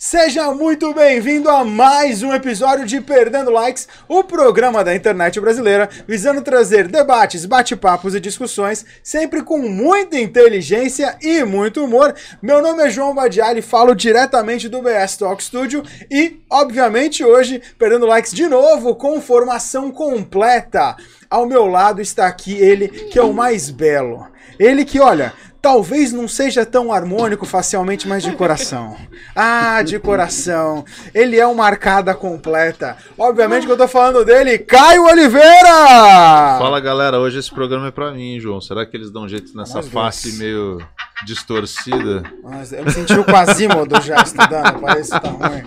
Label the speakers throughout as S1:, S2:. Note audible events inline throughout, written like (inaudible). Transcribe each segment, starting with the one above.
S1: Seja muito bem-vindo a mais um episódio de Perdendo Likes, o programa da internet brasileira, visando trazer debates, bate-papos e discussões, sempre com muita inteligência e muito humor. Meu nome é João Badiali, falo diretamente do BS Talk Studio e, obviamente, hoje, Perdendo Likes de novo, com formação completa. Ao meu lado está aqui ele que é o mais belo. Ele que, olha, talvez não seja tão harmônico facialmente, mas de coração. Ah, de coração. Ele é uma arcada completa. Obviamente que eu tô falando dele, Caio Oliveira!
S2: Fala galera, hoje esse programa é pra mim, João. Será que eles dão jeito nessa face meio distorcida?
S1: Eu me senti o Quasimodo já estudando, parece que tá ruim.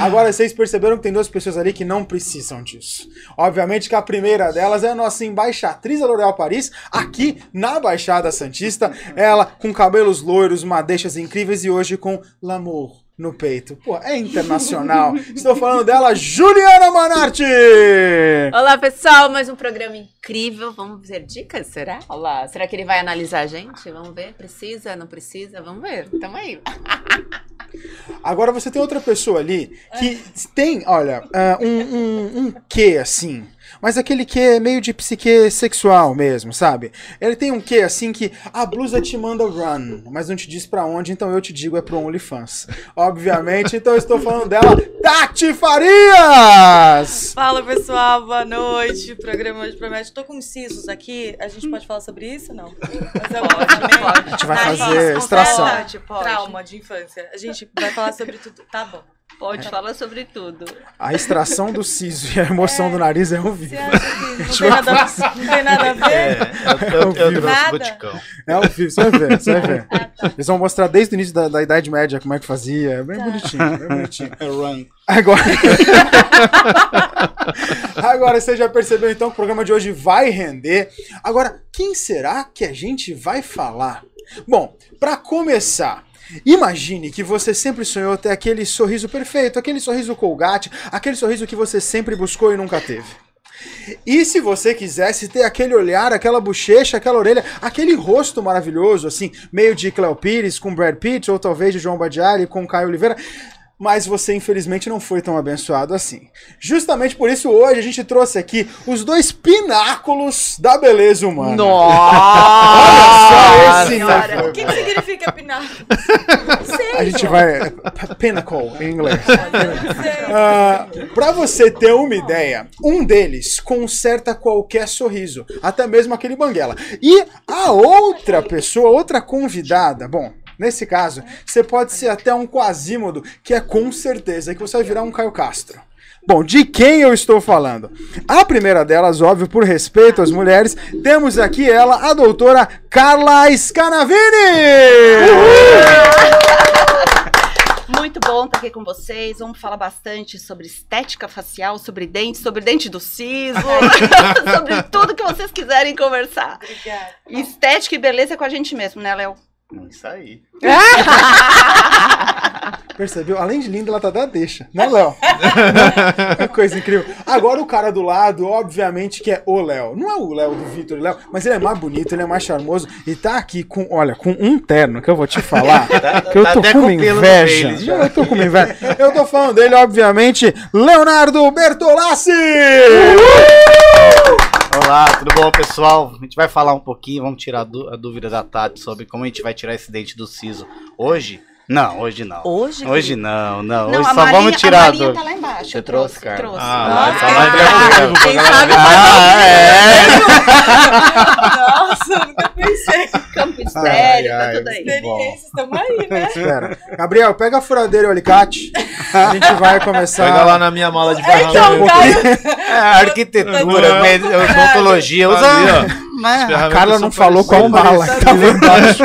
S1: Agora, vocês perceberam que tem duas pessoas ali que não precisam disso. Obviamente que a primeira delas é a nossa embaixatriz da L'Oréal Paris, aqui na Baixada Santista. Ela com cabelos loiros, madeixas incríveis e hoje com l'amour no peito. Pô, é internacional. (laughs) Estou falando dela, Juliana Manarte!
S3: Olá, pessoal, mais um programa incrível. Vamos ver dicas, será? Olá, será que ele vai analisar a gente? Vamos ver, precisa, não precisa? Vamos ver, tamo aí. (laughs)
S1: Agora você tem outra pessoa ali que tem, olha, ah, um, um, um quê assim. Mas aquele que é meio de psique sexual mesmo, sabe? Ele tem um quê assim que a blusa te manda run, mas não te diz pra onde, então eu te digo é pro OnlyFans. Obviamente, então eu estou falando dela, Tati Farias!
S4: Fala pessoal, boa noite. O programa hoje promete. Tô com uns sisos aqui. A gente pode falar sobre isso? Não. Mas é
S3: Pode, pode.
S1: A gente vai
S4: Nariz,
S1: fazer extração.
S4: Pode, pode. Trauma de infância. A gente vai falar sobre tudo. Tá bom.
S3: Pode falar sobre tudo.
S1: A extração do siso e a emoção do nariz é
S4: Você
S1: horrível.
S4: acha que não tem nada, não tem nada a ver?
S2: É, eu, eu, eu trouxe boticão.
S1: É ao vivo, você vai ver, você vai ver. Eles vão mostrar desde o início da, da Idade Média como é que fazia. É bem bonitinho, bem bonitinho.
S2: Run.
S1: Agora. (laughs) Agora você já percebeu então que o programa de hoje vai render. Agora, quem será que a gente vai falar? Bom, pra começar. Imagine que você sempre sonhou ter aquele sorriso perfeito, aquele sorriso colgate, aquele sorriso que você sempre buscou e nunca teve. E se você quisesse ter aquele olhar, aquela bochecha, aquela orelha, aquele rosto maravilhoso, assim, meio de Cleo Pires com Brad Pitt, ou talvez de João Badiali com Caio Oliveira, mas você infelizmente não foi tão abençoado assim. Justamente por isso hoje a gente trouxe aqui os dois pináculos da beleza humana. Olha só esse
S3: Senhora.
S1: né?
S4: O que, que significa pinar?
S1: A gente vai. Pinnacle em inglês. Ah, pra você ter uma ideia, um deles conserta qualquer sorriso, até mesmo aquele banguela. E a outra pessoa, outra convidada, bom. Nesse caso, você pode ser até um quasímodo, que é com certeza que você vai virar um Caio Castro. Bom, de quem eu estou falando? A primeira delas, óbvio, por respeito às mulheres, temos aqui ela, a doutora Carla Scanavini!
S5: Muito bom estar aqui com vocês. Vamos falar bastante sobre estética facial, sobre dente, sobre dente do siso, (laughs) sobre tudo que vocês quiserem conversar.
S4: Obrigada.
S5: Estética e beleza é com a gente mesmo, né, Léo?
S2: Isso aí. (laughs)
S1: Percebeu? Além de linda, ela tá da deixa, né, Léo? (laughs) que coisa incrível. Agora o cara do lado, obviamente que é o Léo. Não é o Léo do Vitor e Léo, mas ele é mais bonito, ele é mais charmoso e tá aqui com, olha, com um terno que eu vou te falar, (laughs) que eu
S2: tá
S1: tô com uma inveja. Eu tô com uma inveja. Eu tô falando dele, obviamente, Leonardo Bertolassi!
S6: Olá, tudo bom, pessoal? A gente vai falar um pouquinho, vamos tirar a dú- a dúvida da Tati sobre como a gente vai tirar esse dente do siso. Hoje? Não, hoje não.
S5: Hoje?
S6: Hoje não, não.
S5: Não,
S6: hoje só
S5: Marinha,
S6: vamos tirar
S5: a Marinha
S6: dúvida.
S5: tá lá embaixo.
S6: Você
S5: eu
S6: trouxe, cara?
S5: Trouxe.
S2: Ah,
S5: Nossa,
S2: vai falar
S5: quem
S2: de
S5: sabe-
S6: Ah, é! (laughs)
S4: Nossa, nunca pensei.
S5: campo estéreo,
S6: Ai,
S5: tá tudo aí.
S4: Experiências, estamos aí, né? (laughs)
S1: Espera. Gabriel, pega a furadeira e o alicate. A gente vai começar.
S2: Pega lá na minha mala de
S4: Então,
S2: ferramenta.
S4: cara, (laughs)
S6: É, arquitetura, med- odontologia,
S2: Ali,
S6: usa. Mas-
S1: A
S2: Ferramentas
S1: Carla não falou qual mala que tava embaixo.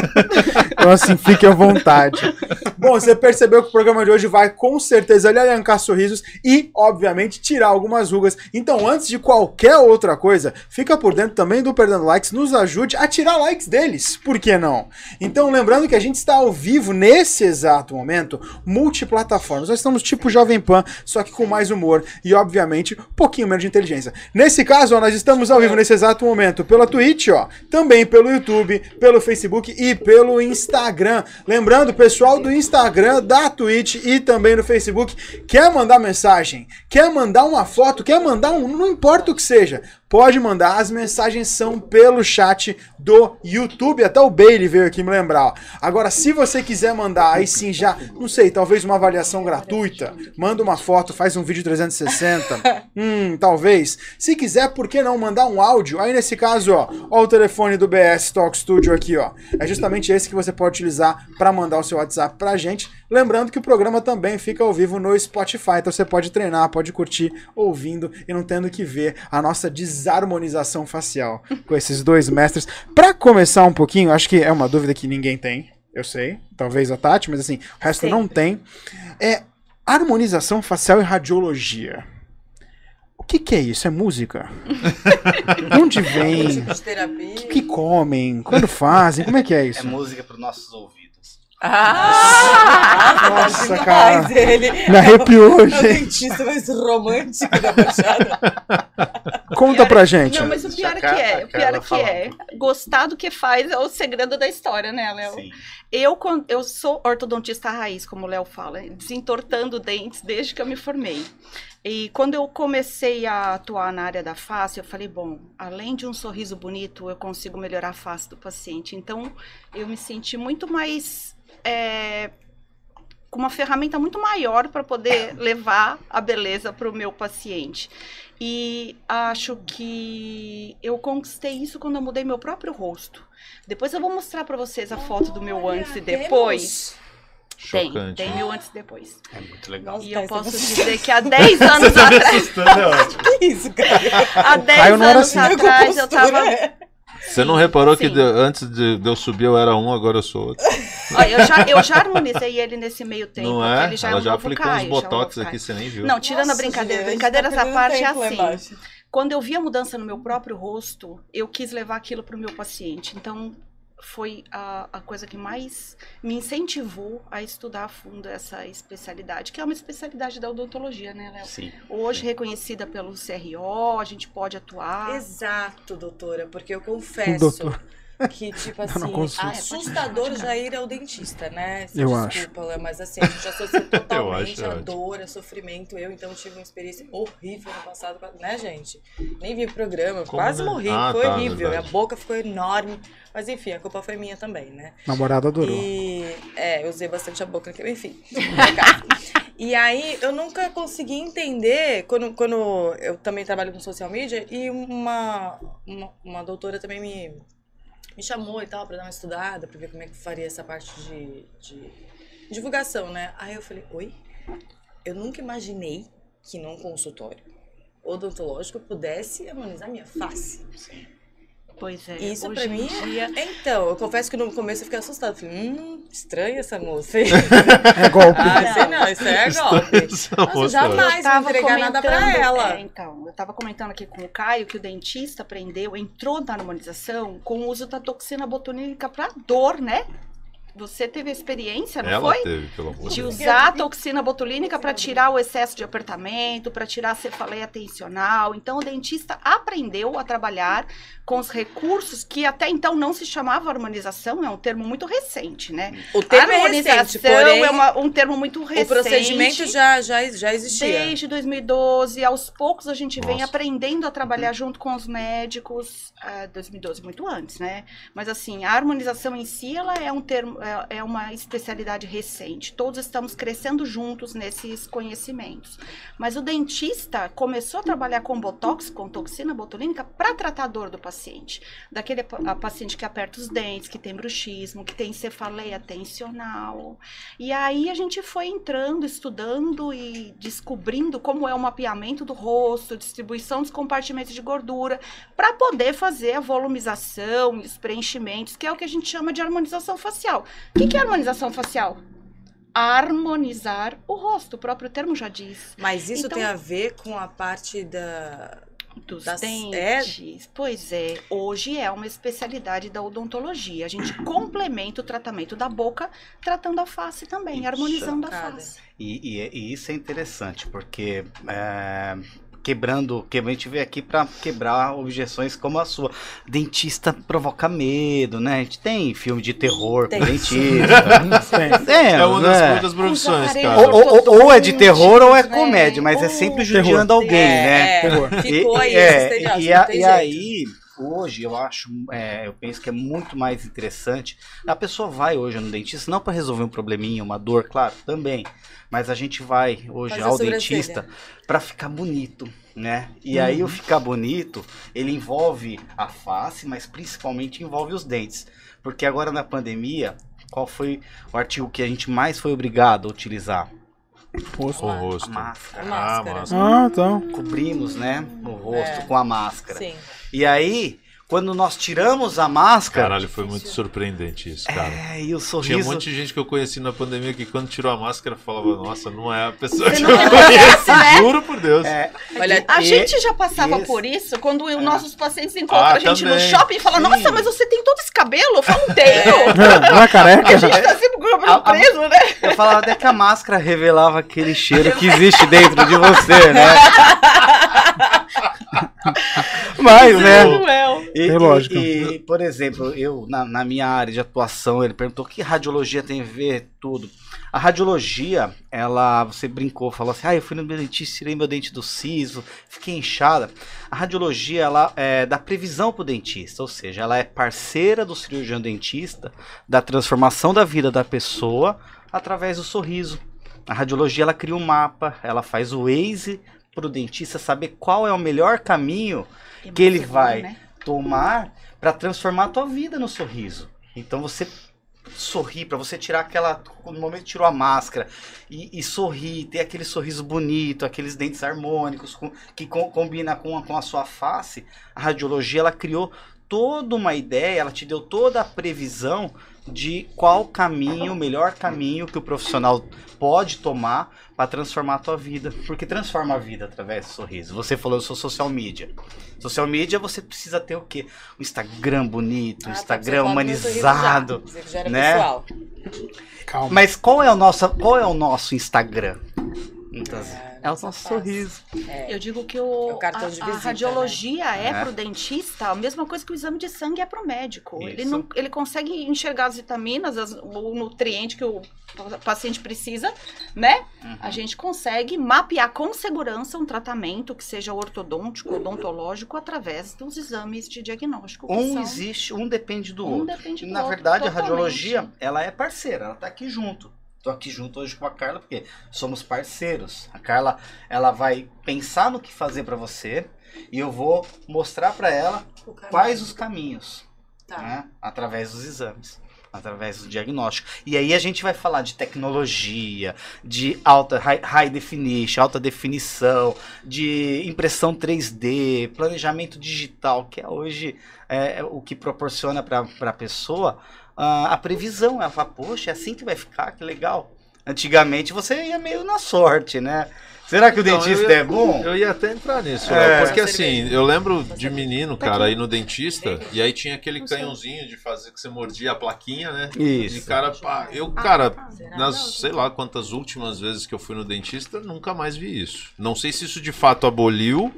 S1: Então, assim, fique à vontade. Bom, você percebeu que o programa de hoje vai com certeza lhe arrancar sorrisos e, obviamente, tirar algumas rugas. Então, antes de qualquer outra coisa, fica por dentro também do Perdendo Likes, nos ajude a tirar likes deles. Por que não? Então, lembrando que a gente está ao vivo nesse exato momento, multiplataformas. Nós estamos tipo Jovem Pan, só que com mais humor e, obviamente, um pouquinho menos de inteligência. Nesse caso, ó, nós estamos ao vivo nesse exato momento pela Twitch. Twitch, ó, também pelo YouTube, pelo Facebook e pelo Instagram. Lembrando, pessoal do Instagram, da Twitch e também do Facebook, quer mandar mensagem, quer mandar uma foto, quer mandar um, não importa o que seja, pode mandar. As mensagens são pelo chat do YouTube. Até o Bailey veio aqui me lembrar. ó. Agora, se você quiser mandar, aí sim já, não sei, talvez uma avaliação gratuita, manda uma foto, faz um vídeo 360. (laughs) hum, talvez. Se quiser, por que não mandar um áudio? Aí nesse caso, ó, ó o telefone do BS Talk Studio aqui, ó. É justamente esse que você pode utilizar para mandar o seu WhatsApp pra gente. Lembrando que o programa também fica ao vivo no Spotify, então você pode treinar, pode curtir ouvindo e não tendo que ver a nossa desarmonização facial (laughs) com esses dois mestres. Pra começar um pouquinho, acho que é uma dúvida que ninguém tem, eu sei, talvez a Tati, mas assim, o resto não tem. É harmonização facial e radiologia. O que, que é isso? É música? (laughs) De onde vem?
S4: Tipo de
S1: O
S4: terapia.
S1: que, que comem? Quando fazem? Como é que é
S6: É
S1: isso?
S6: música para nossos ouvidos.
S3: Ah!
S1: Nossa,
S4: Demais
S1: cara.
S4: ele.
S1: Me arrepiou,
S4: É o
S1: gente.
S4: dentista mais romântico da Baixada. (laughs)
S1: Conta pra gente.
S5: Não, mas o pior é que é, o pior é que é. Gostar do que faz é o segredo da história, né, Léo?
S6: Sim.
S5: Eu, eu sou ortodontista raiz, como o Léo fala, desentortando dentes desde que eu me formei. E quando eu comecei a atuar na área da face, eu falei, bom, além de um sorriso bonito, eu consigo melhorar a face do paciente. Então, eu me senti muito mais. É, com uma ferramenta muito maior para poder levar a beleza para o meu paciente. E acho que eu conquistei isso quando eu mudei meu próprio rosto. Depois eu vou mostrar para vocês a foto do meu antes e depois. Tem,
S2: Chocante.
S5: tem meu antes e depois.
S6: É muito legal.
S4: Nossa,
S5: E eu
S4: Tá,
S5: posso
S4: você-
S5: dizer que há (laughs) 10 anos atrás, (laughs)
S4: Que isso, cara?
S5: há 10
S1: Caio não era
S5: anos
S1: assim.
S5: atrás eu tava
S2: Você não reparou que
S5: Sim.
S2: de- antes de, de eu subir eu era um, agora eu sou outro?
S5: Olha, eu já, eu já harmonizei ele nesse meio tempo.
S2: não é?
S5: Ele já
S2: Ela
S5: é um
S2: já aplicou
S5: Caio,
S2: uns
S5: já é um
S2: botox aqui, você nem viu.
S5: Não, tirando a
S4: Nossa,
S5: brincadeira,
S4: gente,
S5: brincadeiras
S4: tá
S5: à parte é assim.
S4: embaixo.
S5: Quando eu vi a mudança no meu próprio rosto, eu quis levar aquilo para o meu paciente. Então, foi a, a coisa que mais me incentivou a estudar a fundo essa especialidade, que é uma especialidade da odontologia, né, Léo?
S6: Sim.
S5: Hoje reconhecida pelo CRO, a gente pode atuar.
S4: Exato, doutora, porque eu confesso
S1: Doutor.
S4: Que, tipo (laughs) assim, assustador já ir ao dentista, né? Você
S1: Eu
S4: desculpa, Léo, mas assim, a gente associa (laughs) totalmente
S2: acho
S4: a dor, a sofrimento. Eu, então, tive uma experiência horrível no passado, né, gente? Nem vi o programa,
S2: Como,
S4: quase
S2: né?
S4: morri,
S2: Ah,
S4: foi
S2: tá,
S4: horrível.
S2: verdade.
S4: A boca ficou enorme. Mas enfim, a culpa foi minha também, né?
S1: Namorada adorou.
S4: E é, eu usei bastante a boca aqui, enfim. (laughs) e aí eu nunca consegui entender, quando, quando eu também trabalho com social media, e uma, uma, uma doutora também me, me chamou e tal, pra dar uma estudada, pra ver como é que faria essa parte de, de divulgação, né? Aí eu falei, oi? Eu nunca imaginei que num consultório odontológico pudesse harmonizar minha face.
S5: Pois é,
S4: Isso pra
S5: em
S4: mim
S5: dia...
S4: Então, eu confesso que no começo eu fiquei assustada. Falei, hum, estranha essa moça.
S1: É golpe.
S4: ah, sei não, isso é golpe. Nossa,
S2: moça-
S4: jamais vou entregar nada pra ela.
S5: é, então, eu tava comentando aqui com o Caio que o dentista aprendeu, entrou na harmonização com o uso da toxina botulínica para dor, né? Você teve a experiência, não
S2: Ela
S5: foi?
S2: teve, pelo amor
S5: De
S2: de Deus.
S5: usar a toxina botulínica para tirar o excesso de apertamento, para tirar a cefaleia tensional. Então, o dentista aprendeu a trabalhar com os recursos que até então não se chamava harmonização, é um termo muito recente, né?
S4: O termo é
S5: harmonização
S4: recente, porém,
S5: é uma- um termo muito recente.
S4: o procedimento já, já, já existia.
S5: Desde 2012, aos poucos a gente vem
S2: Nossa.
S5: aprendendo a trabalhar junto com os médicos. É, 2012, muito antes, né? Mas assim, a harmonização em si, ela é um termo, é, é uma especialidade recente. Todos estamos crescendo juntos nesses conhecimentos. Mas o dentista começou a trabalhar com botox, com toxina botulínica, para tratar a dor do paciente. Daquele paciente que aperta os dentes, que tem bruxismo, que tem cefaleia tensional. E aí a gente foi entrando, estudando e descobrindo como é o mapeamento do rosto, distribuição dos compartimentos de gordura, para poder fazer a volumização e os preenchimentos, que é o que a gente chama de harmonização facial. O que que é harmonização facial? Harmonizar o rosto, o próprio termo já diz.
S4: Mas isso
S5: Então-
S4: tem a ver com a parte da.
S5: Dos
S4: Das-
S5: dentes. Pois é, hoje é uma especialidade da odontologia. A gente (clears throat) complementa o tratamento da boca, tratando a face também, harmonizando a
S4: Chocada.
S5: face.
S6: E, e- e isso é interessante, porque é, quebrando, que a gente veio aqui pra quebrar objeções como a sua. Dentista provoca medo, né? A gente tem filme de terror
S4: Tem.
S6: com dentista. (laughs)
S1: Tem.
S2: É uma das poucas profissões, cara.
S6: Ou, ou- ou- ou é de terror ou é
S5: né?
S6: comédia, mas é sempre judiando alguém, né?
S4: É. Ficou aí,
S6: é, e, a- e
S4: jeito.
S6: aí, hoje, eu acho, é, eu penso que é muito mais interessante. A pessoa vai hoje no dentista, não para resolver um probleminha, uma dor, claro, também. Mas a gente vai hoje
S4: Fazer a
S6: ao dentista para ficar bonito, né? E
S1: Uhum.
S6: aí o ficar bonito, ele envolve a face, mas principalmente envolve os dentes. Porque agora na pandemia, qual foi o artigo que a gente mais foi obrigado a utilizar?
S1: Rosto.
S2: Com o
S6: A
S2: rosto.
S6: máscara.
S4: A máscara.
S2: Ah, máscara.
S1: Ah, então.
S6: Cobrimos, né, o rosto
S4: É.
S6: com a máscara.
S4: Sim.
S6: E aí, quando nós tiramos a máscara,
S2: Caralho, foi muito surpreendente isso, cara.
S6: é, e o
S2: Tinha
S6: sorriso.
S2: um monte de gente que eu conheci na pandemia que quando tirou a máscara falava, nossa, não é a pessoa que eu
S5: reconhece,
S2: conheço.
S5: né?
S2: Juro por Deus.
S6: É,
S4: Olha,
S5: A
S6: E-
S5: gente já passava
S6: esse-
S5: por isso quando os nossos pacientes encontram
S2: Ah,
S5: a gente no
S2: também.
S5: shopping e falam:
S6: Sim.
S5: Nossa, mas você tem todo esse cabelo? Eu falo: (laughs) Não tenho.
S1: Não é careca?
S5: A gente tá sempre com o cabelo preso, né?
S6: eu falava até que a máscara revelava aquele cheiro que existe dentro de você, né? (laughs) (laughs) Mas, né? E,
S1: Tem lógica.
S6: E, e, por exemplo, eu, na, na minha área de atuação, ele perguntou o que radiologia tem a ver tudo. A radiologia, ela, você brincou, falou assim, ah, eu fui no meu dentista, tirei meu dente do siso, fiquei inchada. A radiologia, ela é dá previsão pro dentista, ou seja, ela é parceira do cirurgião dentista da transformação da vida da pessoa através do sorriso. A radiologia, ela cria um mapa, ela faz o Waze pro dentista saber qual é o melhor caminho Que ele vai.
S5: Né?
S6: tomar para transformar a tua vida no sorriso. Então você sorrir, para você tirar aquela. No momento que tirou a máscara e, e sorrir, ter aquele sorriso bonito, aqueles dentes harmônicos com- que com- combina com a, com a sua face, a radiologia ela criou toda uma ideia, ela te deu toda a previsão de qual caminho, o melhor caminho que o profissional pode tomar para transformar a tua vida. Porque transforma a vida através do sorriso. Você falou, eu sou social media. Social media você precisa ter o quê? Um Instagram bonito, um
S4: Ah, tá,
S6: Instagram humanizado.
S4: já.
S6: Né?
S4: pessoal.
S1: Calma.
S6: Mas qual é o nosso, qual é o nosso Instagram? Muitas-
S4: É,
S6: é o nosso
S4: face.
S6: sorriso.
S4: É.
S5: Eu digo que o,
S4: É o cartão
S5: a,
S4: de
S5: a
S4: visita,
S5: radiologia é,
S6: É.
S5: pro dentista a mesma coisa que o exame de sangue é pro médico. Ele, não, ele consegue enxergar as vitaminas, as- o nutriente que o paciente precisa, né?
S6: Uhum.
S5: A gente consegue mapear com segurança um tratamento que seja ortodôntico, odontológico, através dos exames de diagnóstico.
S6: Um
S5: são-
S6: existe, um depende do
S5: um
S6: outro.
S5: depende do
S6: Na
S5: outro,
S6: verdade, a
S5: totalmente.
S6: radiologia, ela é parceira, ela tá aqui junto. Aqui junto hoje com a Carla porque somos parceiros. A Carla, ela vai pensar no que fazer pra você e eu vou mostrar pra ela quais os caminhos,
S4: Tá.
S6: né? Através dos exames, através do diagnóstico. E aí a gente vai falar de tecnologia, de alta high, high definition, alta definição, de impressão 3D, planejamento digital, que é hoje é, o que proporciona para a pessoa ah, a previsão. Ela fala, poxa, é assim que vai ficar, que legal. Antigamente você ia meio na sorte, né? Será que o
S2: Então,
S6: dentista
S2: ia-
S6: é bom?
S2: Eu ia até entrar nisso,
S6: É.
S2: Porque assim, eu lembro de menino,
S5: Tá
S2: cara, aí no dentista, e aí tinha aquele canhãozinho de fazer que você mordia a plaquinha, né? E
S6: Isso.
S2: cara, pá, eu, cara,
S4: Será?
S2: nas sei lá quantas últimas vezes que eu fui no dentista, nunca mais vi isso. Não sei se isso de fato aboliu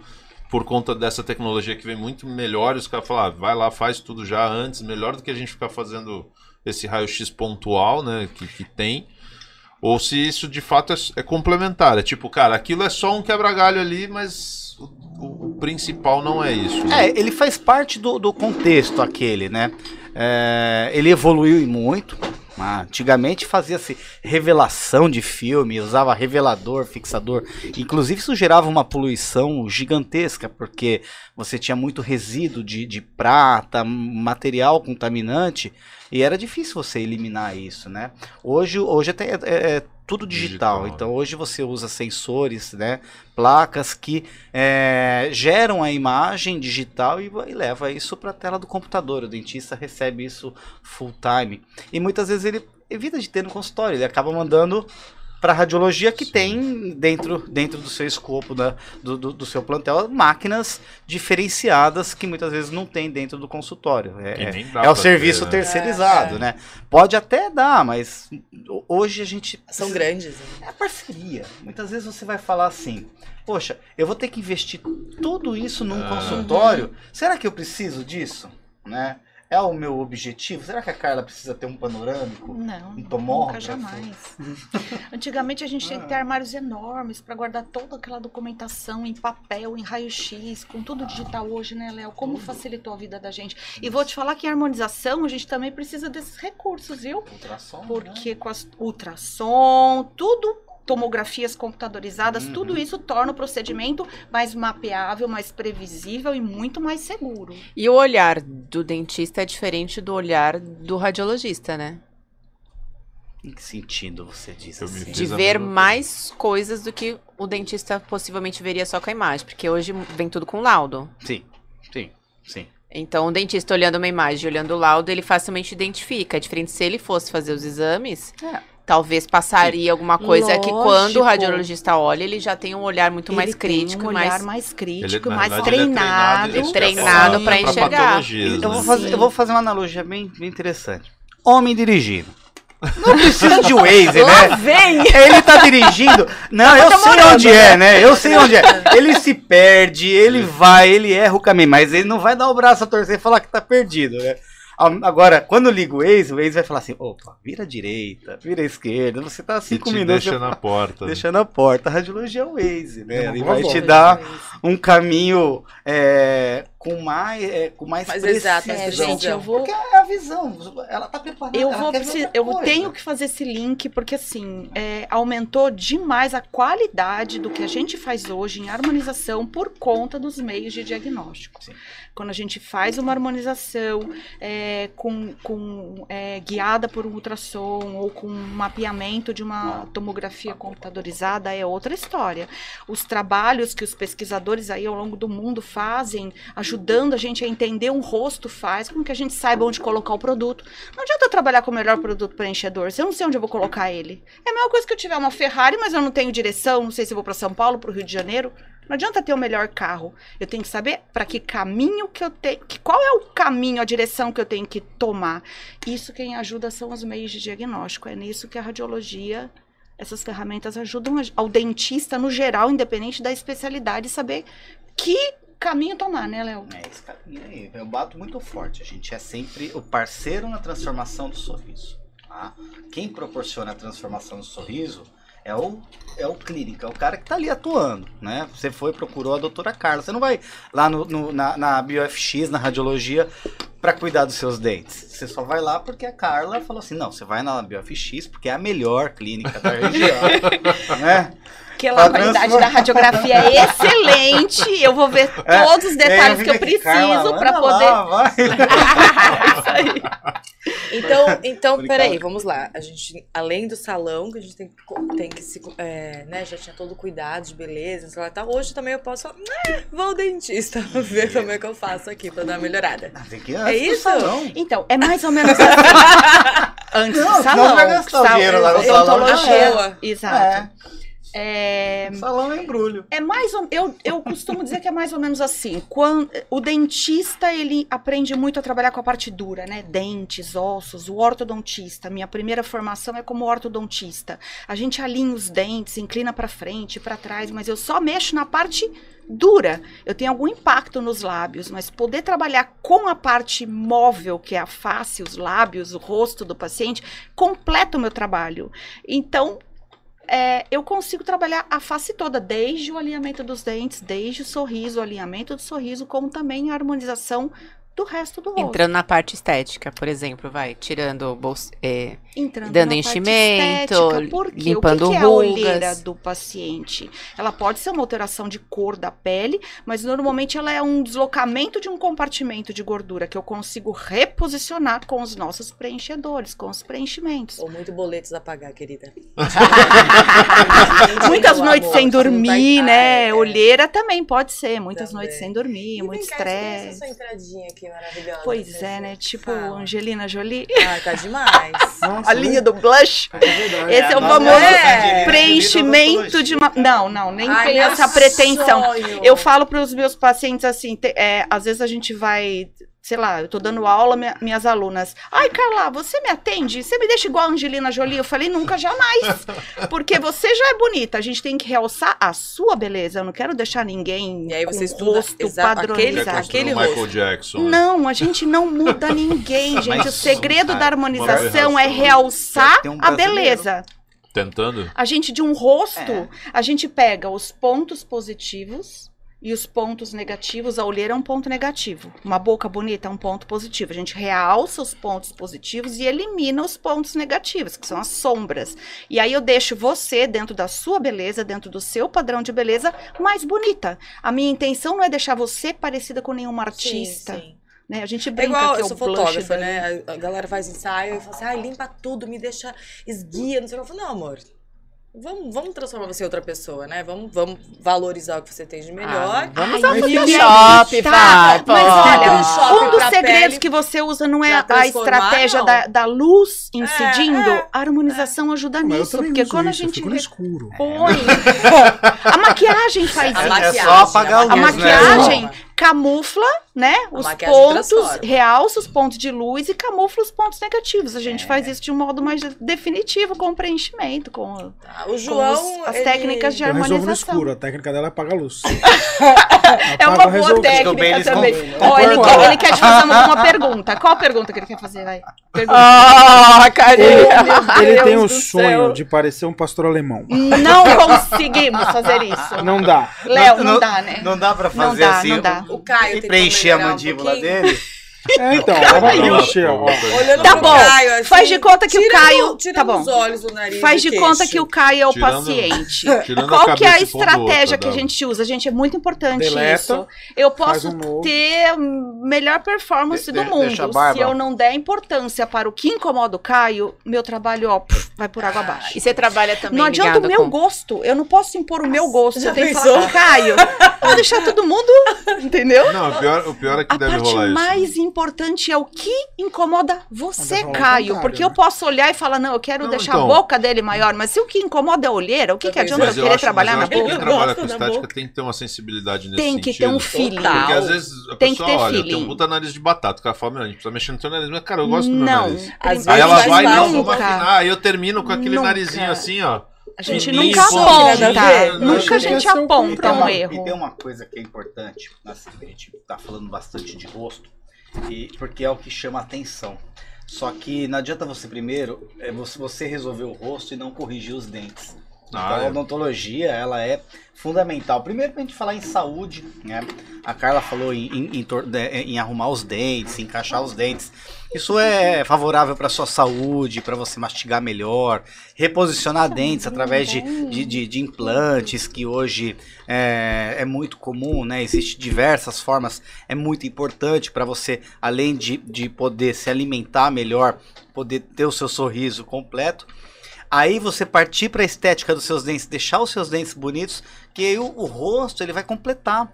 S2: por conta dessa tecnologia que vem muito melhor, os caras falam, ah, vai lá, faz tudo já antes, melhor do que a gente ficar fazendo esse raio-x pontual, né, que, que tem. Ou se isso de fato é, é complementar. É tipo, cara, aquilo é só um quebra-galho ali, mas o, o- o principal não é isso. né?
S6: É, ele faz parte do, do contexto aquele, né? É, ele evoluiu muito. Ah, Antigamente fazia-se revelação de filme, usava revelador, fixador. Inclusive isso gerava uma poluição gigantesca, porque você tinha muito resíduo de, de prata, material contaminante, e era difícil você eliminar isso, né? Hoje, hoje até é, é- tudo digital,
S2: Digital,
S6: então hoje você usa sensores, né? Placas que é, geram a imagem digital e, e leva isso para a tela do computador. O dentista recebe isso full time. E muitas vezes ele evita de ter no consultório, ele acaba mandando para radiologia que tem dentro, dentro do seu escopo, né, do, do, do seu plantel, máquinas diferenciadas que muitas vezes não tem dentro do consultório. É,
S2: dá
S6: é o serviço
S2: ter, né?
S6: terceirizado,
S4: É, é.
S6: né? Pode até dar, mas hoje a gente
S4: São grandes. né?
S6: é parceria. Muitas vezes você vai falar assim: Poxa, eu vou ter que investir tudo isso num
S2: Ah.
S6: consultório. Será que eu preciso disso? Né? É o meu objetivo? Será que a Carla precisa ter um panorâmico?
S5: Não,
S6: Um tomógrafo?
S5: nunca jamais. (laughs) Antigamente a gente tinha que ter armários enormes para guardar toda aquela documentação em papel, em raio-x, com tudo digital hoje, né, Léo? Como facilitou a vida da gente. E vou te falar que em harmonização a gente também precisa desses recursos, viu?
S6: Ultrassom, né?
S5: Porque com as ultrassom, tudo, tomografias computadorizadas,
S6: Uhum.
S5: tudo isso torna o procedimento mais mapeável, mais previsível e muito mais seguro.
S3: E o olhar do dentista é diferente do olhar do radiologista, né?
S6: Em que sentido você diz assim?
S3: De ver mais coisas do que o dentista possivelmente veria só com a imagem. Porque hoje vem tudo com laudo.
S6: Sim, sim, sim.
S3: Então, o dentista olhando uma imagem e olhando o laudo, ele facilmente identifica. É diferente se ele fosse fazer os exames,
S6: É.
S3: talvez passaria alguma coisa que quando
S5: Lógico.
S3: o radiologista olha, ele já tem um olhar muito mais
S5: Ele tem
S3: crítico,
S5: um olhar
S3: mais
S5: mais crítico,
S2: Ele,
S5: mais
S2: verdade, ele é
S5: treinado.
S2: eu
S3: treinado pra enxergar.
S2: patologias,
S6: Eu vou,
S2: né?
S6: fazer, eu vou fazer uma analogia bem, bem interessante. Homem dirigindo. Não precisa de Waze, né?
S3: vem!
S6: Ele tá dirigindo. Não, eu sei onde é, né? Eu sei onde é. Ele se perde, ele vai, ele erra o caminho, mas ele não vai dar o braço a torcer e falar que tá perdido, né? Agora, quando liga o Waze, o Waze vai falar assim: opa, vira à direita, vira à esquerda, você tá
S2: E
S6: cinco
S2: te
S6: minutos.
S2: deixa na porta.
S6: Deixando a porta. A radiologia é o Waze, né?
S1: É
S6: Ele vai te dar um caminho é, com mais, é, com mais,
S4: Mais
S6: precisão.
S5: É,
S4: precisão.
S5: gente, eu vou
S6: Porque é a visão, ela tá preparada.
S5: Eu
S6: ela
S5: vou precis- eu tenho que fazer esse link porque assim é, aumentou demais a qualidade do que a gente faz hoje em harmonização por conta dos meios de diagnóstico.
S6: Sim.
S5: Quando a gente faz uma harmonização é, com, com, é, guiada por um ultrassom ou com um mapeamento de uma tomografia computadorizada é outra história. Os trabalhos que os pesquisadores aí ao longo do mundo fazem, ajudando a gente a entender um rosto, faz com que a gente saiba onde colocar o produto. Não adianta eu trabalhar com o melhor produto preenchedor, se eu não sei onde eu vou colocar ele. É a mesma coisa que eu tiver uma Ferrari, mas eu não tenho direção, não sei se vou para São Paulo, para o Rio de Janeiro. Não adianta ter o melhor carro. Eu tenho que saber para que caminho que eu tenho, que, qual é o caminho, a direção que eu tenho que tomar. Isso quem ajuda são os meios de diagnóstico. É nisso que a radiologia, essas ferramentas ajudam ao dentista no geral, independente da especialidade, saber que caminho tomar, né, Léo?
S6: É esse caminho aí. Eu bato muito forte. A gente é sempre o parceiro na transformação do sorriso. tá? Quem proporciona a transformação do sorriso é o, é o clínico, é o cara que tá ali atuando, né? Você foi, procurou a doutora Carla. Você não vai lá no, no- na, na BioFX, na radiologia, para cuidar dos seus dentes. Você só vai lá porque a Carla falou assim, não, você vai na BioFX porque é a melhor clínica da (laughs) região, né?
S5: Que lá a qualidade da radiografia é excelente. Eu vou ver (laughs)
S6: É,
S5: todos os detalhes
S6: É,
S5: que eu preciso para poder.
S6: lá, vai. (laughs)
S5: Isso aí.
S4: Então, então
S6: Obrigado.
S4: peraí, vamos lá. A gente, além do salão, que a gente tem, tem que se. é, né, já tinha todo o cuidado de beleza, não sei lá e tal. Hoje também eu posso falar, "Né, vou ao dentista ver como é que eu faço aqui pra dar uma melhorada.
S6: Tem que ir antes
S4: É isso?
S6: salão.
S5: Então, é mais ou menos (laughs) assim. Antes
S6: Não,
S5: do salão.
S6: vai gastar o dinheiro lá no salão.
S5: odontologia.
S4: Boa.
S5: Exato. É,
S6: Salão é embrulho.
S5: É mais eu, eu costumo dizer que é mais ou menos assim. Quando, o dentista, ele aprende muito a trabalhar com a parte dura, né? Dentes, ossos, o ortodontista. Minha primeira formação é como ortodontista. A gente alinha os dentes, inclina para frente, para trás, mas eu só mexo na parte dura. Eu tenho algum impacto nos lábios, mas poder trabalhar com a parte móvel, que é a face, os lábios, o rosto do paciente, completa o meu trabalho. Então, é, eu consigo trabalhar a face toda, desde o alinhamento dos dentes, desde o sorriso, o alinhamento do sorriso, como também a harmonização do resto do rosto.
S3: Entrando na parte estética, por exemplo, vai tirando bolsa, é,
S5: Entrando
S3: dando
S5: na
S3: enchimento,
S5: parte estética, por quê?
S3: limpando
S5: o que, que é a
S3: rugas.
S5: olheira do paciente? Ela pode ser uma alteração de cor da pele, mas normalmente ela é um deslocamento de um compartimento de gordura que eu consigo reposicionar com os nossos preenchedores, com os preenchimentos.
S4: Ou muito boletos a pagar, querida. (laughs)
S5: Muitas
S4: Meu
S5: noites
S4: amor,
S5: sem dormir, né?
S4: É.
S5: Olheira também pode ser. Muitas
S4: Também.
S5: noites sem dormir,
S4: E
S5: muito
S4: essa
S5: estresse.
S4: sua entradinha aqui maravilhosa.
S5: Pois é, né? Tipo
S4: Fala.
S5: Angelina Jolie.
S4: Ai, tá demais. (laughs)
S1: Nossa,
S5: A linha do blush.
S1: É verdade.
S5: Esse é o
S6: nós
S5: famoso
S6: Angelina
S5: preenchimento de uma. Não, não, nem
S4: Ai,
S5: tem essa pretensão.
S4: sonho.
S5: Eu falo para os meus pacientes assim, te- é, às vezes a gente vai, sei lá, eu tô dando aula, minha- minhas alunas. Ai, Carla, você me atende? Você me deixa igual a Angelina Jolie? Eu falei, nunca, jamais. (laughs) Porque você já é bonita, a gente tem que realçar a sua beleza. Eu não quero deixar ninguém
S4: E aí você
S5: com
S4: estuda
S5: rosto
S4: aquele-
S5: padronizado.
S4: aquele
S2: o Michael
S4: rosto.
S2: Jackson.
S5: Não, a gente não muda (laughs) ninguém, gente.
S6: Mas,
S5: o segredo
S6: cara,
S5: da harmonização é realçar
S6: um
S5: a beleza.
S2: Tentando?
S5: A gente, de um rosto,
S6: É.
S5: a gente pega os pontos positivos e os pontos negativos. A olheira é um ponto negativo. Uma boca bonita é um ponto positivo. A gente realça os pontos positivos e elimina os pontos negativos, que são as sombras. E aí eu deixo você, dentro da sua beleza, dentro do seu padrão de beleza, mais bonita. A minha intenção não é deixar você parecida com nenhuma artista.
S4: Sim, sim.
S5: Né? A gente
S4: É
S5: brinca
S4: igual,
S5: que é
S4: eu sou fotógrafa, né? A galera faz ensaio e fala assim, ai, limpa tudo, me deixa esguia, não sei o que. Eu falo, não, amor, vamos, vamos transformar você em outra pessoa, né? Vamos, vamos valorizar o que você tem de melhor.
S3: Vamos
S5: Ai,
S3: ao
S5: que
S3: Photoshop,
S5: tá.
S3: vai, pô.
S5: Mas olha, um dos segredos
S4: pele,
S5: que você usa não é a estratégia da, da luz incidindo,
S4: é.
S5: a harmonização ajuda
S1: Mas eu
S5: nisso. Porque quando a
S1: isso, eu
S5: gente
S1: escuro.
S5: repõe. (laughs) a maquiagem faz
S4: A
S5: isso.
S4: maquiagem,
S6: É só apagar a
S5: A
S6: luz, né?
S5: Camufla, né?
S4: A
S5: Os pontos,
S4: transforma.
S5: realça os pontos de luz e camufla os pontos negativos. A gente
S6: É.
S5: faz isso de um modo mais definitivo, com preenchimento, com,
S4: Tá, O
S5: com
S4: João,
S5: os- as
S4: ele-
S5: técnicas de
S1: Eu resolvo no
S5: harmonização.
S1: escuro, a técnica dela é apagar a luz. (laughs)
S5: É uma boa
S1: resolve.
S6: Ficou bem
S5: técnica também. Ó, ele, quer, ele quer te fazer uma, uma (laughs) pergunta. Qual a pergunta que ele quer fazer? Vai.
S3: Ah,
S1: Ele,
S3: carinha.
S1: ele tem o sonho
S5: céu.
S1: de parecer um pastor alemão.
S5: Não conseguimos fazer isso.
S1: Não dá.
S5: Léo, não, dá, né?
S6: Não dá pra
S5: Não
S6: fazer
S5: dá,
S6: assim.
S5: não dá.
S4: O Caio
S6: E preencher a
S4: um
S6: mandíbula
S4: pouquinho.
S6: dele. (laughs)
S1: É, então,
S2: pô,
S4: Olhando
S5: Tá bom.
S4: Caio, assim,
S5: Faz de conta que o Caio-
S4: tirando
S5: tá bom.
S4: os olhos, o nariz,
S5: Faz
S4: o
S5: de conta que o Caio é o
S2: Tirando-
S5: paciente. (laughs)
S2: Tirando
S5: Qual que é a estratégia que a gente usa? Gente, é muito importante
S1: Deleta,
S5: isso. Eu posso
S1: um
S5: ter a melhor performance
S6: De-
S5: do mundo.
S6: a.
S5: Se eu não der importância para o que incomoda o Caio, meu trabalho, ó, vai por água abaixo.
S3: E você trabalha também
S5: Não adianta o meu
S3: com...
S5: gosto. Eu não posso impor o meu gosto.
S4: Já
S5: eu tenho que falar, Caio, vou deixar todo mundo, (laughs) entendeu?
S2: Não, o pior, o pior é que
S5: A
S2: deve
S5: parte
S2: rolar isso.
S5: mais importante é o que incomoda você, Caio.
S1: contrário,
S5: Porque
S1: né?
S5: eu posso olhar e falar, não, eu quero
S2: Não,
S5: deixar
S2: então.
S5: a boca dele maior, mas se o que incomoda é a olheira, o que, que adianta eu
S2: eu
S5: querer
S2: acho,
S5: trabalhar
S2: mas
S5: na boca?
S2: quem trabalha com estética tem que ter uma sensibilidade nesse
S5: Tem que
S2: sentido.
S5: ter um feeling.
S4: Total.
S2: Porque às vezes a
S5: Tem que
S2: pessoa
S5: ter
S2: olha, tem
S5: feeling.
S2: um puta nariz de batata. O cara fala, meu, a gente precisa mexer no teu nariz. Mas, cara, eu gosto do meu
S5: Não.
S2: nariz.
S4: Às vezes
S2: Aí ela vai, não, vamos
S5: nunca.
S2: afinar. Aí eu termino com aquele
S5: Nunca.
S2: narizinho assim, ó.
S5: A gente nunca aponta.
S4: né?
S5: Nunca a gente
S1: é o
S5: aponta um
S6: E
S5: erro.
S6: tem uma coisa que é importante, assim, a gente tá falando bastante de rosto, e, porque é o que chama atenção. Só que não adianta você primeiro é, você, resolver o rosto e não corrigir os dentes. Então
S2: Ah,
S6: a
S2: é.
S6: odontologia ela é fundamental. Primeiro pra gente falar em saúde, né? A Carla falou em, em, em né, em arrumar os dentes, em encaixar os dentes. Isso é favorável para sua saúde, para você mastigar melhor, reposicionar dentes através de, de, de- de implantes, que hoje é, é muito comum, né? Existem diversas formas, é muito importante para você, além de, de poder se alimentar melhor, poder ter o seu sorriso completo. Aí você partir para a estética dos seus dentes, deixar os seus dentes bonitos, que aí o, o rosto ele vai completar,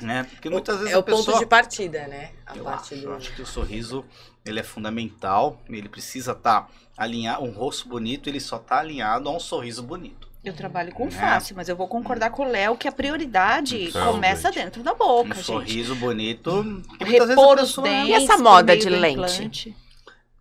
S6: né? Porque muitas vezes
S4: É
S6: a
S4: o ponto
S6: pessoa
S4: de partida, né? A
S6: eu
S4: parte
S6: acho,
S4: do...
S6: eu acho que o sorriso ele é fundamental, ele precisa estar alinhado, um rosto bonito ele só está alinhado a um sorriso bonito.
S5: Eu trabalho com
S6: É.
S5: face, mas eu vou concordar com o Léo que a prioridade
S2: Então,
S5: começa
S2: gente.
S5: dentro da
S6: Um
S5: boca, gente.
S6: sorriso bonito.
S5: Repor os dentes.
S3: E essa moda de lente?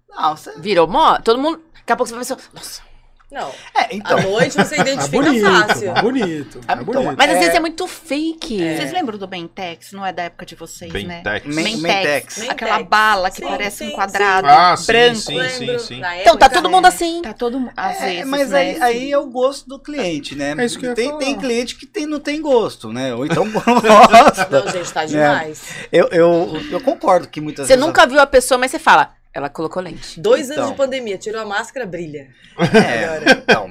S6: Não, você...
S3: Virou moda? Todo mundo... Daqui a pouco você vai pensar... Nossa.
S4: Não,
S6: É, então.
S4: à noite você (laughs)
S1: É
S4: identifica
S1: bonito,
S4: fácil.
S1: é bonito. É
S6: então,
S1: bonito.
S3: Mas às
S6: É.
S3: vezes é muito fake.
S5: Vocês lembram do Bentex? Não é da época de vocês, né?
S2: Bentex.
S6: Men-
S5: Mentex.
S6: Mentex.
S4: Mentex.
S5: Aquela bala que
S4: Sim,
S5: parece
S4: sim,
S5: um quadrado
S2: Ah, sim,
S5: branco.
S2: sim, sim, sim.
S3: Então tá todo mundo assim.
S5: Tá todo mundo. Às
S6: É,
S5: vezes,
S6: mas
S5: né?
S6: aí, aí é o gosto do cliente, né?
S1: É isso que
S6: tem,
S1: falar.
S6: tem cliente que tem, não tem gosto, né? Ou então (laughs) gosta.
S4: Não, gente, tá demais.
S6: eu, eu, eu concordo que muitas
S3: Você
S6: vezes.
S3: nunca viu a pessoa, mas você fala... Ela colocou lente.
S4: Dois
S6: Então.
S4: anos de pandemia, tirou a máscara, brilha.
S6: É, então.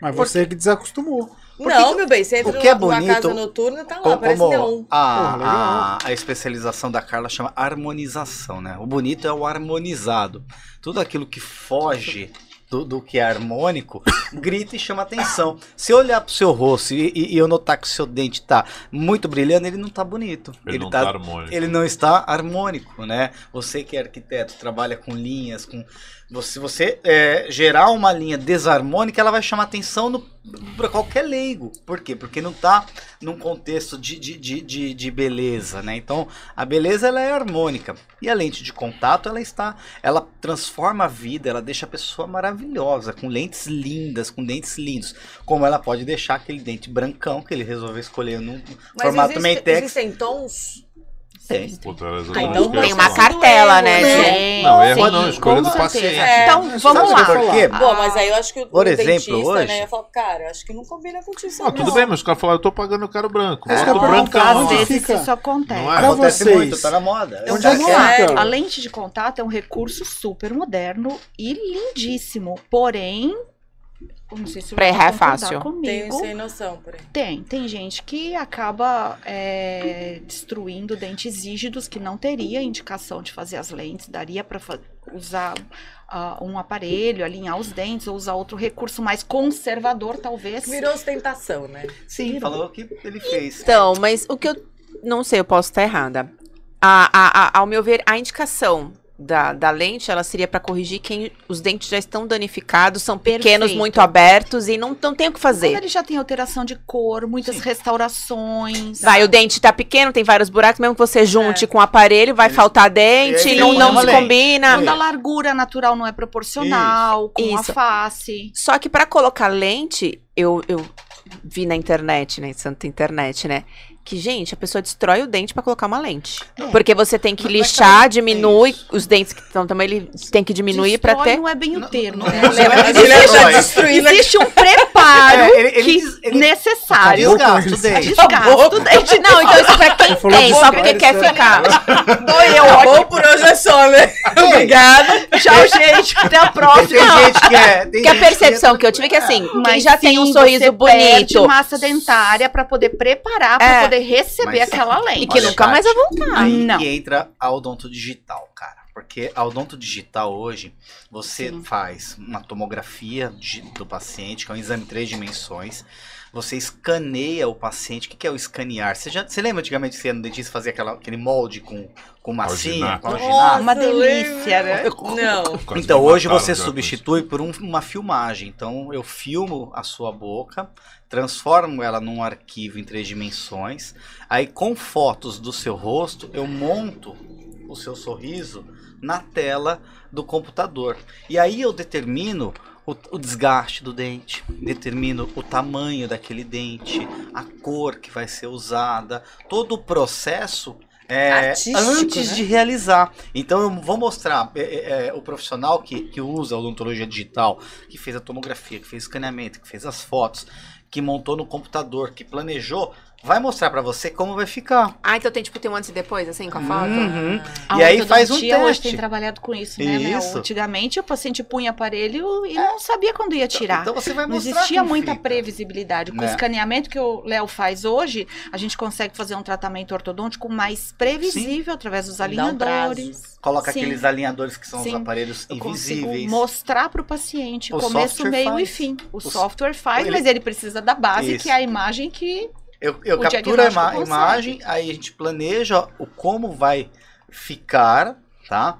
S1: Mas você que desacostumou.
S4: não, meu bem, você entra
S6: que é
S4: numa
S6: bonito-
S4: casa noturna, tá lá,
S6: Como,
S4: parece neon.
S6: a, a, a especialização da Carla chama harmonização, né? O bonito é o harmonizado. Tudo aquilo que foge do, do que é harmônico, grita e chama atenção. Se eu olhar pro seu rosto e, e- e eu notar que o seu dente tá muito brilhando, ele não tá bonito.
S2: Ele, não tá, harmônico.
S6: ele não está harmônico, né? Você que é arquiteto, trabalha com linhas, com se você é, gerar uma linha desarmônica, ela vai chamar atenção para qualquer leigo. Por quê? Porque não está num contexto de, de, de, de, beleza, né? Então, a beleza ela é harmônica. E a lente de contato, ela está, ela transforma a vida, ela deixa a pessoa maravilhosa, com lentes lindas, com dentes lindos. Como ela pode deixar aquele dente brancão que ele resolveu escolher num
S4: Mas
S6: formato
S4: existe,
S6: Mentex.
S4: existem tons?
S6: Tem.
S4: Ah,
S2: exatamente
S4: então
S2: o que eu ia
S3: Tem uma cartela, né?
S4: Não,
S3: gente?
S2: Não, erro não, escolha
S3: com
S2: do paciente.
S4: É.
S5: Então, vamos lá.
S6: por quê?
S4: Bom, mas aí eu acho que o,
S6: Por
S4: o
S6: exemplo,
S4: dentista,
S6: hoje-
S4: né, ia falar, cara, acho que não combina contigo.
S2: Ah, tudo bem, mas os caras falaram, eu tô pagando caro branco.
S1: É isso eu
S2: o brancão.
S1: perguntar,
S5: Às vezes
S1: fica?
S5: isso acontece.
S2: Não é?
S1: Pra
S6: Acontece
S1: vocês.
S6: muito, tá na moda.
S4: Eu
S1: Onde é que?
S5: A lente de contato é um recurso super moderno e lindíssimo. Porém, eu não sei se
S3: errar é fácil.
S4: Tenho
S5: Comigo.
S4: sem noção, porém.
S5: Tem, tem gente que acaba é, destruindo dentes rígidos que não teria indicação de fazer as lentes, daria para usar ah, um aparelho, alinhar os dentes, ou usar outro recurso mais conservador, talvez.
S4: Virou ostentação, né?
S6: Sim, falou o que ele fez.
S3: Então, mas o que eu não sei, eu posso estar errada. A, a- a- ao meu ver, a indicação da, da lente, ela seria para corrigir quem os dentes já estão danificados, são pequenos,
S5: Perfeito.
S3: muito abertos e não, não tem o que
S5: Quando
S3: fazer.
S5: ele já tem alteração de cor, muitas
S6: Sim.
S5: restaurações.
S3: Vai, o dente tá pequeno, tem vários buracos, mesmo que você junte
S4: É.
S3: com o aparelho, vai
S6: Ele-
S3: faltar dente,
S6: ele
S3: não,
S6: é
S3: não se
S6: lente.
S3: combina.
S5: Quando a largura natural não é proporcional com
S3: Isso.
S5: a face.
S3: Só que pra colocar lente, eu, eu vi na internet, né? Santa internet, né? Que, gente, a pessoa destrói o dente pra colocar uma lente.
S5: É.
S3: Porque você tem que lixar, diminui os dentes que estão também, ele tem que diminuir pra
S5: Destrói
S3: ter.
S5: não é bem o termo,
S6: não-
S5: né?
S6: não-
S5: Léo?
S6: não é.
S5: Existe um preparo
S6: É, ele- ele
S5: que
S6: ele-
S5: necessário.
S6: Desgasta o dente.
S5: O dente.
S3: Não, então isso pra quem tem, só porque quer ficar.
S4: Bom, por hoje é só, né? Obrigada.
S5: Tchau, gente. Até a
S6: Tem
S5: próxima.
S6: gente que é.
S3: a percepção
S6: é-
S3: que eu tive é que assim, quem já tem um sorriso bonito
S5: massa dentária pra poder preparar, pra
S3: É.
S5: poder receber
S6: Mas-
S5: aquela lente.
S3: e que nunca mais vai voltar.
S6: Aí
S5: Não.
S6: que entra a odonto digital, cara. Porque a odonto digital hoje, você
S5: Sim.
S6: faz uma tomografia de- do paciente, que é um exame em três dimensões. Você escaneia o paciente. O que que é o escanear? Você, já, você lembra antigamente que você ia no dentista fazia aquela, aquele molde com, com massinha,
S2: Alginar.
S6: com alginar?
S5: Uma delícia, né?
S4: Não.
S6: Então hoje você substitui por um- uma filmagem. Então eu filmo a sua boca, transformo ela num arquivo em três dimensões. Aí com fotos do seu rosto eu monto o seu sorriso na tela do computador. E aí eu determino o, o desgaste do dente, determino o tamanho daquele dente, a cor que vai ser usada, todo o processo é, antes
S4: né?
S6: de realizar. Então eu vou mostrar é, é, é, o profissional que, que usa a odontologia digital, que fez a tomografia, que fez o escaneamento, que fez as fotos, que montou no computador, que planejou, vai mostrar pra você como vai ficar.
S3: Ah, então tem tipo tem um antes e depois, assim, com a foto?
S6: Uhum.
S5: A
S6: E aí faz um
S5: ortodontia hoje
S6: teste.
S5: tem trabalhado com isso, né, Léo?
S6: Isso.
S5: Antigamente o paciente punha aparelho e não sabia quando ia tirar.
S6: Então você vai
S5: Não
S6: mostrar
S5: existia
S6: como
S5: muita
S6: fica.
S5: previsibilidade. Com
S6: Né?
S5: o escaneamento que o Léo faz hoje, a gente consegue fazer um tratamento ortodôntico mais previsível através dos
S4: Dá um
S5: alinhadores.
S6: Coloca
S5: Sim.
S6: aqueles alinhadores que são
S5: Sim.
S6: os aparelhos
S5: Eu
S6: invisíveis.
S5: mostrar para o paciente começo, meio e
S6: faz.
S5: fim. O,
S6: O
S5: software faz,
S6: ele-
S5: mas ele precisa da base,
S6: Isso.
S5: que é a imagem que
S6: Eu, eu capturo a ima- imagem, aí a gente planeja o como vai ficar, tá?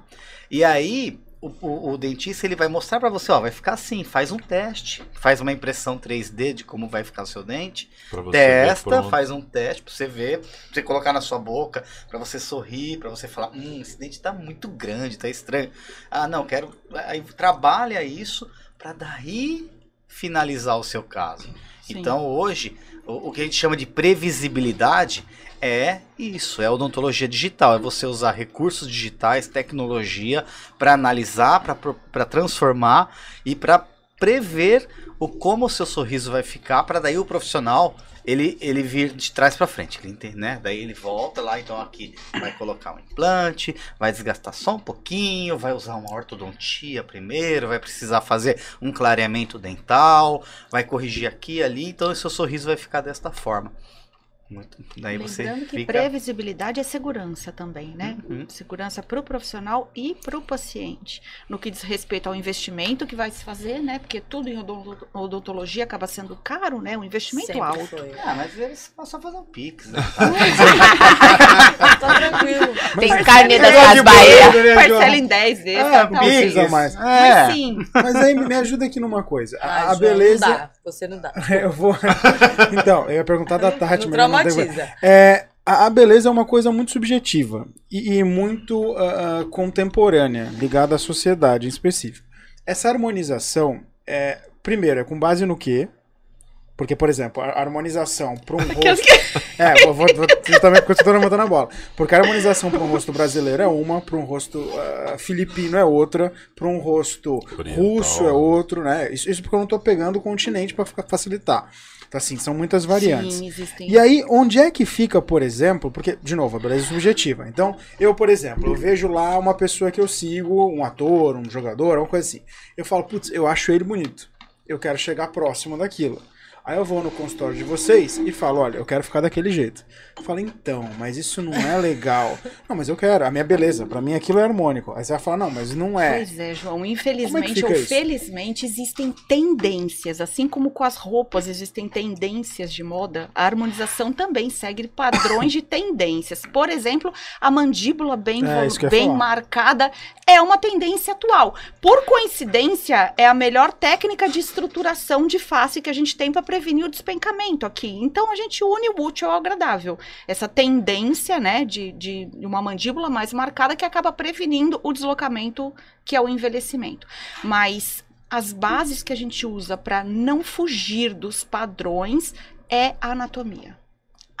S6: E aí o, o- o dentista ele vai mostrar pra você, ó, vai ficar assim, faz um teste, faz uma impressão 3D de como vai ficar o seu dente,
S2: Pra você ver
S6: testa, faz um teste pra você ver, pra você colocar na sua boca, pra você sorrir, pra você falar, hum, esse dente tá muito grande, tá estranho. Ah, não, quero, aí trabalha isso pra daí finalizar o seu caso.
S5: Sim.
S6: Então hoje, o, o que a gente chama de previsibilidade é isso, é odontologia digital, é você usar recursos digitais, tecnologia para analisar, para transformar e para prever o como o seu sorriso vai ficar, para daí o profissional ele, ele vir de trás para frente, né? Daí ele volta lá, então aqui vai colocar um implante, vai desgastar só um pouquinho, vai usar uma ortodontia primeiro, vai precisar fazer um clareamento dental, vai corrigir aqui ali, então o seu sorriso vai ficar desta forma. Muito. Daí você
S5: Lembrando que
S6: fica.
S5: previsibilidade é segurança também, né?
S6: Uhum.
S5: Segurança para o profissional e para o paciente. No que diz respeito ao investimento que vai se fazer, né? Porque tudo em odonto- odontologia acaba sendo caro, né? Um investimento
S4: Sempre
S5: alto.
S4: foi.
S6: Ah, mas eles vão só fazer um pix, né? (laughs) (laughs)
S4: Tá tranquilo.
S3: Tem carne das
S1: Parcela
S3: Casas
S1: de
S3: Bahia.
S1: né,
S5: Parcela em 10 vezes.
S1: Ah,
S5: tá, tá,
S1: pix. precisa mais.
S6: É.
S5: Mas sim,
S1: Mas aí me ajuda aqui numa coisa. A,
S4: Ah,
S1: a beleza.
S4: Dá. Você não dá. (laughs)
S1: Eu vou. (laughs) Então, eu ia perguntar da (laughs) Tati,
S4: não
S1: mas não tem-
S4: traumatiza.
S1: É, a, beleza é uma coisa muito subjetiva e, e muito ah, contemporânea, ligada à sociedade em específico. Essa harmonização, é, primeiro, é com base no quê? Porque, por exemplo, a harmonização para um (laughs) rosto. É, vou, vou, vou também porque eu estou levantando a bola. Porque a harmonização para um rosto brasileiro é uma, para um rosto ah, filipino é outra, para um rosto
S2: Oriental.
S1: russo é outro, né? Isso, isso porque eu não estou pegando o continente para facilitar. Então, assim, são muitas variantes.
S5: sim, existem.
S1: E aí, onde é que fica, por exemplo, porque, de novo, a beleza é subjetiva. Então, eu, por exemplo, eu vejo lá uma pessoa que eu sigo, um ator, um jogador, alguma coisa assim. Eu falo, putz, eu acho ele bonito. Eu quero chegar próximo daquilo. Aí eu vou no consultório de vocês e falo, olha, eu quero ficar daquele jeito. Eu falo, então, mas isso não é legal. (laughs) não, mas eu quero, a minha beleza, pra mim aquilo é harmônico. Aí você vai falar, não, mas não é.
S5: Pois é, João.
S1: É
S5: Infelizmente
S1: fica
S5: ou
S1: isso?
S5: felizmente existem tendências, assim como com as roupas existem tendências de moda, a harmonização também segue padrões de (coughs) tendências. Por exemplo, a mandíbula bem,
S1: É,
S5: bem marcada é uma tendência atual. Por coincidência, é a melhor técnica de estruturação de face que a gente tem para prevenir o despencamento aqui. Então a gente une o útil ao agradável essa tendência, né, de, de uma mandíbula mais marcada que acaba prevenindo o deslocamento, que é o envelhecimento. Mas as bases que a gente usa para não fugir dos padrões é a anatomia.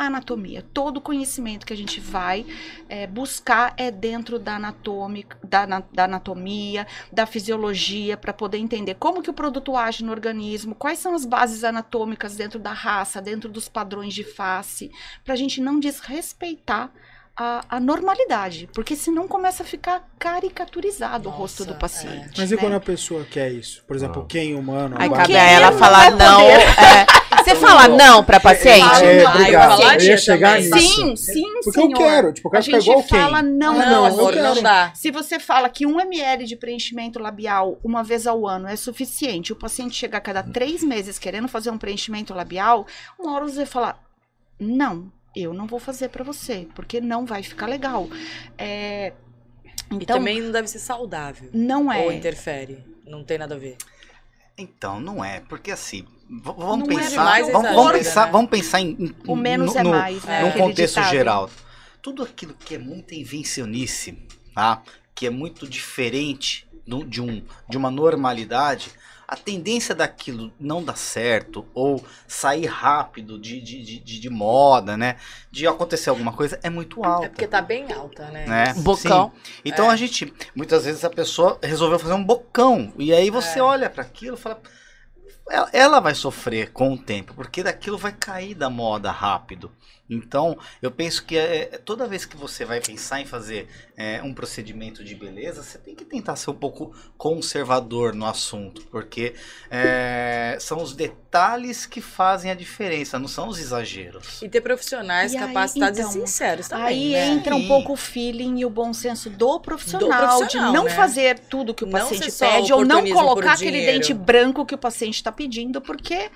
S5: Anatomia, todo conhecimento que a gente vai é, buscar é dentro da, anatômica, da, da anatomia, da fisiologia, para poder entender como que o produto age no organismo, quais são as bases anatômicas dentro da raça, dentro dos padrões de face, para a gente não desrespeitar a, a normalidade, porque senão começa a ficar caricaturizado o rosto do
S4: Nossa,
S5: paciente.
S1: Mas e
S5: né?
S1: quando a pessoa quer isso? Por exemplo, quem humano?
S3: Aí cabe a ela
S5: não
S3: falar não. é. Você fala não pra paciente?
S1: É,
S4: É,
S1: obrigado.
S4: eu
S1: ia chegar nisso.
S5: Sim, sim,
S1: Porque
S5: senhor.
S1: eu quero, tipo, eu
S5: a
S1: quero ficar
S5: gente
S1: igual quem?
S5: fala não,
S1: Ah,
S4: Não, amor, não dá.
S5: Se você fala que um ml de preenchimento labial uma vez ao ano é suficiente, o paciente chega a cada três meses querendo fazer um preenchimento labial, uma hora você vai falar, não, eu não vou fazer pra você, porque não vai ficar legal. É,
S4: E
S5: então,
S4: também não deve ser saudável.
S5: não é.
S4: Ou interfere. Não tem nada a ver.
S6: Então, não é, porque assim, vamos
S5: Não é
S6: pensar,
S4: demais
S6: vamos, vamos pensar,
S4: né?
S6: vamos pensar em, em-
S5: O menos
S6: no,
S5: é
S6: no-
S5: mais, né?
S6: num
S5: Aquele
S6: contexto
S5: ditado.
S6: geral. Tudo aquilo que é muita invencionice, tá? Que é muito diferente do- de, um, de uma normalidade, a tendência daquilo não dar certo ou sair rápido de, de, de, de- de moda, né? De acontecer alguma coisa é muito alta.
S4: É porque tá bem alta, né?
S6: né?
S3: Bocão.
S6: Sim. Então
S4: É.
S6: a gente, muitas vezes a pessoa resolveu fazer um bocão e aí você
S4: É.
S6: olha para aquilo e fala, ela, ela vai sofrer com o tempo, porque daquilo vai cair da moda rápido. Então, eu penso que é, é, toda vez que você vai pensar em fazer é, um procedimento de beleza, você tem que tentar ser um pouco conservador no assunto, porque é, são os detalhes que fazem a diferença, não são os exageros.
S4: E ter profissionais
S5: E aí,
S4: capacitados
S5: então,
S4: e sinceros também.
S5: Aí
S4: né?
S5: entra um pouco o feeling e o bom senso do profissional,
S4: Do profissional,
S5: de não
S4: né?
S5: fazer tudo que o
S4: Não
S5: paciente pede, ou não colocar aquele
S4: dinheiro.
S5: dente branco que o paciente está pedindo, porque,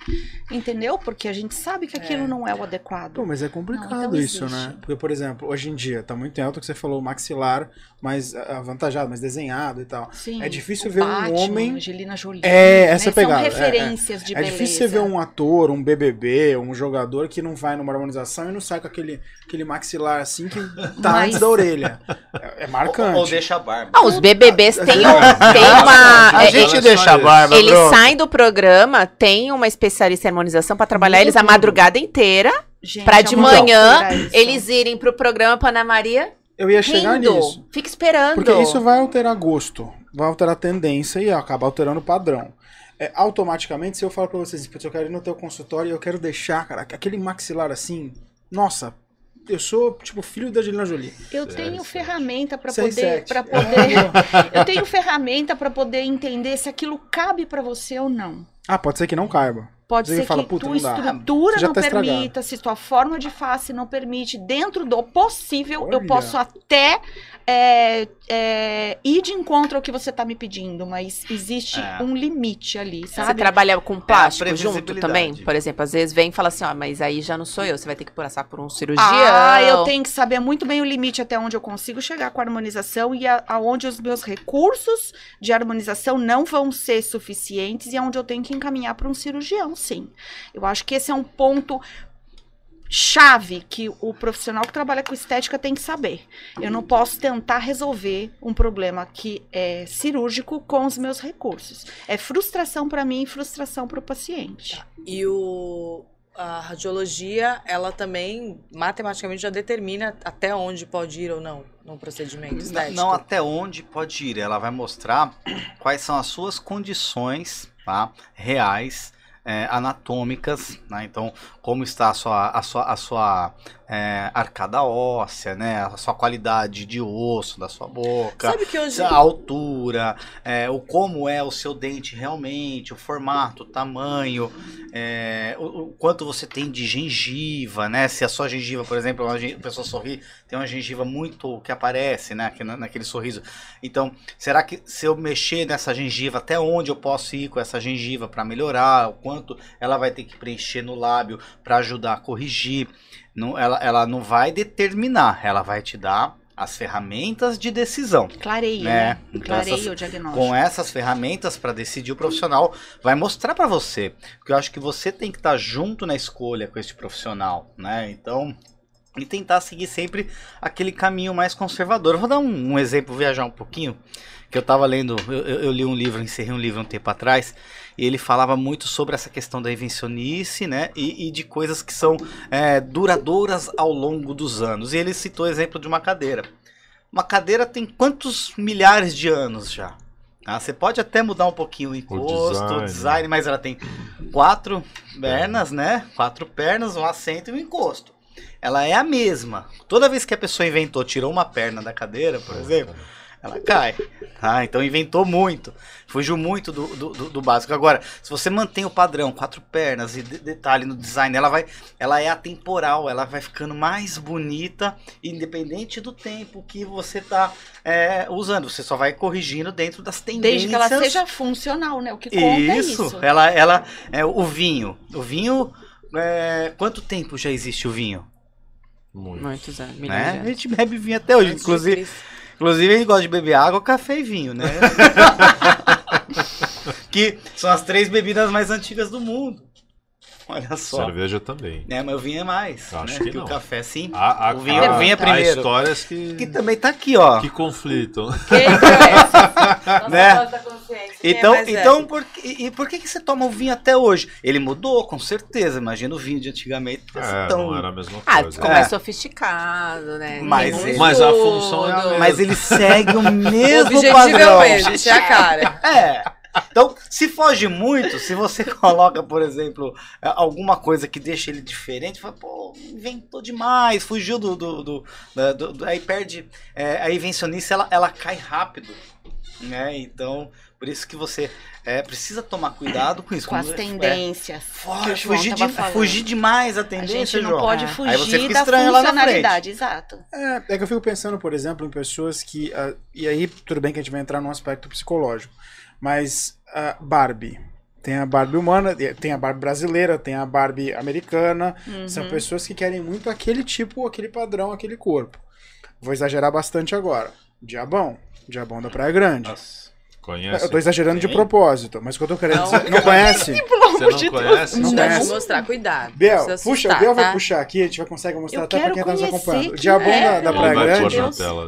S5: entendeu? Porque a gente sabe que aquilo
S4: É.
S5: não é o adequado.
S1: Pô, mas é complicado
S5: Não, então
S1: isso,
S5: existe.
S1: né? Porque, por exemplo, hoje em dia tá muito em alta o que você falou, o maxilar mais ah, avantajado, mais desenhado e tal.
S5: Sim,
S1: É difícil ver um
S5: Batman,
S1: homem-
S5: Angelina Jolie.
S1: É, essa
S5: né?
S1: pegada, é,
S5: São referências de
S1: é
S5: beleza.
S1: difícil você ver um ator, um BBB, um jogador que não vai numa harmonização e não sai com aquele, aquele maxilar assim que tá
S5: Mas-
S1: antes da orelha. É, é marcante.
S6: Ou, ou deixa a barba.
S3: Ah, os BBBs têm, um,
S1: É.
S3: tem uma.
S2: A
S3: é,
S2: gente
S3: é,
S2: deixa a barba,
S3: eles saem do programa, tem uma especialista em harmonização pra trabalhar eles a madrugada inteira.
S5: Gente,
S3: Pra
S5: é
S3: de manhã. Eles irem pro programa pra Ana Maria
S1: Eu ia chegar
S3: rindo.
S1: nisso.
S3: Fica esperando.
S1: Porque isso vai alterar gosto, vai alterar tendência e acaba alterando o padrão. É, automaticamente, se eu falo pra vocês, "Putz, eu quero ir no teu consultório e eu quero deixar, cara, aquele maxilar assim, nossa, eu sou, tipo, filho da Angelina Jolie.
S5: Eu tenho ferramenta para poder, para poder. (laughs) eu tenho ferramenta para poder entender se aquilo cabe para você ou não.
S1: Ah, pode ser que não caiba.
S5: Pode
S1: Você
S5: ser
S1: fala,
S5: que
S1: "Puta,
S5: tua
S1: não dá."
S5: estrutura não
S1: tá estragado.
S5: permita, se tua forma de face não permite, dentro do possível, eu
S1: Olha.
S5: posso até é, é, ir de encontro ao que você tá me pedindo, mas existe
S6: É.
S5: um limite ali,
S3: Você
S5: sabe?
S3: trabalha com plástico junto também? Por exemplo, às vezes vem e fala assim, ó, mas aí já não sou eu, você vai ter que passar por um cirurgião.
S5: Ah, eu tenho que saber muito bem o limite até onde eu consigo chegar com a harmonização e a- aonde os meus recursos de harmonização não vão ser suficientes e aonde eu tenho que encaminhar para um cirurgião, sim. Eu acho que esse é um ponto chave que o profissional que trabalha com estética tem que saber. Eu não posso tentar resolver um problema que é cirúrgico com os meus recursos. É frustração para mim e frustração para o paciente.
S4: E o, a radiologia, ela também matematicamente já determina até onde pode ir ou não num procedimento
S6: Não,
S4: estético.
S6: não até onde pode ir. Ela vai mostrar quais são as suas condições tá, reais, é, anatômicas. né? Então, como está a sua, a sua, a sua é, arcada óssea, né? a sua qualidade de osso da sua boca.
S4: Hoje...
S6: a altura, é, o como é o seu dente realmente, o formato, o tamanho, é, o, o quanto você tem de gengiva, né? Se a sua gengiva, por exemplo, uma a pessoa sorri, tem uma gengiva muito que aparece, né? naquele sorriso. Então, será que se eu mexer nessa gengiva, até onde eu posso ir com essa gengiva para melhorar? O quanto ela vai ter que preencher no lábio para ajudar a corrigir? Não, ela, ela não vai determinar, ela vai te dar as ferramentas de decisão.
S5: Clareia,
S6: Né?
S5: né?
S6: Então,
S5: Clareia
S6: essas-
S5: o diagnóstico.
S6: Com essas ferramentas para decidir o profissional, vai mostrar para você. Porque eu acho que você tem que estar junto na escolha com esse profissional, né? Então, e tentar seguir sempre aquele caminho mais conservador. Eu vou dar um, um exemplo, viajar um pouquinho. Que eu estava lendo, eu, eu- eu li um livro, encerrei um livro um tempo atrás, e ele falava muito sobre essa questão da invencionice, né? E, e de coisas que são é, duradouras ao longo dos anos. E ele citou o exemplo de uma cadeira. Uma cadeira tem quantos milhares de anos já? Ah, você pode até mudar um pouquinho o encosto, o design,
S2: design.
S6: mas ela tem quatro pernas, né? Quatro pernas, um assento e um encosto. Ela é a mesma. Toda vez que a pessoa inventou, tirou uma perna da cadeira, por exemplo, ela cai. Tá? Então inventou muito. Fugiu muito do, do, do- básico. Agora, se você mantém o padrão, quatro pernas e de- detalhe no design, ela vai. Ela é atemporal, ela vai ficando mais bonita, independente do tempo que você tá é, usando. Você só vai corrigindo dentro das tendências.
S5: Desde que ela seja funcional, né? O que conta é
S6: Isso,
S5: isso.
S6: ela, ela é o vinho. O vinho, é, quanto tempo já existe o vinho?
S2: Muito.
S3: Muitos anos,
S6: Né? A gente bebe vinho até hoje,
S4: Antes de
S6: inclusive. Inclusive, ele gosta de beber água, café e vinho, né? (laughs) que são as três bebidas mais antigas do mundo. (laughs) Olha só.
S2: Cerveja também.
S6: Né, mas o vinho é mais.
S2: Acho
S6: né?
S2: que
S6: o
S2: não.
S6: café, sim.
S2: Há, há,
S6: O vinho-
S2: há-
S6: o vinho é
S2: há
S6: primeiro.
S2: histórias que,
S6: Que também tá aqui, ó.
S2: que conflitam.
S4: Quem que é (laughs)
S6: Né?
S4: Quem é
S6: Então, então por, que- e, e por que, que você toma o vinho até hoje? Ele mudou, com certeza. Imagina o vinho de antigamente.
S2: É,
S6: tão-
S2: não era a mesma
S3: Ah,
S2: coisa.
S3: ficou
S6: É.
S3: mais sofisticado, né?
S6: Mas ele-
S2: Mas a função é a mesma.
S6: Mas ele segue o
S4: O (laughs)
S6: mesmo
S4: objetivo
S6: padrão.
S4: é esse, encher a cara.
S6: É. Então, se foge muito, se você (laughs) coloca, por exemplo, é, alguma coisa que deixa ele diferente, fala, pô, inventou demais, fugiu do. do, do- do- do- aí perde. é, a invencionice ela, ela cai rápido. Né? Então, por isso que você é, precisa tomar cuidado com isso.
S5: Com as
S6: é,
S5: tendências.
S6: foge,
S5: o João
S6: fugir, de, fugir demais a
S5: A
S6: tendência,
S5: gente não
S6: João.
S5: pode
S3: É.
S6: Aí você
S5: fugir
S6: fica
S5: da
S6: estranho lá na
S5: funcionalidade, exato.
S1: É, é que eu fico pensando, por exemplo, em pessoas que. ah, e aí, tudo bem que a gente vai entrar num aspecto psicológico. Mas ah, Barbie. Tem a Barbie humana, tem a Barbie brasileira, tem a Barbie americana. São
S5: Uhum.
S1: pessoas que querem muito aquele tipo, aquele padrão, aquele corpo. Vou exagerar bastante agora. Diabão. Diabão da Praia Grande.
S6: Nossa.
S2: Conhece?
S1: Eu tô exagerando de propósito, mas o que eu tô querendo
S4: Não.
S1: dizer. Não conhece? (laughs)
S2: Você não conhece?
S1: Não conhece?
S4: mostrar, cuidado.
S1: Biel,
S4: Precisa
S1: puxa, o
S4: assustar,
S1: Biel vai
S4: tá?
S1: puxar aqui, a gente vai consegue mostrar
S5: Eu
S1: até pra quem tá nos acompanhando. O Diabão
S5: é,
S1: da, da Praia Grande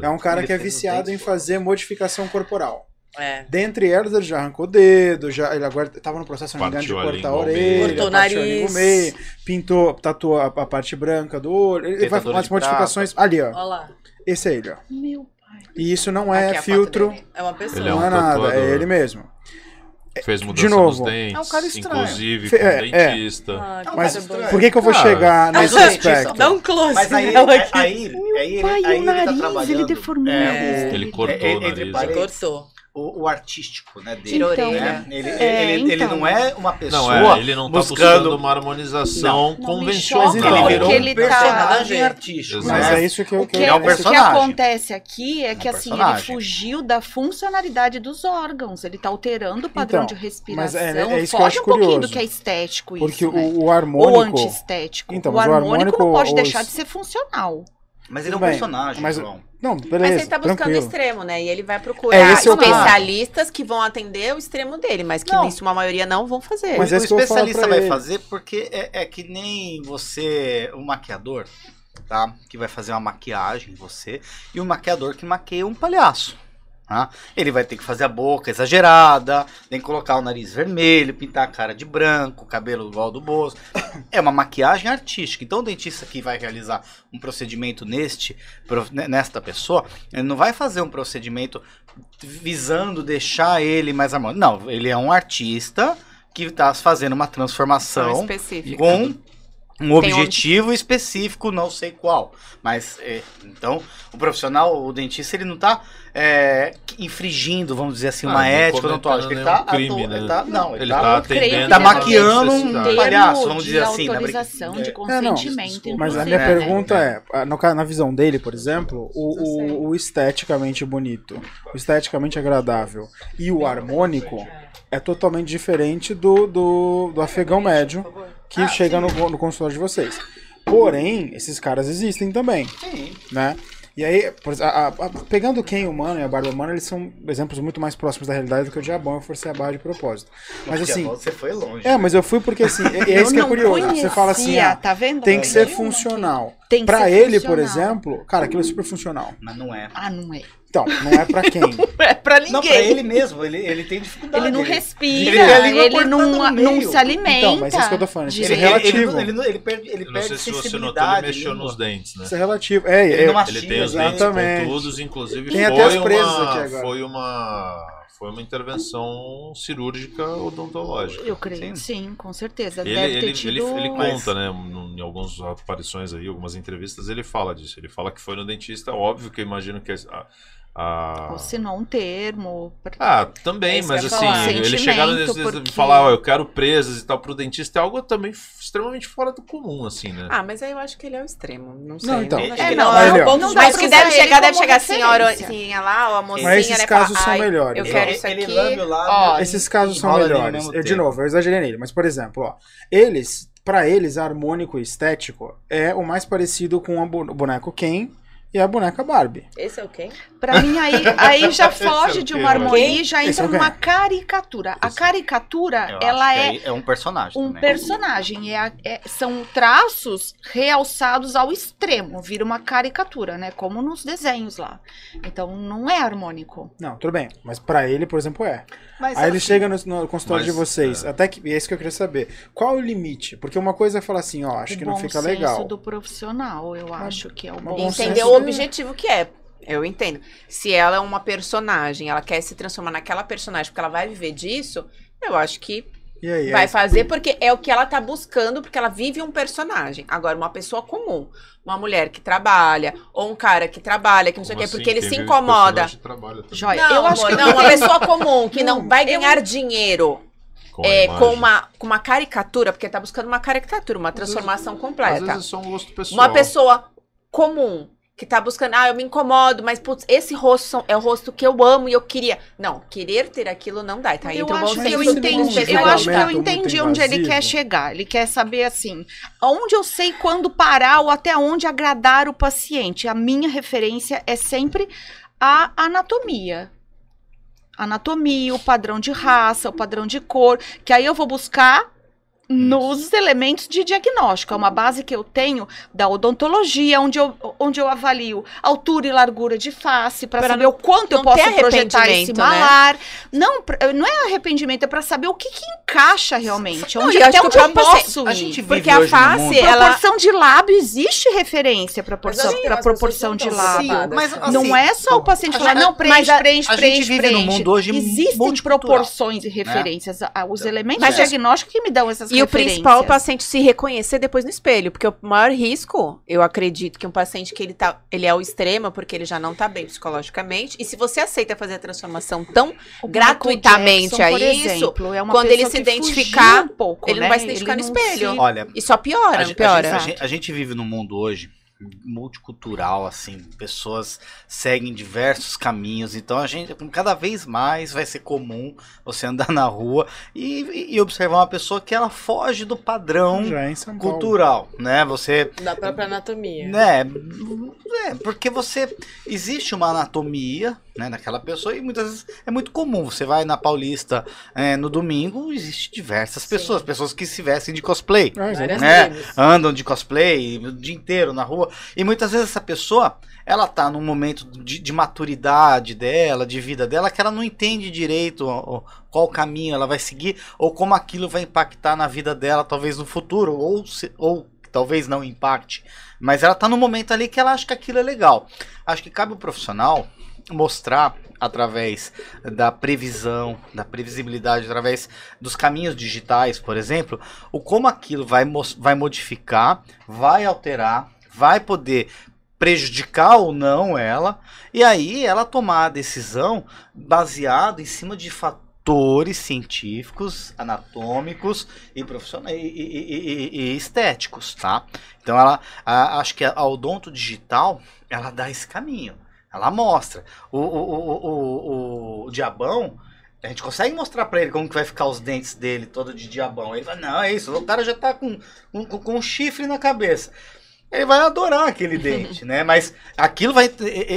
S1: é um cara que é
S6: os
S1: viciado em fazer modificação corporal.
S4: É.
S1: Dentre elas, ele já arrancou o dedo, já, ele agora tava no processo, se não me engano, de
S2: a
S1: cortar a orelha.
S4: Cortou o nariz.
S1: meio, pintou, tatuou a, a parte branca do olho. Ele vai fazer umas modificações. Ali, ó.
S4: Olha lá.
S1: Esse é ele, ó.
S5: Meu pai.
S1: E isso não é
S4: foto
S1: filtro.
S4: É uma pessoa.
S2: Ele é
S1: não
S2: um
S1: é nada, é ele mesmo.
S2: Fez mudança
S1: De novo.
S2: nos dentes,
S6: É um cara estranho.
S2: inclusive
S1: Fe-
S2: com
S1: é, é.
S2: dentista.
S4: Ah, que
S1: Mas
S4: coisa boa.
S1: por que, que eu vou
S2: Cara,
S1: chegar
S6: mas
S1: nesse aspecto?
S4: Dá um close
S6: Mas aí,
S4: nela
S6: aí,
S4: aqui.
S6: aí, aí ele,
S5: pai,
S6: aí
S5: o
S6: ele tá
S5: nariz,
S6: trabalhando.
S5: ele deformou
S6: é,
S2: Ele cortou
S6: é,
S2: o nariz.
S6: parênteses,
S4: Cortou.
S6: O, o artístico, né, dele.
S5: Então,
S6: né? Ele,
S5: É,
S6: ele, ele
S5: então.
S6: não é uma pessoa
S2: Não, é, ele não tá
S6: buscando-
S2: buscando uma harmonização
S5: Não
S2: convencional.
S5: choca,
S6: ele
S5: porque
S6: virou
S5: ele
S6: um
S5: tá-
S6: personagem artístico.
S2: Exato.
S1: Mas
S6: né?
S1: é isso que eu
S5: O que,
S1: que
S6: é um
S5: o que acontece aqui é que
S6: É um
S5: assim, ele fugiu da funcionalidade dos órgãos. Ele tá alterando o padrão
S1: Então,
S5: de respiração.
S1: mas é- é isso que eu
S5: Foge
S1: acho
S5: um pouquinho
S1: curioso.
S5: do que é estético
S1: Porque
S5: isso, né?
S1: o, o
S5: Ou
S1: harmônico.
S5: antiestético.
S1: Então,
S5: o
S1: mas o
S5: harmônico,
S1: harmônico,
S5: não pode
S1: os-
S5: deixar de ser funcional.
S6: Mas ele é um
S1: bem,
S6: personagem,
S1: mas-
S6: João.
S1: Não,
S3: Mas
S1: beleza.
S3: ele tá buscando o
S1: tranquilo.
S3: extremo, né? E ele vai
S1: É,
S3: procurar
S1: é o caso.
S3: especialistas que vão atender o extremo dele, mas que
S6: Não.
S3: em sua maioria não vão fazer.
S1: Mas
S6: o
S1: é isso
S6: especialista vai
S1: ele.
S6: fazer porque é, é que nem você, um maquiador, tá? Que vai fazer uma maquiagem em você e um maquiador que maqueia um palhaço. Tá? Ele vai ter que fazer a boca exagerada, tem que colocar o nariz vermelho, pintar a cara de branco, o cabelo igual ao do Bozo. (coughs) É uma maquiagem artística. Então o dentista que vai realizar um procedimento neste, ne- nesta pessoa, ele não vai fazer um procedimento visando deixar ele mais harmônico. Não, ele é um artista que está fazendo uma transformação com um objetivo específico, não sei qual. Mas, é, então, o profissional, o dentista, ele não está infringindo, vamos dizer assim,
S2: Ah,
S6: uma ética odontológica. Ele tá,
S2: crime, né?
S6: ele tá- não, ele,
S2: Ele
S6: tá,
S2: tá
S5: Eu creio
S2: atendendo.
S6: tá maquiando um palhaço, vamos
S5: de
S6: dizer assim, né?
S5: autorização, de
S6: É.
S1: É, não,
S5: consentimento,
S1: Mas a minha
S5: né?
S1: pergunta é, ca- na visão dele, por exemplo, o, o, o esteticamente bonito, o esteticamente agradável e o harmônico é totalmente diferente do, do, do afegão médio que
S6: Ah,
S1: chega no, no consultório de vocês. Porém, esses caras existem também,
S6: Sim.
S1: né? E aí, por a- a- a- pegando o Ken humano e a barba humana, eles são exemplos muito mais próximos da realidade do que o diabão, eu forcei a barra de propósito. Mas
S6: Porque
S1: assim,
S6: Você foi longe.
S1: é, mas eu fui porque assim, é, é isso que é curioso. Você fala assim,
S5: conhecia,
S1: ah,
S5: tá vendo?
S1: tem que ser funcional.
S5: Tem que
S1: Pra
S5: ser
S1: ele, por
S5: funcional.
S1: exemplo, cara, aquilo é super funcional.
S6: Mas não é.
S5: Ah, não é.
S1: Então, não é pra quem? (laughs)
S5: É pra ninguém.
S6: Não, pra ele mesmo, ele, ele tem dificuldade.
S5: Ele não
S6: ele-
S5: respira,
S6: Ele
S5: ele não, não se alimenta.
S1: Então, mas isso que eu tô falando, isso
S6: Ele,
S1: é
S6: ele, ele,
S1: relativo.
S6: não- ele, não- ele perde, ele
S2: Eu não
S6: perde
S2: sei se você notou, ele mexeu nos dentes, né?
S1: Isso é relativo. É,
S6: Ele
S1: é,
S6: não
S2: Ele tem os dentes
S1: exatamente.
S2: pontudos, inclusive
S1: Tem
S2: foi,
S1: até as presas
S2: uma,
S1: aqui agora.
S2: foi uma foi uma intervenção cirúrgica odontológica.
S5: Eu creio,
S6: Sim.
S5: sim, com certeza.
S2: Ele,
S5: Deve
S2: ele,
S5: ter
S2: ele,
S5: tido...
S2: ele
S6: Mas-
S2: conta, né? Em algumas aparições aí, algumas entrevistas, ele fala disso. Ele fala que foi no dentista, óbvio que eu imagino que a. a-
S5: Assinou um termo.
S2: Ah,
S3: É
S2: também,
S3: que
S2: mas assim,
S3: falar.
S2: ele chegar e
S5: porque-
S2: falar, ó, eu quero presas e tal pro dentista é algo também extremamente fora do comum, assim, né?
S3: Ah, mas aí eu acho que ele é o extremo. Não sei.
S1: Não, então.
S3: Acho
S5: É, não,
S1: Mas,
S5: é
S1: ó,
S5: um
S1: não
S5: de
S3: Mas
S5: vista
S3: que deve chegar, deve chegar assim, a
S5: referência.
S3: orozinha lá, ou a mocinha,
S1: Mas esses
S3: né?
S1: casos são
S3: "Ai,
S1: melhores.
S3: Eu quero isso aqui. Ó,
S1: Esses casos são melhores. Eu, de novo, eu exagerei nele, mas por exemplo, ó, eles, pra eles, harmônico e estético é o mais parecido com o boneco Ken e a boneca Barbie.
S3: Esse é o quê?
S5: Pra mim, aí, aí já (laughs)
S2: é
S5: foge
S2: o
S5: de uma harmonia e já
S1: é
S5: entra
S1: quê?
S5: numa caricatura. A
S2: Esse-
S5: caricatura,
S6: Eu
S5: ela é
S6: é um personagem
S5: um
S6: também.
S5: personagem. É, a- é- são traços realçados ao extremo. Vira uma caricatura, né? Como nos desenhos lá. Então, não é harmônico.
S1: Não, tudo bem, mas pra ele, por exemplo, é.
S6: Mas,
S1: Aí ele
S6: assim,
S1: chega no, no consultório
S2: Mas,
S1: de vocês,
S2: é.
S1: até que, e é isso que eu queria saber. Qual o limite? Porque uma coisa é falar assim, ó, acho
S5: o
S1: que não fica
S5: senso
S1: legal.
S5: do profissional, eu acho que é o bom.
S3: Entender
S1: senso
S3: o objetivo que é. Eu entendo. Se ela é uma personagem, ela quer se transformar naquela personagem porque ela vai viver disso, eu acho que
S1: E aí?
S3: vai
S1: aí-
S3: fazer porque é o que ela tá buscando, porque ela vive um personagem. Agora, uma pessoa comum, uma mulher que trabalha, ou um cara que trabalha, que não sei o
S2: Como
S3: quê,
S2: assim?
S3: porque ele
S2: Quem
S3: se incomoda.
S2: personagem trabalha também.
S5: Joia.
S3: Não,
S5: eu acho
S3: amor,
S5: que
S3: não, uma pessoa comum que não,
S1: Não,
S3: vai
S5: eu-
S3: ganhar dinheiro
S2: Com
S3: é, com, uma, com uma caricatura, porque tá buscando uma caricatura, uma transformação
S2: Às
S3: completa.
S2: vezes é só um gosto pessoal.
S3: Uma pessoa comum que tá buscando, ah, eu me incomodo, mas putz, esse rosto é o rosto que eu amo e eu queria. Não, querer ter aquilo não dá. Tá
S5: Eu
S3: entre o bom
S5: acho que eu entendi. Eu acho que eu entendi onde ele quer chegar. Ele quer saber assim, onde eu sei quando parar ou até onde agradar o paciente. A minha referência é sempre a anatomia. Anatomia, o padrão de raça, o padrão de cor, que aí eu vou buscar nos elementos de diagnóstico. É uma base que eu tenho da odontologia, onde eu, onde eu avalio altura e largura de face, para saber o quanto eu
S3: não
S5: posso projetar esse
S3: né?
S5: malar. Não, pra- não é arrependimento, é para saber o que, que encaixa realmente.
S3: Não,
S5: onde,
S3: e eu
S5: até onde
S3: que
S5: eu posso
S6: a gente
S3: Porque a
S6: no
S3: face, ela-
S5: Proporção de lábio, existe referência para proporção,
S3: Sim,
S5: pra
S3: as
S5: proporção de
S3: não
S5: lábio.
S3: preocupadas.
S6: Mas, assim,
S5: não é só o paciente falar, não, preenche,
S6: mas a-
S5: preenche,
S6: a gente
S5: preenche,
S6: vive num
S5: preenche.
S6: mundo hoje
S5: Existem proporções e referências. a- Os elementos
S3: Mas é-
S5: diagnósticos que me dão essas
S3: E o E o principal é o paciente se reconhecer depois no espelho, porque o maior risco, eu acredito que um paciente que ele tá, ele é ao extremo porque ele já não tá bem psicologicamente, e se você aceita fazer a transformação tão
S5: O
S3: gratuitamente a
S5: Jackson, por
S3: isso,
S5: exemplo, é uma
S3: quando ele se identificar,
S5: um pouco,
S3: ele não
S5: né?
S3: vai se identificar no
S5: não
S3: espelho.
S5: se-
S6: Olha,
S3: e só piora,
S6: a,
S3: não
S6: gente-
S3: piora.
S6: a gente- a gente- a gente vive num mundo hoje multicultural, assim, pessoas seguem diversos caminhos, então a gente, cada vez mais vai ser comum você andar (laughs) na rua e, e observar uma pessoa que ela foge do padrão
S1: Já é em São Paulo.
S6: cultural, né? Você
S4: Da própria anatomia.
S6: né? É, porque você. Existe uma anatomia, né, naquela pessoa, e muitas vezes é muito comum. Você vai na Paulista é, no domingo, existe diversas
S4: Sim.
S6: pessoas, pessoas que se vestem de cosplay.
S1: Ah.
S4: Várias
S6: né? Andam de cosplay o dia inteiro na rua. E muitas vezes essa pessoa, ela tá num momento de, de maturidade dela, de vida dela, que ela não entende direito qual caminho ela vai seguir, ou como aquilo vai impactar na vida dela, talvez no futuro, ou, se- ou talvez não impacte. Mas ela tá num momento ali que ela acha que aquilo é legal. Acho que cabe o profissional mostrar através da previsão, da previsibilidade, através dos caminhos digitais, por exemplo, o como aquilo vai, vai modificar, vai alterar, vai poder prejudicar ou não ela, e aí ela tomar a decisão baseado em cima de fatores científicos, anatômicos e profissionais e, e- e- e- estéticos, tá? Então ela, a- acho que a odonto digital, ela dá esse caminho, ela mostra. O, o, o, o, o- diabão, a gente consegue mostrar pra ele como que vai ficar os dentes dele todo de diabão. Ele fala, não, é isso, o cara já tá com, com, com um chifre na cabeça. Ele vai adorar aquele (laughs) dente, né? Mas aquilo vai.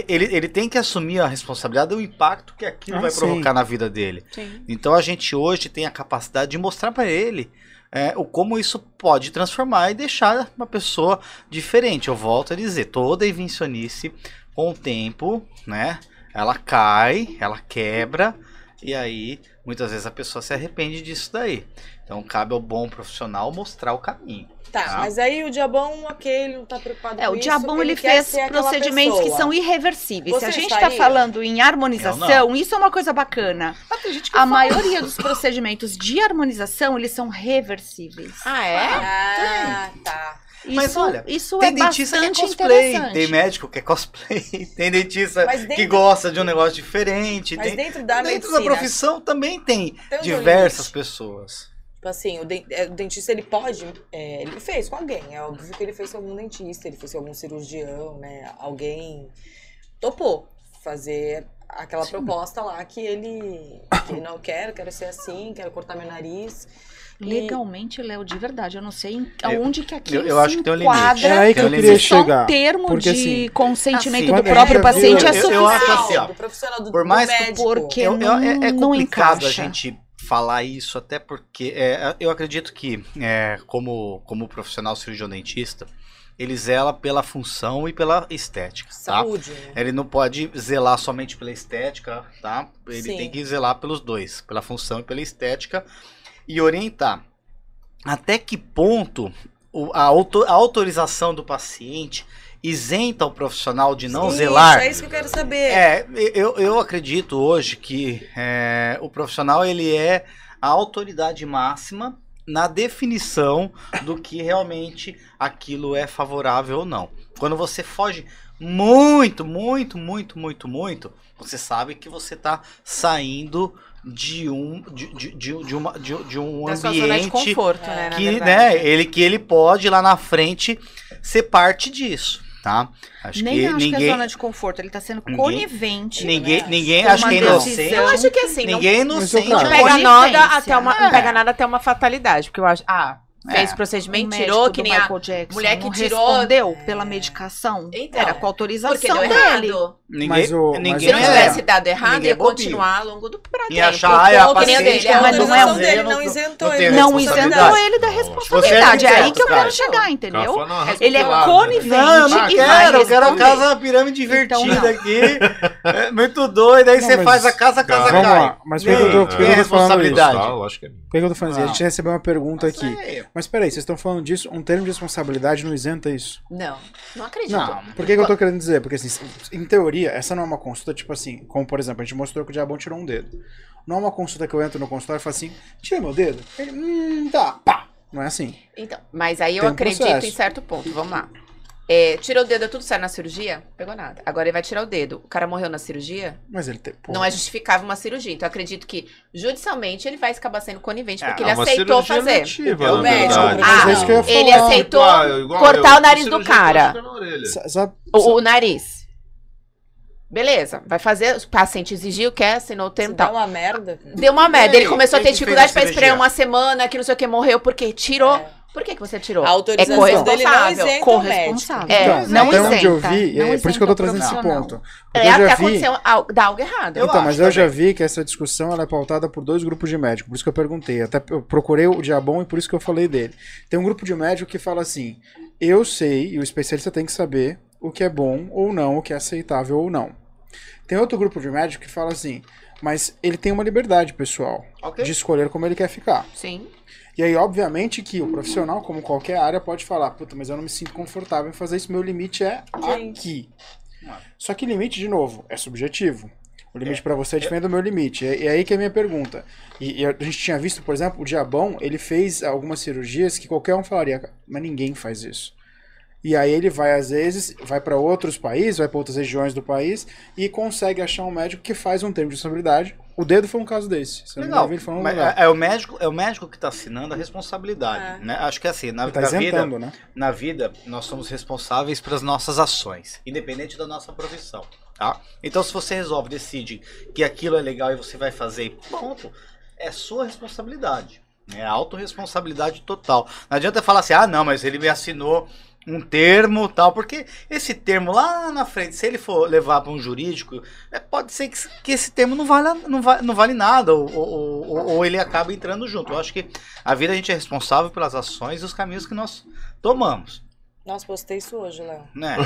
S6: Ele, ele tem que assumir a responsabilidade do impacto que aquilo
S1: Ah,
S6: vai
S1: sim.
S6: provocar na vida dele.
S3: Sim.
S6: Então a gente hoje tem a capacidade de mostrar para ele é, o como isso pode transformar e deixar uma pessoa diferente. Eu volto a dizer, toda invencionice com o tempo, né? Ela cai, ela quebra e aí muitas vezes a pessoa se arrepende disso daí. Então cabe ao bom profissional mostrar o caminho.
S4: Tá,
S6: Tá.
S4: mas aí o diabão, ok, ele não tá preocupado
S5: É,
S4: com
S5: o
S4: isso.
S5: Diabão ele,
S4: quer
S5: fez procedimentos que são irreversíveis. Se
S4: Você
S5: a gente está falando em harmonização, isso é uma coisa bacana. A maioria dos procedimentos de harmonização, eles são reversíveis.
S3: Ah, é?
S4: Ah, tá.
S5: Isso,
S6: Mas olha,
S5: isso
S6: Tem
S5: é
S6: dentista que é cosplay, tem médico que é cosplay, (laughs) tem dentista
S4: Mas
S6: que
S4: dentro-
S6: gosta de um negócio diferente.
S4: Mas
S6: tem...
S4: dentro da
S6: Dentro
S4: medicina,
S6: da profissão também tem
S4: tem
S6: diversas
S4: limite.
S6: pessoas.
S4: Tipo assim, o, den- é, o dentista ele pode. é, ele fez com alguém. É óbvio que ele fez com algum dentista, ele fez com algum cirurgião, né? Alguém topou fazer aquela proposta lá que ele. Que não quero, quero ser assim, quero cortar meu nariz. E-
S5: Legalmente, Léo, de verdade, eu não sei em-
S6: Eu-
S5: aonde que aquilo
S6: eu- eu acho que tem um limite.
S1: É aí que
S6: Tem
S1: eu
S6: um
S1: queria.
S5: Só um
S1: chegar.
S5: termo
S1: porque,
S5: de
S1: assim,
S5: consentimento
S6: assim,
S5: do
S1: a
S5: próprio paciente
S1: viu-
S5: é
S6: eu- eu
S5: suficiente.
S6: acho assim, ó,
S4: do profissional do,
S6: por
S4: do
S6: mais que-
S4: médico.
S5: porque-
S6: Eu- eu-
S5: não-
S6: é, é
S5: não
S6: complicado a
S5: encaixa.
S6: gente falar isso, até porque é, eu acredito que, é, como, como profissional cirurgião dentista, ele zela pela função e pela estética, tá?
S4: Saúde, né?
S6: Ele não pode zelar somente pela estética, tá? Ele
S4: Sim.
S6: tem que zelar pelos dois, pela função e pela estética, e orientar. Até que ponto a autorização do paciente isenta o profissional de não
S4: Isso,
S6: zelar?
S4: É isso que eu quero saber.
S6: É, eu, eu acredito hoje que é, o profissional ele é a autoridade máxima na definição do que realmente aquilo é favorável ou não. Quando você foge muito, muito, muito, muito, muito, você sabe que você está saindo de um de, de, de, de uma, de, de um
S3: Da sua zona de
S6: ambiente
S3: conforto, né? na
S6: que, né, ele que ele pode lá na frente ser parte disso, tá? Acho
S5: Nem
S6: que
S5: acho que
S6: ninguém
S5: é zona de conforto, ele tá sendo
S6: Ninguém-
S5: conivente.
S6: ninguém
S4: né?
S6: ninguém acho que é inocente.
S3: Eu acho que assim, não,
S6: ninguém é inocente.
S3: Não pega nada até uma, não
S6: É.
S3: pega nada até uma fatalidade. Porque eu acho. Ah, fez
S6: É.
S5: O
S3: procedimento, tirou, que nem a.
S5: Michael Jackson
S3: mulher que tirou-
S5: respondeu pela medicação.
S3: Então,
S5: Era com
S3: Porque
S5: autorização
S3: deu
S5: dele.
S3: errado.
S6: Ninguém,
S1: Mas o-
S6: ninguém
S3: Se não
S1: é-
S3: tivesse dado errado,
S6: ninguém
S3: ia
S6: é
S3: continuar ao longo do pra
S6: E
S3: tempo.
S6: achar, a
S3: que nem o
S6: paciente
S3: dele.
S6: é
S3: Ah,
S5: mas não é
S6: doença,
S5: dele,
S4: não isentou
S6: não
S4: ele
S5: Não
S6: responsabilidade.
S5: isentou ele da
S2: é
S5: responsabilidade. É aí que eu quero chegar, entendeu? Ele é conivente
S6: Não, eu não
S5: e
S6: quero, eu quero a casa pirâmide divertida
S5: Então,
S6: aqui. É muito doido, aí você faz a casa, a casa cai.
S1: lá, mas por que eu tô- que
S6: quem
S1: eu
S6: é
S1: falando
S2: que é.
S1: Tô falando? A gente recebeu uma pergunta aqui. Mas peraí, vocês estão falando disso, um termo de responsabilidade não isenta isso.
S3: Não, não acredito.
S1: Não, por que, que eu tô querendo dizer? Porque, assim, em teoria, essa não é uma consulta, tipo assim, como por exemplo, a gente mostrou que o diabão tirou um dedo. Não é uma consulta que eu entro no consultório e falo assim, tira meu dedo. Ele, hum, tá, pá. Não é assim.
S3: Então, mas aí eu
S1: um
S3: acredito
S1: processo.
S3: em certo ponto. Vamos lá. É, tirou o dedo, é tudo certo na cirurgia? Pegou nada. Agora ele vai tirar o dedo. O cara morreu na cirurgia?
S1: Mas ele tem.
S3: Não é justificável uma cirurgia. Então eu acredito que judicialmente ele vai acabar sendo conivente,
S6: É,
S3: porque
S2: É
S3: ele aceitou fazer.
S4: É o médico?
S1: Mas é isso que eu ia falar.
S3: ele aceitou
S2: Ah, igual
S3: cortar
S2: eu,
S3: o nariz do cara. O, o nariz. Beleza, vai fazer. O paciente exigiu, quer, assinou o termo e tal.
S4: uma merda.
S3: Deu uma merda. Ele começou a ter dificuldade
S6: a
S3: pra esperar uma semana, que não sei o que, morreu, porque tirou.
S4: É.
S3: Por que, que você tirou?
S4: A autorização
S3: corresponsável.
S4: dele não isenta o
S5: Corresponsável.
S4: médico.
S3: É,
S1: então,
S3: não
S1: até onde eu
S5: isenta,
S1: vi,
S5: não
S1: é por isso que eu tô
S5: isenta o
S1: trazendo esse ponto. Porque
S3: É,
S1: eu
S3: até
S1: já vi.
S3: aconteceu algo, dar algo errado.
S6: Eu
S1: então,
S6: acho
S1: mas eu já vi que essa discussão ela é pautada por dois grupos de médicos, por isso que eu perguntei. Até eu procurei o Diabon e por isso que eu falei dele. Tem um grupo de médico que fala assim: eu sei, e o especialista tem que saber o que é bom ou não, o que é aceitável ou não. Tem outro grupo de médico que fala assim: mas ele tem uma liberdade pessoal
S6: Ok.
S1: de escolher como ele quer ficar.
S3: Sim.
S1: E aí, obviamente, que o profissional, como qualquer área, pode falar: puta, mas eu não me sinto confortável em fazer isso, meu limite é aqui.
S6: Ah.
S1: Só que limite, de novo, é subjetivo. O limite
S6: É.
S1: pra você é diferente do meu limite. É, é aí que é a minha pergunta. E, e a gente tinha visto, por exemplo, o Diabão, ele fez algumas cirurgias que qualquer um falaria, mas ninguém faz isso. E aí ele vai, às vezes, vai para outros países, vai para outras regiões do país e consegue achar um médico que faz um termo de responsabilidade. O dedo foi um caso desse. Não me
S6: Legal.
S1: um
S6: Mas
S1: lugar.
S6: é, é o médico, é o médico que está assinando a responsabilidade.
S4: É.
S6: Né? Acho que é assim, na,
S1: tá
S6: na vida,
S1: né?
S6: na vida, nós somos responsáveis pelas nossas ações, independente da nossa profissão, tá? Então, se você resolve, decide que aquilo é legal e você vai fazer, e ponto, é sua responsabilidade. É autorresponsabilidade total. Não adianta falar assim, ah, não, mas ele me assinou um termo tal, porque esse termo lá na frente, se ele for levar para um jurídico, é, pode ser que, que esse termo não vale, não vale, não vale nada, ou, ou, ou- ou ele acaba entrando junto. Eu acho que a vida a gente é responsável pelas ações e os caminhos que nós tomamos
S4: Nossa, postei isso hoje, Léo.
S6: né?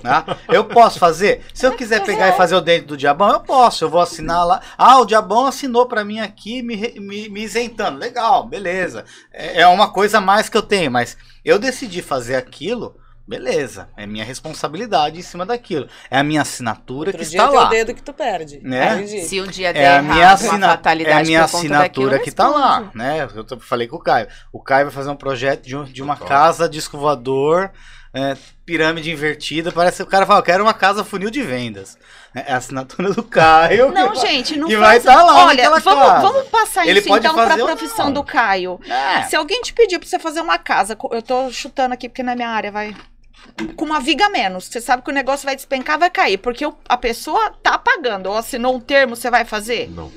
S6: Tá? Eu posso fazer? Se eu quiser pegar e fazer o dente do diabão, eu posso. Eu vou assinar lá. Ah, o diabão assinou pra mim aqui, me, me, me isentando. Legal, beleza. É, é uma coisa a mais que eu tenho, mas eu decidi fazer aquilo. Beleza, é minha responsabilidade em cima daquilo. É a minha assinatura
S4: Outro
S6: que está
S4: é o
S6: lá.
S4: dedo que tu perde.
S6: Né?
S3: Se um dia der
S6: É a
S3: errado,
S6: minha,
S3: uma
S6: assina... é
S3: fatalidade
S6: a minha
S3: por conta daquilo,
S6: assinatura que tá lá, né? Eu falei com o Caio. O Caio vai fazer um projeto de, um- de uma
S2: Total.
S6: casa disco voador, é, pirâmide invertida. Parece que o cara fala, eu quero uma casa funil de vendas. É a assinatura do Caio.
S5: Não,
S6: que
S5: gente, não
S6: que
S5: faz...
S6: vai tá lá
S5: Olha, vamos,
S6: casa.
S5: vamos passar
S6: Ele
S5: isso então para a profissão
S6: não.
S5: do Caio.
S6: É.
S5: Se alguém te pedir para você fazer uma casa, eu tô chutando aqui porque na minha área vai com uma viga menos. Você sabe que o negócio vai despencar, vai cair, porque o- a pessoa tá pagando ou assinou um termo, você vai fazer?
S2: Não.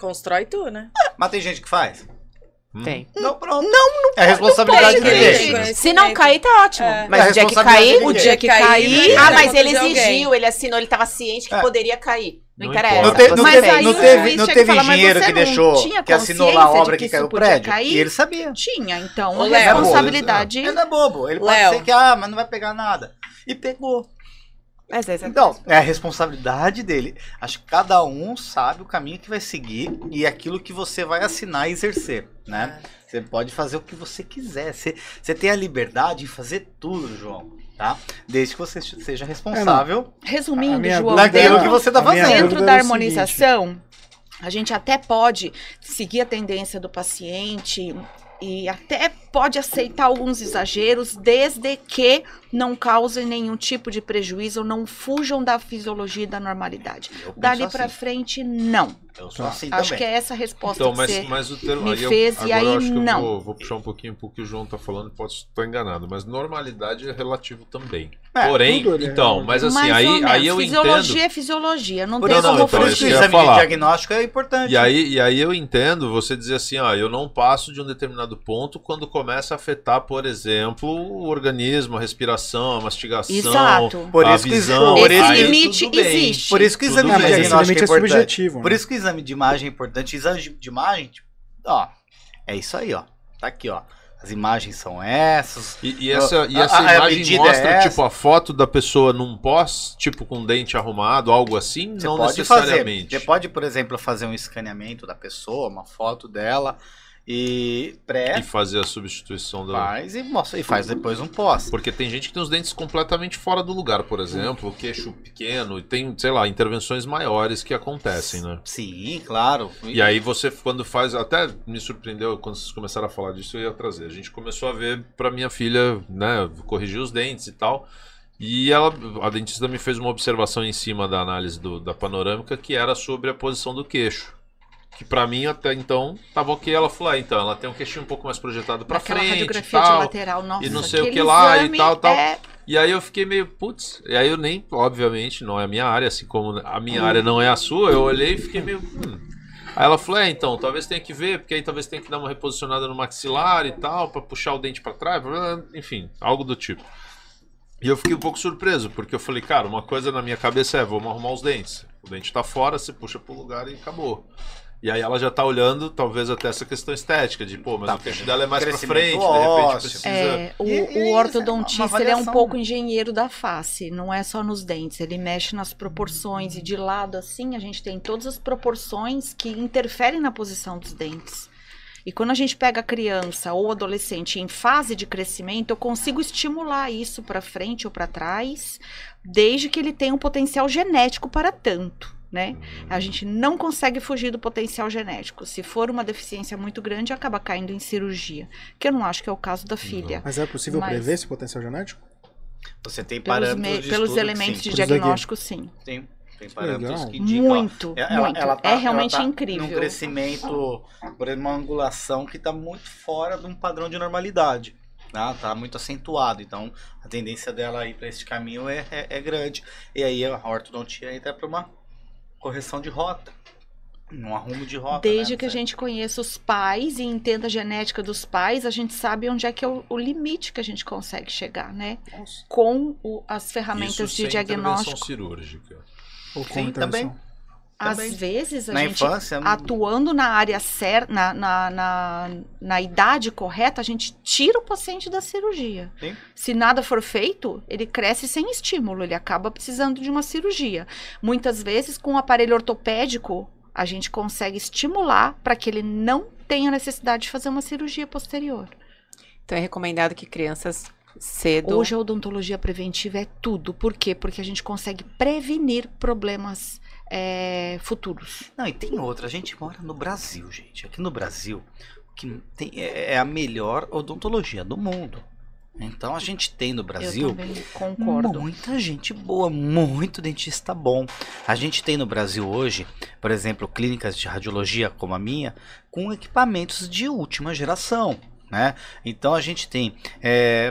S4: Constrói tu, né?
S6: Mas tem gente que faz.
S2: Hum.
S3: Tem.
S6: Não, pronto. Não, não É a responsabilidade
S5: pode,
S6: dele.
S3: Se não cair, tá ótimo.
S4: É.
S3: Mas
S6: É
S3: o dia que cair, o dia que
S4: Cair,
S3: cair. Ah, mas ele exigiu, ele assinou, ele tava ciente que
S6: É.
S3: poderia cair. Não,
S2: Não
S3: interessa.
S6: Não, te- não
S5: Mas
S6: teve, não
S5: o
S6: teve,
S5: juiz
S6: não
S5: chega e
S6: teve
S5: fala, mas
S6: engenheiro
S5: você
S6: que deixou,
S5: tinha
S6: que assinou lá a
S5: de
S6: obra
S5: que
S6: que caiu o prédio.
S5: cair?
S6: E ele sabia.
S5: Tinha, então,
S4: Ô,
S5: a
S4: Léo.
S5: responsabilidade.
S6: Ele não é bobo. Ele pode ser que, ah, mas não vai pegar nada. E pegou.
S3: Vezes é
S6: Então, é a responsabilidade dele. Acho que cada um sabe o caminho que vai seguir e aquilo que você vai assinar e exercer, né? Você pode fazer o que você quiser. Você, você tem a liberdade em fazer tudo, João, tá? Desde que você seja responsável.
S1: A
S5: Resumindo, João,
S1: dúvida
S6: Naquilo
S1: era-
S6: que você tá
S1: minha
S6: fazendo.
S5: dentro da
S1: seguinte,
S5: harmonização, a gente até pode seguir a tendência do paciente e até pode aceitar alguns exageros, desde que não causem nenhum tipo de prejuízo ou não fujam da fisiologia e da normalidade. Dali
S6: assim.
S5: pra frente, não.
S6: Eu sou assim
S5: Acho
S6: também.
S5: que é essa a resposta
S2: Então,
S5: que
S2: mas,
S5: você...
S2: mas o termo
S5: me
S2: aí eu-
S5: fez, e aí
S2: eu acho que
S5: não.
S2: eu vou, vou puxar um pouquinho pro que o João tá falando, posso estar enganado, mas normalidade é relativo também.
S6: É,
S2: Porém,
S1: tudo ele é
S2: então, mas assim,
S5: Mais
S2: aí, aí eu
S5: fisiologia
S2: entendo.
S5: é fisiologia, não
S6: Por
S5: tem
S2: não,
S5: como
S2: então, isso
S6: exame de
S2: falar.
S6: diagnóstico é importante.
S2: E aí, e aí eu entendo você dizer assim, ó, eu não passo de um determinado ponto quando começa a afetar, por exemplo, o organismo, a respiração, a mastigação,
S5: Exato.
S6: Por
S2: a
S6: isso que-
S2: visão.
S6: por
S5: Esse
S2: aí
S5: limite existe.
S6: Por isso que o exame
S1: Não,
S6: de
S2: bem.
S6: diagnóstico
S1: limite
S6: é
S1: é
S6: importante.
S1: subjetivo.
S6: Por
S1: né?
S6: isso que o exame de imagem é importante. Exame de, de imagem, tipo, ó, é isso aí, ó. Tá aqui, ó. As imagens são essas.
S2: E, e essa, e
S6: A-
S2: essa
S6: a- a
S2: imagem
S6: medida
S2: mostra,
S6: é essa.
S2: tipo, a foto da pessoa num pós, tipo, com dente arrumado, algo assim?
S6: Você
S2: não
S6: pode fazer.
S2: necessariamente.
S6: Você pode, por exemplo, fazer um escaneamento da pessoa, uma foto dela, E pré,
S2: E fazer a substituição da.
S6: faz e mostra e faz depois um pós.
S2: Porque tem gente que tem os dentes completamente fora do lugar, por exemplo, o queixo pequeno, e tem, sei lá, intervenções maiores que acontecem, né?
S6: Sim, claro.
S2: E aí você, quando faz. Até me surpreendeu quando vocês começaram a falar disso, eu ia trazer. A gente começou a ver pra minha filha, né, corrigir os dentes e tal. E ela, a dentista me fez uma observação em cima da análise do- da panorâmica que era sobre a posição do queixo. Que pra mim até então tava ok. Ela falou: ah, então, ela tem um queixinho um pouco mais projetado pra
S5: Naquela
S2: frente e tal.
S5: lateral, nossa,
S2: e não sei o que lá e tal, tal.
S5: é-
S2: E aí eu fiquei meio, putz, e aí eu nem, obviamente, não é a minha área, assim como a minha área não é a sua, eu olhei e fiquei meio. Hum. Aí ela falou, é, então, talvez tenha que ver, porque aí talvez tenha que dar uma reposicionada no maxilar e tal, pra puxar o dente pra trás, enfim, algo do tipo. E eu fiquei um pouco surpreso, porque eu falei, cara, uma coisa na minha cabeça é, vamos arrumar os dentes. O dente tá fora, você puxa pro lugar e acabou. E aí ela já tá olhando, talvez até essa questão estética, de, pô, mas
S6: Tá,
S2: o queixo dela é mais pra
S6: crescimento
S2: frente, de repente
S6: ósseo.
S2: precisa...
S5: É, o,
S6: E-
S5: o
S6: é
S5: ortodontista ele é um pouco engenheiro da face, não é só nos dentes, ele mexe nas proporções e de lado assim a gente tem todas as proporções que interferem na posição dos dentes. E quando a gente pega a criança ou adolescente em fase de crescimento, eu consigo estimular isso para frente ou para trás, desde que ele tenha um potencial genético para tanto. Né? A gente não consegue fugir do potencial genético. Se for uma deficiência muito grande, acaba caindo em cirurgia. Que eu não acho que é o caso da filha.
S1: Mas é possível
S5: Mas-
S1: prever esse potencial genético?
S6: Você tem
S5: Pelos,
S6: parâmetros
S5: me-
S6: de
S5: pelos elementos
S6: sim,
S5: de diagnóstico, sim.
S6: tem, tem parâmetros
S1: legal.
S6: que indicam.
S5: Muito,
S6: ela-
S5: muito.
S6: ela tá-
S5: é
S6: ela
S5: realmente
S6: tá
S5: incrível.
S6: Num crescimento, por exemplo, uma angulação que está muito fora de um padrão de normalidade. Tá, tá muito acentuado, então a tendência dela ir para esse caminho é, é, é grande. E aí a ortodontia entra para uma correção de rota, um arrumo de rota.
S5: Desde
S6: né?
S5: que a gente conheça os pais e entenda a genética dos pais, a gente sabe onde é que é o, o limite que a gente consegue chegar, né? Com o- as ferramentas
S2: Isso
S5: de
S2: sem intervenção
S5: diagnóstico.
S2: cirúrgica.
S1: Ou com
S6: Sim,
S1: intervenção?
S6: também.
S5: Às
S6: também.
S5: vezes a
S6: na
S5: gente
S6: infância,
S5: atuando na área certa, na, na, na, na idade correta, a gente tira o paciente da cirurgia.
S6: Sim.
S5: Se nada for feito, ele cresce sem estímulo, ele acaba precisando de uma cirurgia. Muitas vezes, com o aparelho ortopédico, a gente consegue estimular para que ele não tenha necessidade de fazer uma cirurgia posterior.
S3: Então é recomendado que crianças cedo.
S5: Hoje a odontologia preventiva é tudo. Por quê? Porque a gente consegue prevenir problemas é, futuros.
S6: Não, e tem outra. A gente mora no Brasil, gente. Aqui no Brasil, o que tem, é, é a melhor odontologia do mundo. Então a gente tem no Brasil muita gente boa, muito dentista bom. A gente tem no Brasil hoje, por exemplo, clínicas de radiologia como a minha, com equipamentos de última geração. Né? Então a gente tem é,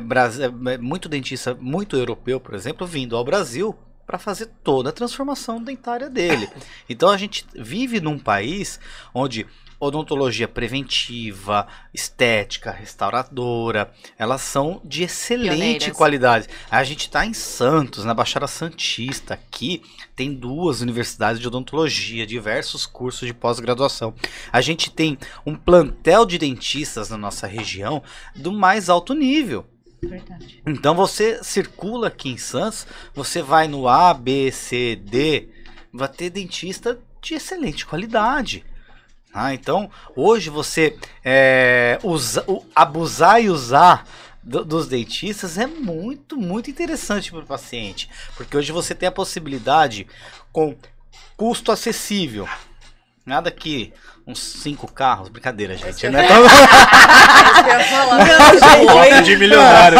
S6: é, muito dentista, muito europeu, por exemplo, vindo ao Brasil para fazer toda a transformação dentária dele. (coughs) Então a gente vive num país onde odontologia preventiva, estética, restauradora, elas são de excelente
S3: Pioneiras.
S6: qualidade. A gente está em Santos, na Baixada Santista, aqui tem duas universidades de odontologia, diversos cursos de pós-graduação. A gente tem um plantel de dentistas na nossa região do mais alto nível.
S5: Verdade.
S6: Então você circula aqui em Santos, você vai no A, B, C, D, vai ter dentista de excelente qualidade. Ah, então, hoje você é, usa- abusar e usar do- dos dentistas é muito, muito interessante para o paciente. Porque hoje você tem a possibilidade com custo acessível. Nada que uns cinco carros, brincadeira, gente. Não (laughs) é tão-
S4: Isso que eu ia falar.
S6: Óbvio
S2: de milionário.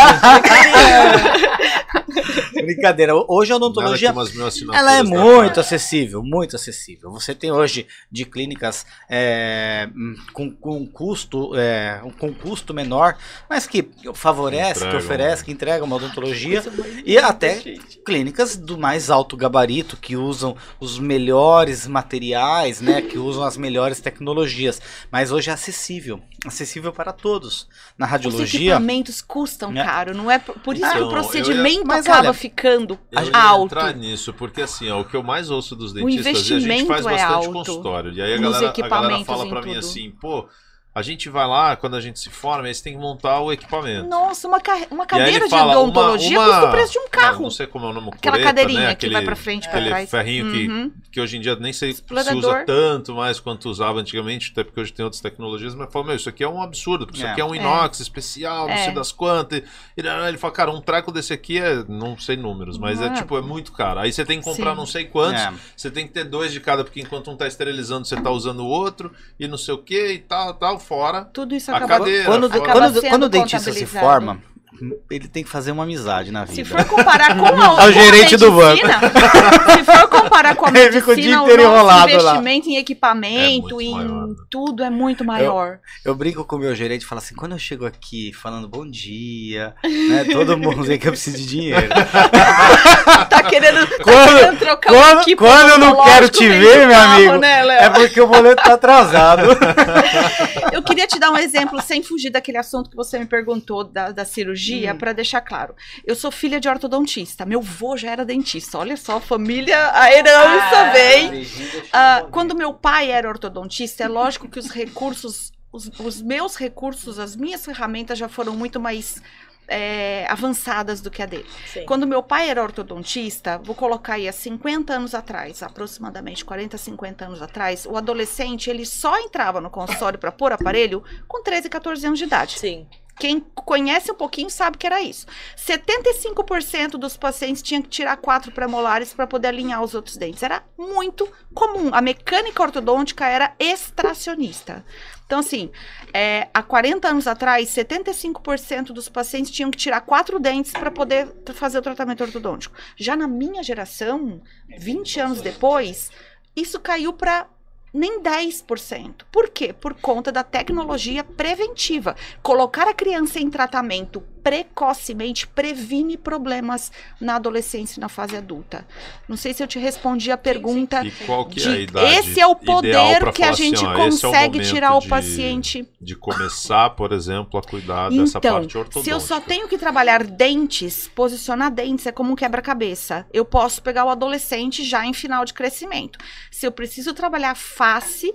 S6: Brincadeira. Hoje a odontologia
S2: que assinaturas
S6: ela é
S2: da
S6: muito acessível, muito acessível. Você tem hoje de clínicas é, hum, com, com custo é, com custo menor, mas que favorece, que
S2: Entregam.
S6: oferece, que entrega uma odontologia e até clínicas do mais alto gabarito que usam os melhores materiais, né, que usam as melhores tecnologias. Mas hoje é acessível, acessível para todos. Na
S5: Os
S6: radiologia,
S5: equipamentos custam
S6: né?
S5: caro, não é? Por isso que
S2: Então,
S5: o
S2: eu ia-
S5: procedimento
S6: mas
S5: acaba
S6: olha,
S5: ficando
S2: Eu ia
S5: alto.
S2: entrar nisso, porque assim, ó, o que eu mais ouço dos
S5: O
S2: dentistas, e a gente faz
S5: investimento é
S2: bastante
S5: alto
S2: consultório. E aí a galera, a galera
S5: equipamentos
S2: fala pra mim
S5: tudo.
S2: assim, pô, A gente vai lá, quando a gente se forma, aí você tem que montar o equipamento.
S5: Nossa, uma, ca- uma cadeira de
S2: fala,
S5: odontologia
S2: uma- uma-
S5: custa o preço de um
S2: Não,
S5: carro.
S2: Não, sei como é o nome.
S5: Aquela
S2: cureta,
S5: cadeirinha
S2: né?
S5: que
S2: Aquele,
S5: vai pra frente, pra
S2: aquele
S5: trás.
S2: ferrinho
S5: Uhum.
S2: que, que hoje em dia nem sei se usa tanto mais quanto usava antigamente, até porque hoje tem outras tecnologias, mas fala, meu, isso aqui é um absurdo, porque isso
S6: É.
S2: aqui é um inox especial, não
S5: É.
S2: sei das quantas. Ele fala, cara, um treco desse aqui é, não sei números, mas é tipo, é muito caro. Aí você tem que comprar
S5: Sim.
S2: não sei quantos,
S6: É.
S2: você tem que ter dois de cada, porque enquanto um tá esterilizando, você tá usando o outro, e não sei o que, e tal, tal, fora.
S5: Tudo isso
S2: A
S5: acaba
S2: cadeira,
S6: Quando,
S2: fora-
S6: quando,
S5: sendo
S6: quando o dentista se forma, ele tem que fazer uma amizade na
S5: Se
S6: vida.
S5: for comparar com (laughs) a,
S6: É o
S5: com a
S6: gerente do
S5: medicina, se for comparar com a (laughs)
S6: Ele fica o dia
S5: medicina, o
S6: inteiro
S5: nosso
S6: enrolado lá.
S5: investimento em equipamento,
S2: É
S5: em
S2: maior, né?
S5: tudo é muito maior.
S6: Eu brinco com o meu gerente e falo assim: quando eu chego aqui falando bom dia, né, todo mundo vê que eu preciso de dinheiro. (laughs)
S5: Tá querendo, tá
S6: Quando-
S5: querendo trocar
S6: quando-
S5: um
S6: quando eu não quero te ver, meu
S5: carro,
S6: amigo,
S5: né?
S6: É porque o boleto tá atrasado.
S5: Eu queria te dar um exemplo, sem fugir daquele assunto que você me perguntou da, da
S6: Hum.
S5: cirurgia, pra deixar claro. Eu sou filha de ortodontista. Meu vô já era dentista. Olha só, família, a herança vem. Ah, quando meu pai era ortodontista, é lógico que os recursos, os, os meus recursos, as minhas ferramentas já foram muito mais é, avançadas do que a dele.
S4: Sim.
S5: Quando meu pai era ortodontista, vou colocar aí há 50 anos atrás, aproximadamente 40, 50 anos atrás, o adolescente ele só entrava no consultório para pôr aparelho com 13, 14 anos de idade.
S4: Sim.
S5: Quem conhece um pouquinho sabe que era isso. 75% dos pacientes tinham que tirar quatro premolares para poder alinhar os outros dentes. Era muito comum. A mecânica ortodôntica era extracionista. Então, assim, é, há 40 anos atrás, 75% dos pacientes tinham que tirar quatro dentes para poder fazer o tratamento ortodôntico. Já na minha geração, 20 anos depois, isso caiu para nem 10%. Por quê? Por conta da tecnologia preventiva. Colocar a criança em tratamento precocemente previne problemas na adolescência e na fase adulta. Não sei se eu te respondi a pergunta.
S2: E qual que é a idade
S5: esse é o poder que a
S2: assim,
S5: gente
S2: ó, esse é o
S5: consegue tirar o
S2: de-
S5: paciente.
S2: De começar, por exemplo, a cuidar dessa
S5: Então,
S2: parte ortodôntica.
S5: se eu só tenho que trabalhar dentes, posicionar dentes é como um quebra-cabeça. Eu posso pegar o adolescente já em final de crescimento. Se eu preciso trabalhar face,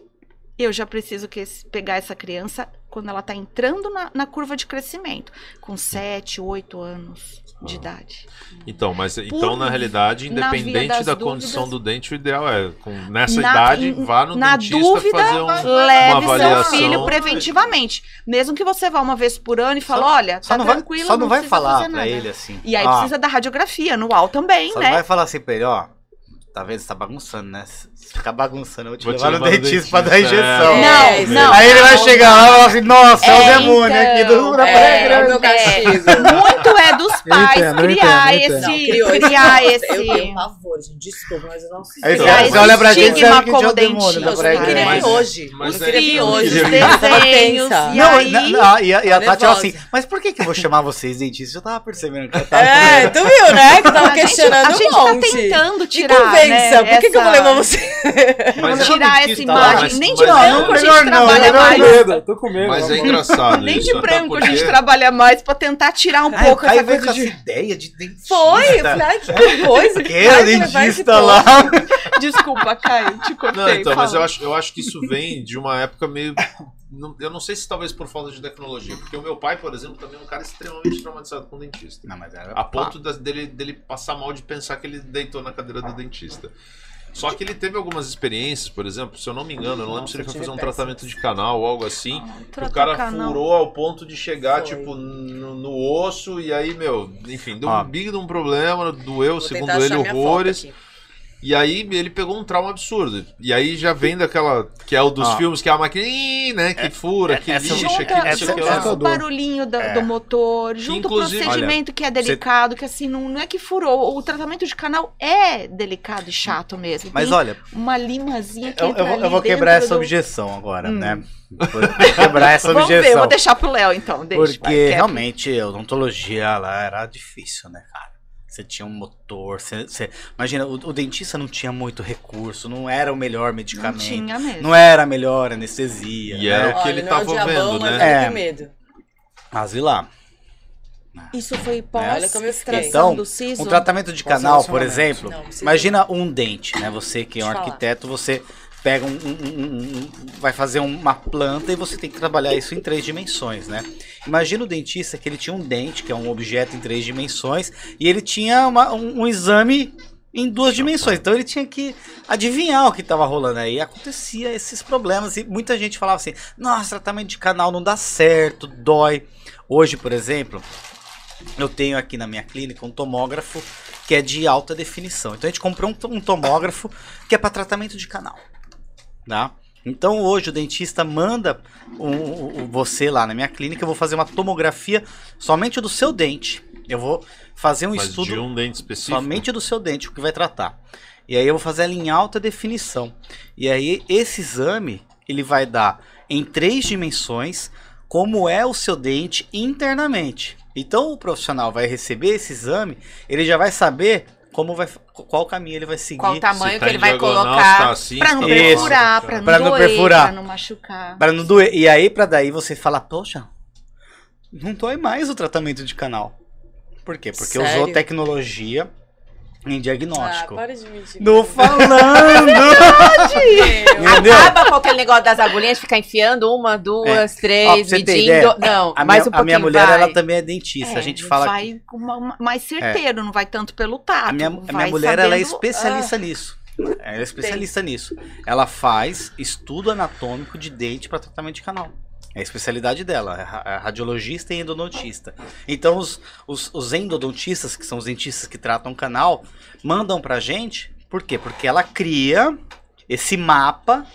S5: eu já preciso que esse- pegar essa criança quando ela está entrando na, na curva de crescimento, com 7, 8 anos de
S2: Ah.
S5: idade.
S2: Então, mas então na
S5: Por-
S2: realidade,
S5: na
S2: independente
S5: das
S2: da
S5: dúvidas-
S2: condição do dente, o ideal é com, nessa
S5: Na-
S2: idade vá no
S5: na
S2: dentista
S5: dúvida,
S2: fazer um,
S5: Leve seu
S2: avaliação.
S5: filho preventivamente. Mesmo que você vá uma vez por ano e fale, olha,
S6: Só
S5: tá
S6: não vai,
S5: tranquilo,
S6: só não vai
S5: precisa
S6: falar
S5: nada.
S6: ele assim.
S5: E aí
S6: ó,
S5: precisa da radiografia anual também,
S6: Só
S5: né?
S6: não vai falar assim pra ele, ó. Tá vendo? Você tá bagunçando, né? Se ficar bagunçando, eu vou te
S2: Vou te
S6: levar no
S2: levar no
S6: dentista pra dar
S2: dentista,
S6: injeção.
S2: é.
S5: Não,
S4: É,
S5: não.
S6: Aí ele vai
S4: Não,
S6: chegar lá e falar assim, nossa, é, o
S5: É,
S6: demônio aqui do
S5: então,
S6: da
S4: É,
S6: Praia
S4: é o
S6: Grande.
S4: meu castigo.
S5: Muito é dos pais
S1: entendo, eu
S5: criar
S1: entendo, eu
S5: esse,
S4: Não, criou
S5: criar esse,
S4: Eu tenho pavor, gente. Desculpa, mas eu não sei.
S6: Aí
S5: criar
S6: você
S5: esse
S6: olha pra gente e
S5: estigma
S6: sabe que
S5: como
S6: é o demônio da
S5: dentista.
S4: Eu não queria vir hoje.
S2: mas
S4: eu não queria
S2: é-
S4: vir
S2: eu
S4: hoje.
S5: Os.
S4: Eu
S5: desenhos, e
S6: Não,
S5: aí...
S6: na- e a,
S4: Tô
S6: Tati é assim, mas por que, que eu vou chamar vocês dentistas? Eu tava percebendo que ela tava
S4: É, tu viu, né? Que eu tava
S5: A gente,
S4: questionando
S5: a gente
S4: um
S5: tá
S4: monte.
S5: tentando tirar,
S4: convença,
S5: né,
S4: por que, que eu vou
S5: essa-
S4: levar você? (laughs)
S2: Mas é-
S5: tirar essa imagem.
S2: mas-
S5: Nem de branco a gente trabalha mais.
S1: medo, tô com medo.
S2: Mas é engraçado
S5: Nem de branco a gente trabalha mais pra tentar tirar um
S6: Ai,
S5: pouco essa coisa
S6: com essa
S5: de...
S6: ideia de dentista.
S4: Foi, eu falei, que coisa.
S6: Que dentista lá.
S5: Desculpa, Caio, te cortei.
S2: Não, então, mas eu acho, eu acho que isso vem de uma época meio. Não- Eu não sei se talvez por falta de tecnologia, porque o meu pai, por exemplo, também é um cara extremamente traumatizado com dentista.
S6: Não, mas era
S2: A ponto da- dele, dele passar mal de pensar que ele deitou na cadeira do dentista. Só que ele teve algumas experiências, por exemplo, se eu não me engano, eu não lembro se ele foi fazer um tratamento de canal ou algo assim. que
S5: Tratar
S2: o cara
S5: canal.
S2: furou ao ponto de chegar,
S4: Foi.
S2: tipo, no, no osso, e aí, meu, enfim, deu um big de um problema, doeu,
S4: Vou
S2: segundo ele,
S4: achar minha foto
S2: horrores. E aí ele pegou um trauma absurdo. E aí já vem daquela. Que é o dos
S6: Ó.
S2: filmes, que é a máquina, né? Que fura,
S6: é-
S2: que
S6: essa-
S2: lixa,
S5: Junta,
S2: que
S6: essa-
S2: o lá.
S6: essa-
S5: o barulhinho do,
S6: É.
S5: do motor, junto o
S2: inclusive-
S5: procedimento que é delicado, que assim, não, não é que furou. O tratamento de canal é delicado e chato mesmo.
S6: Mas
S5: Tem
S6: olha,
S5: uma limazinha que
S6: eu,
S5: entra
S6: eu vou,
S5: ali
S6: eu vou quebrar essa
S5: do-
S6: objeção agora,
S5: Hum.
S6: né? Vou quebrar essa (laughs)
S5: Vamos ver,
S6: objeção.
S5: vou deixar pro Léo então, deixa.
S6: Porque
S5: vai,
S6: realmente a odontologia lá era difícil, né, cara? Você tinha um motor, você, você- imagina, o, o dentista não tinha muito recurso, não era o melhor
S5: Não
S6: medicamento,
S5: tinha mesmo.
S6: não era a melhor anestesia.
S2: E era
S6: né?
S2: o que ele
S4: Olha, não é
S2: tava
S4: diabão,
S2: vendo,
S4: mas
S2: né?
S6: É.
S4: medo.
S6: Mas vi lá.
S5: Isso foi
S4: fiquei.
S5: pós-extração
S6: Então,
S5: do siso?
S6: Um tratamento de
S1: Pós
S6: canal, por exemplo,
S4: Não,
S6: imagina um dente, né? Você que é um
S4: eu falar.
S6: arquiteto, você pega um, um- um- vai fazer uma planta e você tem que trabalhar isso em três dimensões, né? Imagina o dentista que ele tinha um dente, que é um objeto em três dimensões, e ele tinha uma- um, exame em duas dimensões. Então ele tinha que adivinhar o que estava rolando aí. Acontecia esses problemas e muita gente falava assim: "Nossa, tratamento de canal não dá certo, dói". Hoje, por exemplo, eu tenho aqui na minha clínica um tomógrafo que é de alta definição. Então a gente comprou um tomógrafo que é para tratamento de canal, tá? Então hoje o dentista manda o- você lá na minha clínica, eu vou fazer uma tomografia somente do seu dente. Eu vou fazer um
S2: Mas
S6: estudo
S2: de um dente específico.
S6: somente do seu dente, o que vai tratar. E aí eu vou fazer ela em alta definição. E aí esse exame, ele vai dar em três dimensões como é o seu dente internamente. Então o profissional vai receber esse exame, ele já vai saber como vai qual caminho ele vai seguir.
S3: Qual o tamanho
S2: Se
S3: que
S2: tá
S3: ele vai colocar.
S2: tá assim,
S5: Pra não
S2: tá
S6: Isso.
S5: perfurar, pra não,
S6: Pra não
S5: doer,
S6: perfurar.
S5: pra não machucar.
S6: Para não doer. E aí para daí você falar, poxa, não dói mais o tratamento de canal. Por quê? Porque
S4: Sério?
S6: usou tecnologia em
S4: Ah,
S6: diagnóstico.
S4: para de mentir.
S6: Não falando! (laughs) Entendeu?
S3: Acaba com aquele negócio das agulhinhas, ficar enfiando uma, duas,
S6: Ó, pra
S3: três,
S6: ter
S3: medindo. Não,
S6: A
S3: mais
S6: minha,
S3: um pouquinho
S6: a minha mulher,
S3: vai.
S6: ela também é dentista.
S5: É,
S6: a gente fala
S5: vai
S6: que
S5: uma- uma- mais certeiro, não vai tanto pelo tato.
S6: a minha, a minha mulher, ela é
S5: sabendo-
S6: especialista nisso. Ela é especialista nisso. Ela faz estudo anatômico de dente para tratamento de canal. É a especialidade dela, é é radiologista e endodontista. Então, os, os, os endodontistas, que são os dentistas que tratam canal, mandam pra gente. Por quê? Porque ela cria esse mapa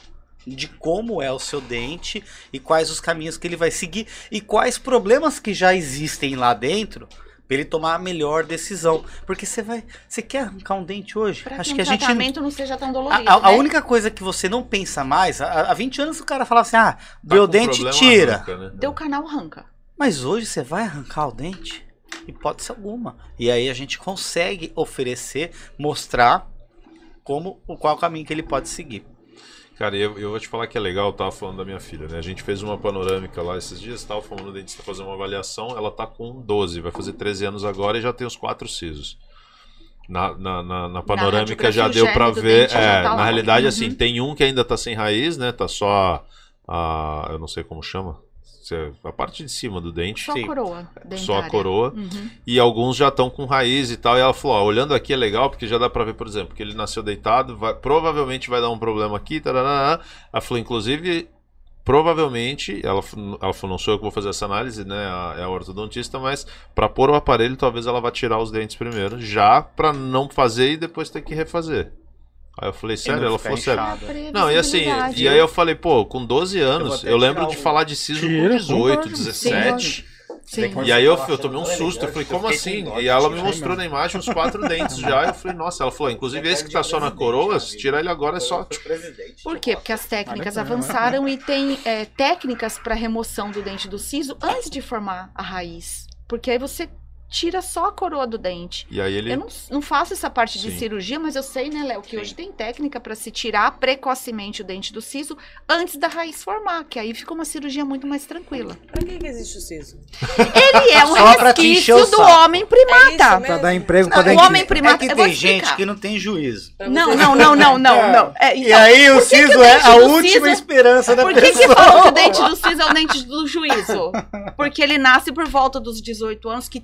S6: de como é o seu dente e quais os caminhos que ele vai seguir e quais problemas que já existem lá dentro para ele tomar a melhor decisão. Porque você vai, você quer arrancar um dente hoje?
S5: Pra
S6: Acho
S5: que
S6: que
S5: o
S6: a gente
S5: tratamento não seja tão
S6: a,
S5: dolorido,
S6: a- a
S5: né?
S6: única coisa que você não pensa mais, há, há 20 anos o cara fala assim: "Ah,
S2: Tá
S6: o
S2: com
S6: dente, tira".
S2: arranca, né?
S5: Deu canal, arranca.
S6: Mas hoje você vai arrancar o dente? Hipótese alguma. E aí a gente consegue oferecer, mostrar como o qual caminho que ele pode seguir.
S2: Cara, eu, eu vou te falar que é legal, eu tava falando da minha filha, né? A gente fez uma panorâmica lá esses dias, tava fomos no dentista fazer uma avaliação, ela tá com 12, vai fazer 13 anos agora e já tem os quatro sisos. Na, na, na, na panorâmica já
S5: radiografia,
S2: deu
S5: do
S2: ver.
S5: dente já
S2: É,
S5: tá
S2: na realidade,
S5: Uhum.
S2: assim, tem um que ainda tá sem raiz, né? Tá só a. Eu não sei como chama. A parte de cima do dente.
S5: Só
S6: Sim.
S5: a coroa
S2: Só a
S5: dentária.
S2: coroa.
S5: Uhum.
S2: E alguns já estão com raiz e tal. E ela falou: ó, olhando aqui é legal, porque já dá pra ver, por exemplo, que ele nasceu deitado, vai- provavelmente vai dar um problema aqui. Tarará. Ela falou, inclusive, provavelmente, ela, ela falou, não sou eu que vou fazer essa análise, né? a- É a ortodontista, mas pra pôr o aparelho, talvez ela vá tirar os dentes primeiro, já pra não fazer e depois ter que refazer. Aí eu falei, sério? Ela falou, sério. Não, e assim, e aí eu falei, pô, com 12 anos,
S6: até
S2: eu, lembro de
S6: o-
S2: falar de siso com
S1: Tira,
S2: 18,
S1: concordo.
S2: 17.
S5: Sim.
S2: E aí eu, eu tomei um susto, eu falei, como assim? E ela me mostrou
S1: mesmo.
S2: na imagem os quatro (laughs) dentes já. Eu falei, nossa, ela falou, inclusive esse que tá só na coroa, se tirar ele agora é só.
S5: Por quê? Porque as técnicas avançaram e tem é, técnicas para remoção do dente do siso antes de formar a raiz. Porque aí você tira só a coroa do dente.
S2: E aí ele.
S5: Eu não, não faço essa parte de
S2: Sim.
S5: cirurgia, mas eu sei, né, Léo, que
S6: Sim.
S5: hoje tem técnica para se tirar precocemente o dente do siso antes da raiz formar, que aí fica uma cirurgia muito mais tranquila.
S4: Pra que, que existe o siso?
S5: Ele é um resquício
S6: o
S5: do
S6: saco.
S5: homem primata.
S4: É
S1: Pra dar emprego
S5: Não,
S1: pra
S5: o
S1: dentista.
S5: homem primata.
S6: É que tem gente que não tem juízo.
S5: Não, não, não, não, não, não. É,
S6: E
S5: então,
S6: aí o
S5: por que que
S6: siso
S5: o
S6: é a última
S5: siso-
S6: esperança da
S5: Por que,
S6: pessoa.
S5: que falam que o dente do siso é o dente do juízo? (laughs) Porque ele nasce por volta dos 18 anos, que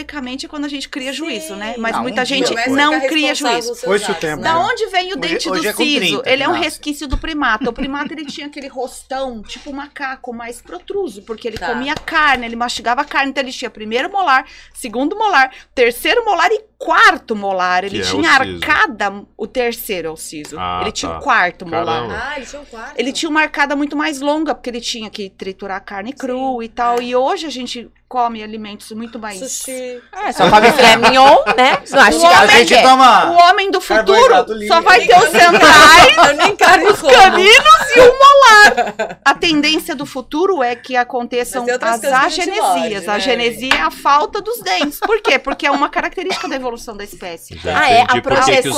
S5: teoricamente é quando a gente cria juízo, né? Mas
S6: Não,
S5: muita
S6: um
S5: gente
S6: dia
S5: não cria juízo.
S1: Foi-se o tempo,
S4: né?
S5: Da
S1: né?
S5: onde vem o
S6: Hoje-
S5: dente
S6: hoje
S5: do
S6: é
S5: siso?
S6: 30
S5: ele é um resquício do primata. O primata ele tinha aquele rostão, tipo macaco, mais protruso, porque ele
S4: Tá.
S5: comia carne, ele mastigava carne, então ele tinha primeiro molar, segundo molar, terceiro molar e quarto molar. Ele
S2: Que é o
S5: tinha
S2: siso.
S5: arcada, o terceiro é o siso.
S2: Ah,
S5: ele tinha
S2: tá.
S5: o quarto molar.
S2: Caramba.
S4: Ah, ele tinha um quarto.
S5: Ele tinha uma arcada muito mais longa, porque ele tinha que triturar a carne crua e tal.
S4: é.
S5: E hoje a gente come alimentos muito mais.
S4: Sushi.
S3: É, só come filé mignon, né? (laughs) Não acho que
S6: A gente
S5: é. O
S6: toma.
S5: homem do futuro só vai ter os centrais, os caninos e o molar. A tendência do futuro é que aconteçam as
S4: a
S5: agenesias.
S4: morde,
S5: A
S4: né?
S5: agenesia é a falta dos dentes. Por quê? Porque é uma característica da evolução da espécie.
S2: Já
S3: Ah, é? A projeção-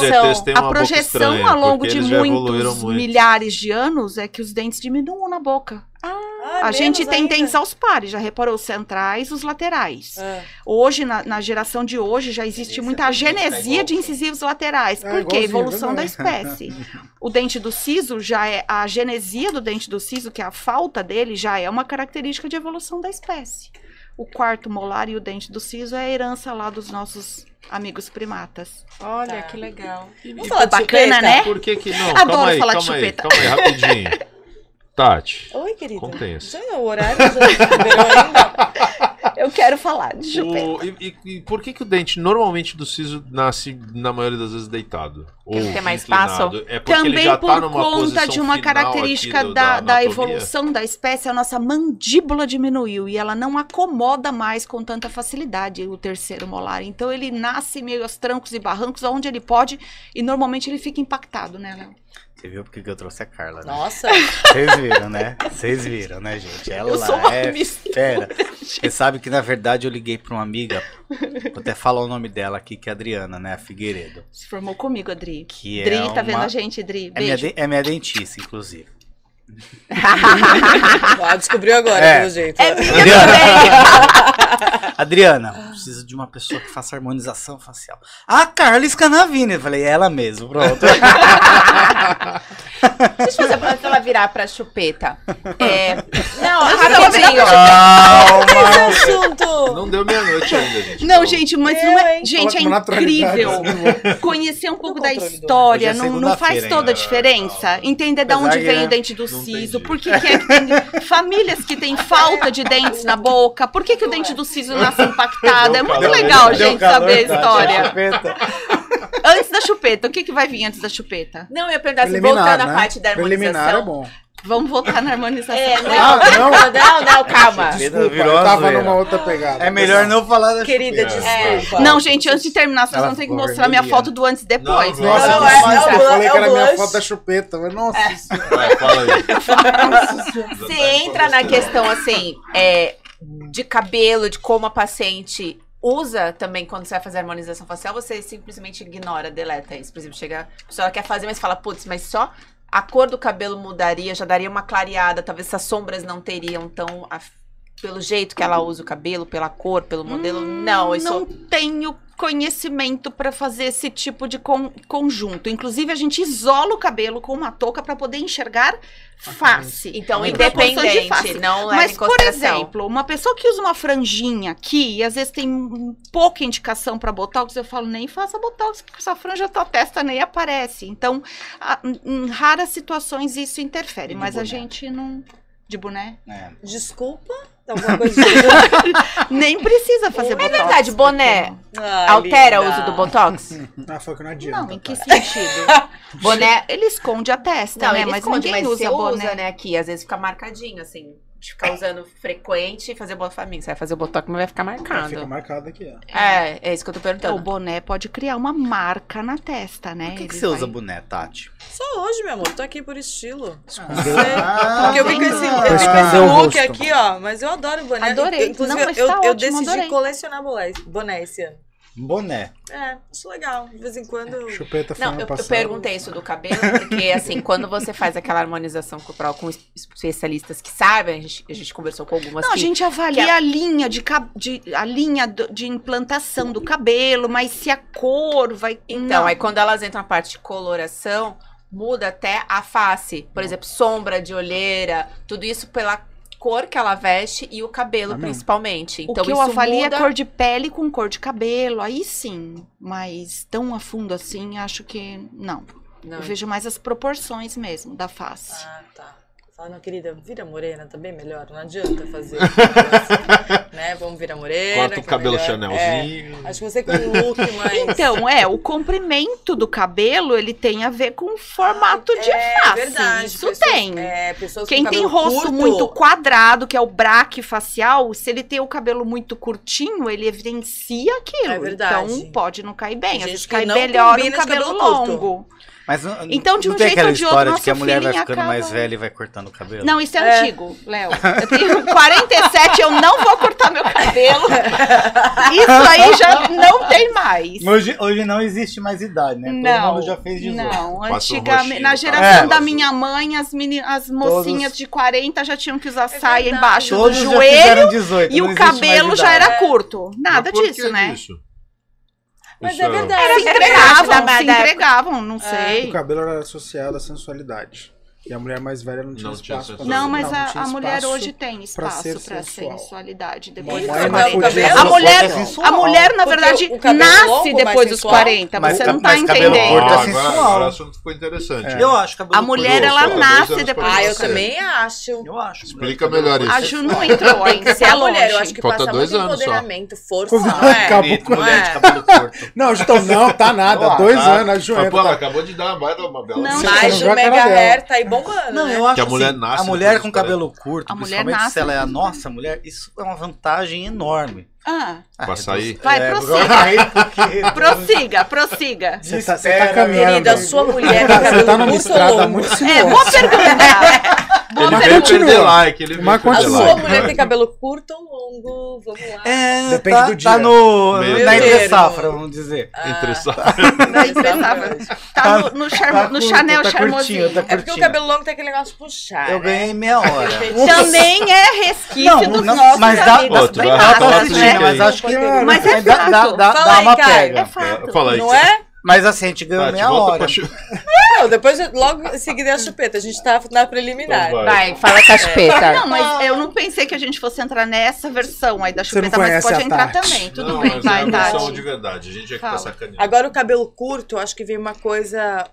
S5: A projeção
S2: estranha,
S5: ao longo de muitos
S2: muito.
S5: milhares de anos é que os dentes diminuam na boca.
S4: Ah, Ah,
S5: a gente tem
S4: ainda.
S5: dentes aos pares, já reparou? Os centrais, os laterais.
S4: Ah,
S5: Hoje, na, na geração de hoje, já existe
S6: Esse
S5: muita agenesia
S6: igual.
S5: de incisivos laterais.
S1: É,
S5: Por quê? Evolução da espécie. O dente do siso já é. A genesia do dente do siso, que é a falta dele, já é uma característica de evolução da espécie. O quarto molar e o dente do siso é a herança lá dos nossos amigos primatas.
S3: Olha,
S4: Tá.
S3: que legal.
S4: Vamos falar de
S5: Bacana,
S4: chupeta?
S5: né?
S2: Por que que não?
S5: Adoro
S2: calma aí,
S5: falar de
S2: calma aí,
S5: chupeta.
S2: calma aí, rapidinho. (laughs) Tati,
S4: Oi, querida.
S2: Contenha-se.
S4: Já é o horário já ainda? (laughs)
S5: Eu quero falar de chupeta.
S2: o- e, e- e por que que o dente normalmente do siso nasce, na maioria das vezes, deitado?
S3: Porque
S2: Ou
S3: tem mais
S2: inclinado?
S3: espaço?
S2: É
S5: Também
S2: já
S5: por
S2: tá numa
S5: conta de uma característica
S2: do-
S5: da, da
S2: anatomia?
S5: evolução da espécie, a nossa mandíbula diminuiu e ela não acomoda mais com tanta facilidade o terceiro molar. Então ele nasce meio aos trancos e barrancos, onde ele pode, e normalmente ele fica impactado, né, Léo?
S6: Você viu porque que eu trouxe a Carla, né?
S4: Nossa,
S6: Vocês viram, né? Vocês viram, né, gente? Ela
S5: Eu sou uma
S6: é
S5: mistura.
S6: fera. (laughs) Você sabe que, na verdade, eu liguei pra uma amiga, vou até falar o nome dela aqui, que é a Adriana, né? A Figueiredo.
S5: Se formou comigo, Adri.
S6: Que é
S5: Dri, tá vendo
S6: uma-
S5: a gente, Dri?
S6: É minha,
S5: Beijo.
S6: de- é minha dentista, inclusive. (laughs)
S4: ah, descobriu agora,
S6: É.
S4: pelo jeito.
S5: É minha
S6: Adriana. Adriana, preciso de uma pessoa que faça harmonização facial. Ah, Carla Scanavini. Eu falei, é ela mesmo, pronto. (laughs)
S3: Deixa eu fazer antes dela virar pra chupeta. É, não, rapidinho.
S6: Calma.
S4: assunto.
S2: Não deu meia-noite ainda, gente.
S5: Não, gente, mas
S4: Eu,
S5: não é.
S4: hein?
S5: Gente, é incrível conhecer um pouco da história.
S6: É
S5: Não, não faz toda a diferença. Entender de onde vem
S6: né,
S5: o dente do
S2: não
S5: siso. Por que, que é que tem (laughs) famílias que têm falta de dentes na boca? Por que, que o dente do siso nasce impactado? É muito
S2: calor,
S5: legal,
S2: deu
S5: gente,
S6: calor,
S5: saber a
S6: Tati,
S5: história.
S6: chupeta.
S5: Antes da chupeta, o que, que vai vir antes da chupeta?
S3: Não, eu ia perguntar se voltar na
S1: né?
S3: parte da
S1: Preliminar é
S3: harmonização.
S1: bom.
S5: Vamos voltar na harmonização.
S3: É, não,
S1: Ah, não?
S3: não, não, calma.
S6: Virou
S1: eu tava numa outra pegada.
S6: É melhor não falar da
S4: Querida, desculpa.
S5: Não, gente, antes de terminar, vocês
S6: Ela
S5: vão ter que mostrar minha foto do antes e depois.
S2: Não?
S1: Nossa,
S4: Não, é- é
S1: eu falei
S4: é
S1: que era minha
S4: blush.
S1: foto da chupeta. mas Nossa senhora.
S2: Vai, fala aí. (laughs)
S3: Se entra na questão assim, é, de cabelo, de como a paciente usa também quando você vai fazer harmonização facial, você simplesmente ignora, deleta isso. Por exemplo, chega, a pessoa quer fazer, mas fala, putz, mas só a cor do cabelo mudaria, já daria uma clareada, talvez essas sombras não teriam tão. af- pelo jeito que ela usa o cabelo, pela cor, pelo modelo. não, isso.
S5: Não tenho conhecimento para fazer esse tipo de con- conjunto. Inclusive, a gente isola o cabelo com uma touca para poder enxergar face.
S3: Então, independente,
S5: face.
S3: não leva
S5: Mas, por exemplo, uma pessoa que usa uma franjinha aqui e às vezes tem pouca indicação para botox, eu falo, nem faça botox, porque essa franja tua testa nem aparece. Então, a- em- raras situações isso interfere,
S6: de
S5: mas a
S6: boné?
S5: gente não. De boné?
S6: É.
S4: Desculpa. Alguma coisa (laughs) de...
S5: Nem precisa fazer
S3: É
S5: botox.
S3: verdade, boné
S4: Ai,
S3: altera o
S4: linda.
S3: uso do botox? (laughs)
S1: Ah, foi que não adianta.
S5: Não, em que
S1: tá?
S5: sentido?
S3: boné.
S5: Ele esconde a testa,
S3: Não,
S5: né?
S3: ele
S5: Mas
S3: esconde,
S5: ninguém
S3: mas
S5: usa boné.
S3: usa, né, aqui. Às vezes fica marcadinho, assim. De ficar usando frequente e fazer botox. Pra mim, você vai fazer botox, mas vai ficar
S1: Ah, Fica
S3: marcado.
S1: marcado aqui, ó.
S3: É, é isso que eu tô
S5: Então, o
S3: perguntando.
S5: boné pode criar uma marca na testa, né?
S6: Por que, que você
S5: vai-
S6: usa boné, Tati?
S4: Só hoje, meu amor. Tô aqui por estilo.
S6: Ah,
S4: Porque eu vi com esse, eu com esse
S1: o
S4: look aqui, ó. Mas eu adoro boné.
S5: Adorei.
S4: Inclusive,
S5: Não,
S4: eu,
S5: tá
S4: eu
S5: ótimo,
S4: decidi
S5: adorei.
S4: colecionar boné, boné esse ano.
S6: Boné.
S4: É, acho legal. De vez em quando.
S1: Chupeta foi
S3: Não, eu, eu perguntei isso do cabelo, porque assim, (laughs) quando você faz aquela harmonização corporal com es- especialistas que sabem, a gente, a gente conversou com algumas
S5: Não, a
S3: que
S5: gente avalia
S3: que a-
S5: a linha de, de- a linha do- de implantação do cabelo, mas se a cor vai.
S3: Então,
S5: Não.
S3: aí quando elas entram na parte de coloração, muda até a face. Por exemplo, sombra de olheira, tudo isso pela cor que ela veste e o cabelo,
S1: Ah,
S3: principalmente.
S5: o
S3: Então,
S5: que eu avalio
S3: muda...
S5: é cor de pele com cor de cabelo, aí sim. Mas tão a fundo assim, acho que não.
S3: Não,
S5: Eu vejo mais as proporções mesmo da face.
S4: Ah, tá. Fala, não, querida, vira morena também melhor. Não adianta fazer. assim, (laughs) né? Vamos virar morena.
S2: Corta o
S4: é
S2: cabelo
S4: melhor.
S2: Chanelzinho.
S4: É, acho que você com um look mais.
S5: Então, é, o comprimento do cabelo, ele tem a ver com o formato de
S4: é,
S5: face.
S4: verdade.
S5: Isso
S4: pessoas-
S5: tem.
S4: É, pessoas
S5: Quem
S4: com
S5: tem rosto
S4: curto,
S5: muito quadrado, que é o braque facial, se ele tem o cabelo muito curtinho, ele evidencia aquilo.
S4: É verdade.
S5: Então pode não cair bem. Às
S4: gente
S5: vezes cai melhor um cabelo,
S4: cabelo curto.
S6: Mas não,
S5: Então, de
S6: não
S5: um
S6: tem
S5: jeito ou de
S6: história
S5: outro,
S6: de que a
S5: nosso
S6: mulher vai ficando
S5: acaba-
S6: mais velha e vai cortando o cabelo?
S5: Não, isso é,
S4: É.
S5: antigo, Léo. Eu tenho (laughs) 47, eu não vou cortar meu cabelo. Isso aí já não tem mais.
S6: Hoje, hoje não existe mais idade, né? Todo
S5: Não,
S6: mundo já fez 18.
S5: não. Antigamente, na geração
S6: É.
S5: da minha mãe, as, meni, as mocinhas de 40 já tinham que usar saia
S4: verdade.
S5: embaixo
S6: Todos
S5: do joelho
S6: fizeram 18.
S5: e o cabelo já era curto. Nada disso, né?
S2: disso?
S4: Mas
S2: Isso
S4: é verdade.
S5: Se
S3: Era
S5: entregavam,
S3: da-
S5: se
S3: da época.
S5: entregavam, não
S1: O
S5: sei.
S1: cabelo era associado à sensualidade. E a mulher mais velha não tinha
S2: Não tinha
S1: espaço. pra
S2: sensualidade.
S5: Não, mas
S1: não
S5: a,
S1: tinha
S5: a mulher hoje tem
S1: pra
S5: espaço
S1: ser
S5: pra
S1: sensual.
S5: sensualidade depois dos
S1: Mamãe
S4: mas
S5: 40.
S4: o cabelo-
S5: A mulher,
S6: é
S5: a mulher, na verdade,
S4: cabelo
S5: nasce
S4: longo, mais
S5: depois dos
S4: sensual.
S5: 40.
S6: Mas
S5: Você não tá
S6: mas cabelo
S5: entendendo.
S6: curto é
S2: agora,
S6: sensual.
S2: agora o assunto ficou interessante.
S1: É.
S6: Eu acho cabelo
S5: A mulher, ela nasce depois
S2: pra
S4: Ah,
S5: dos
S4: eu também acho.
S6: Eu acho.
S2: Explica melhor isso.
S5: A Ju não (laughs) entrou ainda, você
S4: Se
S5: é
S4: a mulher, eu acho que
S2: Falta
S4: passa
S2: dois
S4: muito
S2: anos
S4: empoderamento, força. Não é?
S1: Acabou
S6: Bonito,
S1: com-
S6: mulher
S4: É.
S6: de cabelo curto.
S1: Não, então não, tá nada.
S6: Ah,
S1: Dois
S2: tá.
S1: anos, a Ju entra,
S2: pô, ela
S1: tá-
S2: acabou de dar uma, uma bela
S5: Não,
S4: Mas
S1: não
S4: o mega hair tá aí bombando,
S6: Não,
S4: né?
S6: eu acho
S2: Que a mulher
S6: assim,
S2: nasce
S6: a mulher com cabelo curto,
S5: A
S6: principalmente
S5: nasce.
S6: se ela é a nossa mulher, isso é uma vantagem enorme.
S5: Ah,
S2: Pra sair?
S5: Vai,
S6: é,
S5: prossiga. prossiga, prossiga. (laughs)
S1: Você tá, você tá caminhando.
S4: Querida, sua mulher com
S1: Você
S4: cabelo
S1: tá
S4: curto longo?
S1: muito
S5: É, boa pergunta. (laughs) Boa
S2: Ele
S1: Mas
S2: veio
S1: continua.
S2: perder like, ele perder
S4: A
S1: continua.
S4: sua
S2: like.
S4: mulher tem cabelo curto ou longo? Vamos lá.
S6: É,
S1: Depende
S6: tá,
S1: do dia.
S6: Tá no,
S2: Meio (laughs)
S6: na entre safra, vamos dizer.
S2: Entre só-
S5: Não interessava. Tá no, no, charmo-
S6: Tá
S5: no
S6: curto,
S5: Chanel
S6: tá
S5: charmosinho.
S6: curtinho, tá
S4: É porque o cabelo longo tem aquele negócio de puxar.
S6: Eu
S4: né?
S6: ganhei meia hora.
S5: Também é resquício
S6: Não,
S5: dos
S6: não,
S5: nossos
S6: mas dá-
S5: amigos
S2: Ó, tu vai
S5: privados,
S2: arrastar
S6: Tá
S2: o
S6: assistindo,
S2: aplique
S5: né?
S6: mas acho que
S5: Mas é fato.
S6: dá, uma pega.
S5: É fato.
S4: Não é?
S6: Mas assim, a gente ganhou meia hora. (laughs)
S4: Não, depois, logo em seguida é a chupeta. A gente tá na preliminar.
S2: Então
S3: Vai, fala com a chupeta.
S5: Não, mas eu não pensei que a gente fosse entrar nessa versão aí da chupeta, mas pode
S1: a
S5: entrar
S1: Tati.
S5: também. Tudo
S2: Não,
S5: bem,
S2: mas
S5: vai,
S2: é a
S5: Tati.
S2: emoção de verdade. A gente é que tá
S5: Fala.
S2: sacaneando.
S4: Agora o cabelo curto, eu acho que vem uma coisa.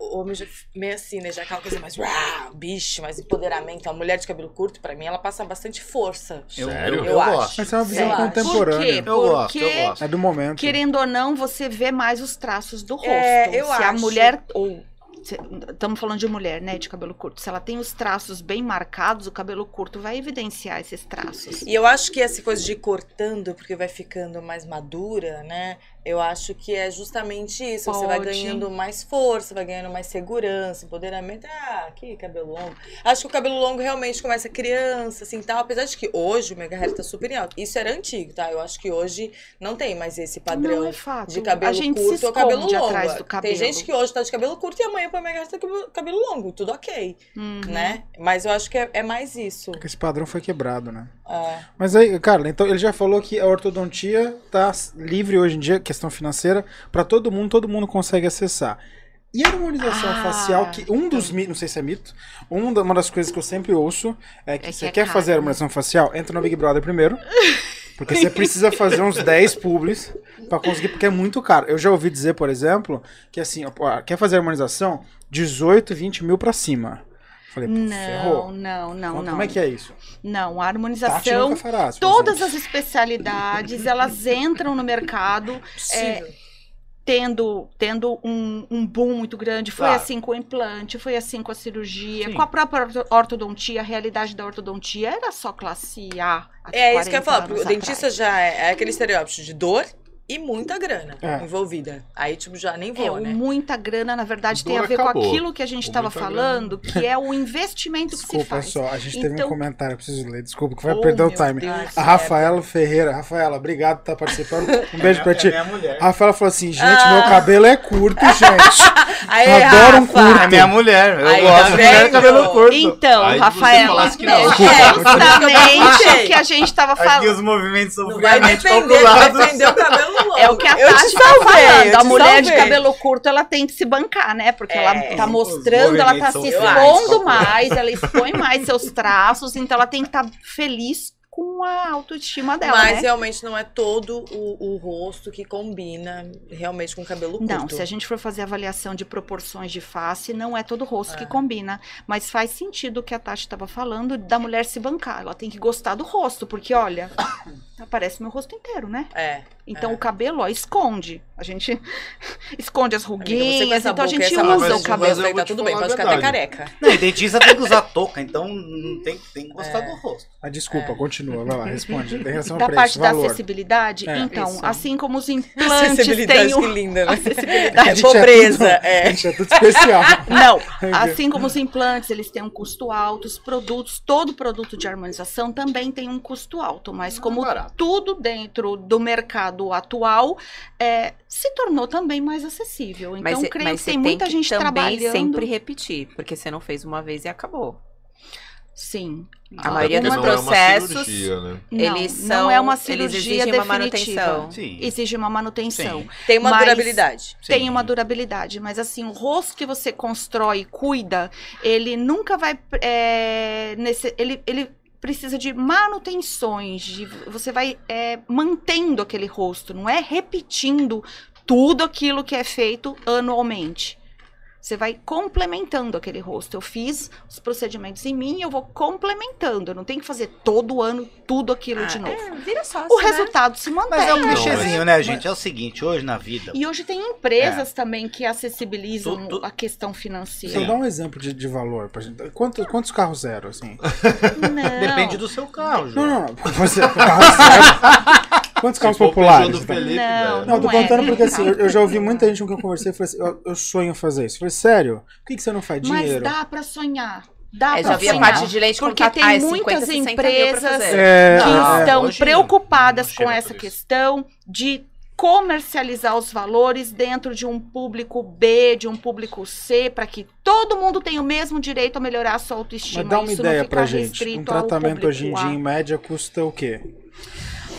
S4: Meio assim, né? Já aquela coisa mais. uau, bicho, mais empoderamento. A mulher de cabelo curto, pra mim, ela passa bastante força.
S6: Eu,
S2: Sério?
S6: eu,
S4: Eu
S6: eu
S4: acho.
S6: gosto.
S1: Mas é uma visão
S4: acho.
S1: contemporânea.
S5: Por quê?
S6: Eu gosto,
S5: Porque,
S6: eu gosto.
S1: É do momento.
S5: querendo ou não, você vê mais os traços do rosto.
S4: É, eu
S5: Se a
S4: acho.
S5: mulher, ou estamos falando de mulher, né, de cabelo curto. Se ela tem os traços bem marcados, o cabelo curto vai evidenciar esses traços.
S4: E eu acho que essa coisa de ir cortando, porque vai ficando mais madura, né? Eu acho que é justamente isso. Você vai
S5: Pode.
S4: ganhando mais força, vai ganhando mais segurança, empoderamento. Ah, que cabelo longo. Acho que o cabelo longo realmente começa criança, assim, tal. Apesar de que hoje o mega hair tá super em alta. Isso era antigo, tá? Eu acho que hoje não tem mais esse padrão
S5: Não é fato.
S4: de cabelo
S5: a gente
S4: curto ou cabelo longo.
S5: atrás do cabelo.
S4: Tem gente que hoje tá de cabelo curto e amanhã põe mega hair tá cabelo, cabelo longo. Tudo ok,
S5: Uhum.
S4: né? Mas eu acho que é, é mais isso.
S1: Porque esse padrão foi quebrado, né?
S4: É.
S1: Mas aí, Carla, então ele já falou que a ortodontia tá livre hoje em dia, questão financeira, pra todo mundo, todo mundo consegue acessar. E a harmonização
S5: Ah,
S1: facial, que um dos mitos, não sei se é mito, um da- uma das coisas que eu sempre ouço é que
S5: É que
S1: você
S5: é
S1: quer
S5: caro,
S1: fazer a
S5: né?
S1: harmonização facial, entra no Big Brother primeiro. Porque você precisa fazer uns 10 publis pra conseguir, porque é muito caro. Eu já ouvi dizer, por exemplo, que assim, ó, quer fazer harmonização, 18, 20 mil pra cima. Falei,
S5: Não,
S1: ferrou.
S5: não, não,
S1: Como-
S5: não.
S1: Como é que é isso?
S5: Não, a harmonização,
S1: fará,
S5: todas as especialidades, elas entram no mercado (laughs)
S4: Possível.
S5: tendo, tendo um, um boom muito grande. Foi
S6: Claro.
S5: assim com o implante, foi assim com a cirurgia,
S6: Sim.
S5: com a própria orto- ortodontia, a realidade da ortodontia era só classe A.
S4: É isso que eu ia
S5: 40
S4: falar, o dentista
S5: atrás.
S4: já é, é aquele estereótipo de dor e muita grana
S1: É.
S4: envolvida. Aí, tipo, já nem
S5: É,
S4: vou,
S5: o
S4: né?
S5: muita grana, na verdade, tem a ver
S2: acabou.
S5: com aquilo que a gente estava falando, que é o (laughs) investimento que se
S1: Desculpa
S5: faz.
S1: só, a gente teve um
S5: Então-
S1: comentário, eu preciso ler, desculpa, que vai
S4: Oh,
S1: perder o time.
S4: Deus,
S1: A Rafaela Ferreira, Rafaela, obrigado por estar participando. (laughs) Um beijo pra
S6: É
S1: ti.
S6: minha mulher.
S1: A Rafaela falou assim: gente,
S4: Ah.
S1: meu cabelo é curto, (laughs) gente.
S4: Aí,
S1: Adoro um curto.
S6: É minha mulher. Eu
S4: Aí,
S6: gosto
S4: tá
S6: de cabelo curto.
S5: Então,
S2: Aí
S5: Rafaela,
S2: que
S5: é
S2: não.
S5: justamente o que a gente estava
S6: Aqui
S5: falando.
S6: os movimentos são
S4: vai
S6: friamente calculados.
S4: defender o cabelo
S5: É o que a Tati tá
S4: salvei,
S5: falando. A mulher de
S4: salvei.
S5: cabelo curto, ela tem que se bancar, né? Porque
S4: É,
S5: ela tá
S6: os
S5: mostrando, ela tá se expondo mais, ela expõe mais seus traços, então ela tem que estar feliz com a autoestima dela,
S4: Mas
S5: né?
S4: realmente não é todo o, o rosto que combina realmente com o cabelo curto.
S5: Não, se a gente for fazer avaliação de proporções de face, não é todo rosto que
S4: É.
S5: combina. Mas faz sentido o que a Tati estava falando da mulher se bancar. Ela tem que gostar do rosto, porque olha, aparece meu rosto inteiro, né?
S4: É.
S5: Então
S4: É.
S5: o cabelo, ó, esconde. A gente (laughs) esconde as
S4: Amiga,
S5: ruguinhas,
S4: essa
S5: então a gente usa
S2: mas-
S5: o cabelo.
S2: eu
S4: Tá tudo bem, pode
S2: a
S4: ficar até careca.
S6: Não, e dentista tem que usar touca, então não tem, tem que gostar
S4: É.
S6: do rosto.
S1: Ah, desculpa, continua, vai lá, responde. Em relação ao
S5: Da
S1: preço,
S5: parte da
S1: valor.
S5: acessibilidade,
S1: É.
S5: então,
S4: Isso.
S5: assim como os implantes
S4: Acessibilidade,
S5: têm
S4: que
S5: o...
S4: linda, né?
S5: Acessibilidade.
S4: É pobreza, (laughs)
S1: tudo,
S4: é.
S1: Gente, é tudo especial.
S5: Não, assim como os implantes, eles têm um custo alto, os produtos, todo produto de harmonização também tem um custo alto, mas como
S6: barato.
S5: Tudo dentro do mercado atual é, se tornou também mais acessível. Então,
S3: Mas,
S5: creio
S3: mas
S5: que
S3: você
S5: tem muita
S3: que
S5: gente
S3: também
S5: trabalhando.
S3: sempre repetir, porque você não fez uma vez e acabou.
S5: Sim.
S3: A maioria
S2: Porque
S3: dos
S2: não é
S3: processos,
S2: cirurgia, né?
S5: Não,
S3: eles
S5: não
S3: são,
S5: é uma cirurgia
S3: exigem uma
S5: definitiva.
S3: manutenção.
S6: Sim.
S5: Exige uma manutenção.
S6: Sim.
S4: Tem uma durabilidade.
S5: Tem
S6: Sim.
S5: uma durabilidade, mas assim, o rosto que você constrói e cuida, ele nunca vai. é, nesse, ele, ele precisa de manutenções, de, você vai é, mantendo aquele rosto, não é repetindo tudo aquilo que é feito anualmente. Você vai complementando aquele rosto. Eu fiz os procedimentos em mim, eu vou complementando. Eu não tenho que fazer todo ano tudo aquilo de novo.
S3: É, vira sócio,
S5: O
S3: né?
S5: resultado se mantém.
S6: Mas é um
S2: Não,
S6: clichêzinho, né, gente? É o seguinte, hoje na vida.
S5: E hoje tem empresas também que acessibilizam
S6: Tu- tu-
S5: a questão financeira.
S1: dá um exemplo de, de valor pra gente. Quantos, quantos carros zero, assim? (laughs)
S5: Não.
S6: Depende do seu carro,
S1: Não,
S6: João.
S1: não, não. Você, carro zero. (laughs) Quantos carros populares?
S2: Do? Felipe,
S5: Não.
S1: Não, eu tô
S5: Não é,
S1: contando porque assim, eu, eu já ouvi (laughs) muita gente com quem eu conversei e falei assim, eu, eu sonho em fazer isso. Eu falei, sério? Por que, que você não faz
S5: Mas
S1: dinheiro?
S5: dá pra sonhar. Dá
S3: É,
S5: pra
S3: já vi a
S5: sonhar.
S3: parte de leite
S5: Porque
S3: contato.
S5: tem
S3: Ah, é
S5: muitas
S3: 50, 60 mil pra
S5: empresas
S3: fazer.
S1: É,
S5: que
S6: Não,
S1: é,
S5: estão preocupadas
S6: não
S5: com essa questão de comercializar os valores dentro de um público B, de um público C, para que todo mundo tenha o mesmo direito a melhorar a sua autoestima.
S1: Mas dá uma
S5: Isso
S1: ideia
S5: não
S1: pra gente. Um tratamento hoje em dia, em média, custa o quê?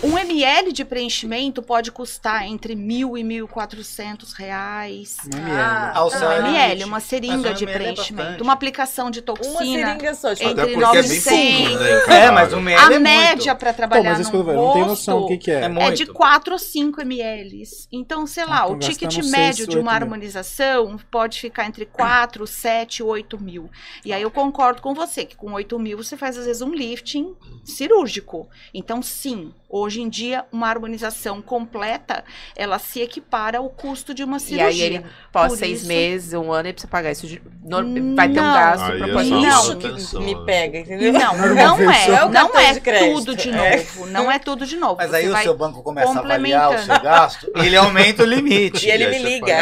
S5: Um ml de preenchimento pode custar entre mil e mil e quatrocentos reais.
S1: Um ml.
S4: Ah,
S6: Ao
S5: Um ml, uma
S6: Mas
S5: seringa
S6: um
S5: de
S6: ml é
S5: preenchimento,
S6: bastante.
S5: uma aplicação de
S4: Uma
S5: toxina.
S4: seringa só, tipo,
S5: Entre
S2: Até porque é bem
S5: 900.
S2: pouquinho, né? em
S6: É, mas um ml
S5: A
S6: é
S5: média para trabalhar
S1: mas isso que eu
S5: no
S1: falando, não tem noção do
S5: rosto
S1: que, que é.
S6: É muito.
S5: é de 4 ou 5 ml. Então, sei lá,
S1: Então
S5: o ticket médio
S1: seis,
S5: de uma
S1: oito mil.
S5: harmonização pode ficar entre 4, 7, 8 mil. E aí eu concordo com você, que com 8 mil você faz às vezes um lifting cirúrgico. Então, sim, hoje em dia, uma harmonização completa, ela se equipara ao custo de uma
S3: E
S5: cirurgia.
S3: aí ele, pós
S5: Por
S3: seis
S5: isso-
S3: meses, um ano, ele precisa pagar isso. De, no- vai ter um
S5: Não.
S3: gasto
S2: é
S3: proporcional.
S2: só
S4: Isso que me pega, entendeu?
S5: Não,
S1: Não
S5: não é.
S4: É
S5: não é
S4: de
S5: tudo de
S4: É.
S5: novo, não é tudo de novo.
S6: Mas
S5: Você
S6: aí o seu banco começa a avaliar o seu gasto (laughs) e ele aumenta o (laughs) limite.
S4: E ele
S2: E
S4: me liga.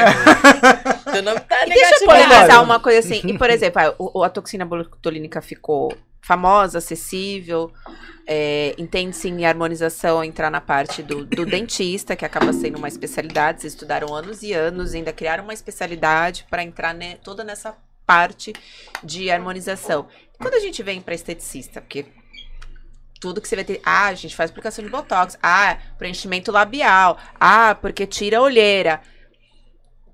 S4: Seu (laughs) nome tá
S3: E deixa eu
S6: Olha.
S3: uma coisa assim. E, por exemplo, ah, o- o- a toxina botulínica ficou famosa, acessível. é, Entende-se em harmonização entrar na parte do, do (coughs) dentista, que acaba sendo uma especialidade. Vocês estudaram anos e anos, ainda criaram uma especialidade para entrar né, toda nessa parte de harmonização. Quando a gente vem para esteticista, porque tudo que você vai ter. Ah, a gente faz aplicação de botox. Ah, preenchimento labial. Ah, porque tira a olheira.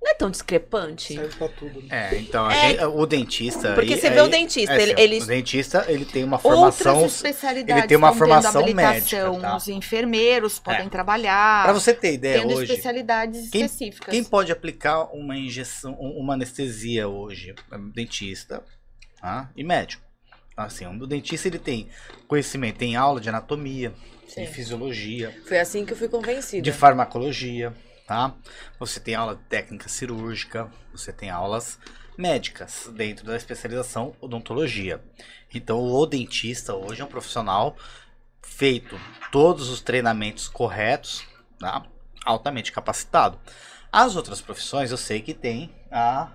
S3: Não é tão discrepante?
S1: Serve pra tudo. né?
S6: É, então,
S3: É.
S6: gente- o dentista.
S3: Porque
S6: aí-
S3: você vê o dentista,
S6: é,
S3: ele,
S6: assim,
S3: ele-
S6: O dentista, ele tem uma formação.
S5: Outras especialidades
S6: ele tem uma formação médica, tá?
S5: Os enfermeiros podem
S6: É.
S5: trabalhar,
S6: Pra você ter ideia
S5: tendo
S6: hoje,
S5: especialidades
S6: quem-
S5: específicas.
S6: quem pode aplicar uma injeção, um- uma anestesia hoje? É Dentista tá? e médico. Assim, o dentista ele tem conhecimento, tem aula de anatomia,
S4: Sim.
S6: de fisiologia,
S4: Foi assim que eu fui convencida.
S6: de farmacologia, tá? Você tem aula de técnica cirúrgica, você tem aulas médicas dentro da especialização odontologia. Então, o dentista hoje é um profissional feito todos os treinamentos corretos, tá? altamente capacitado. As outras profissões eu sei que tem a,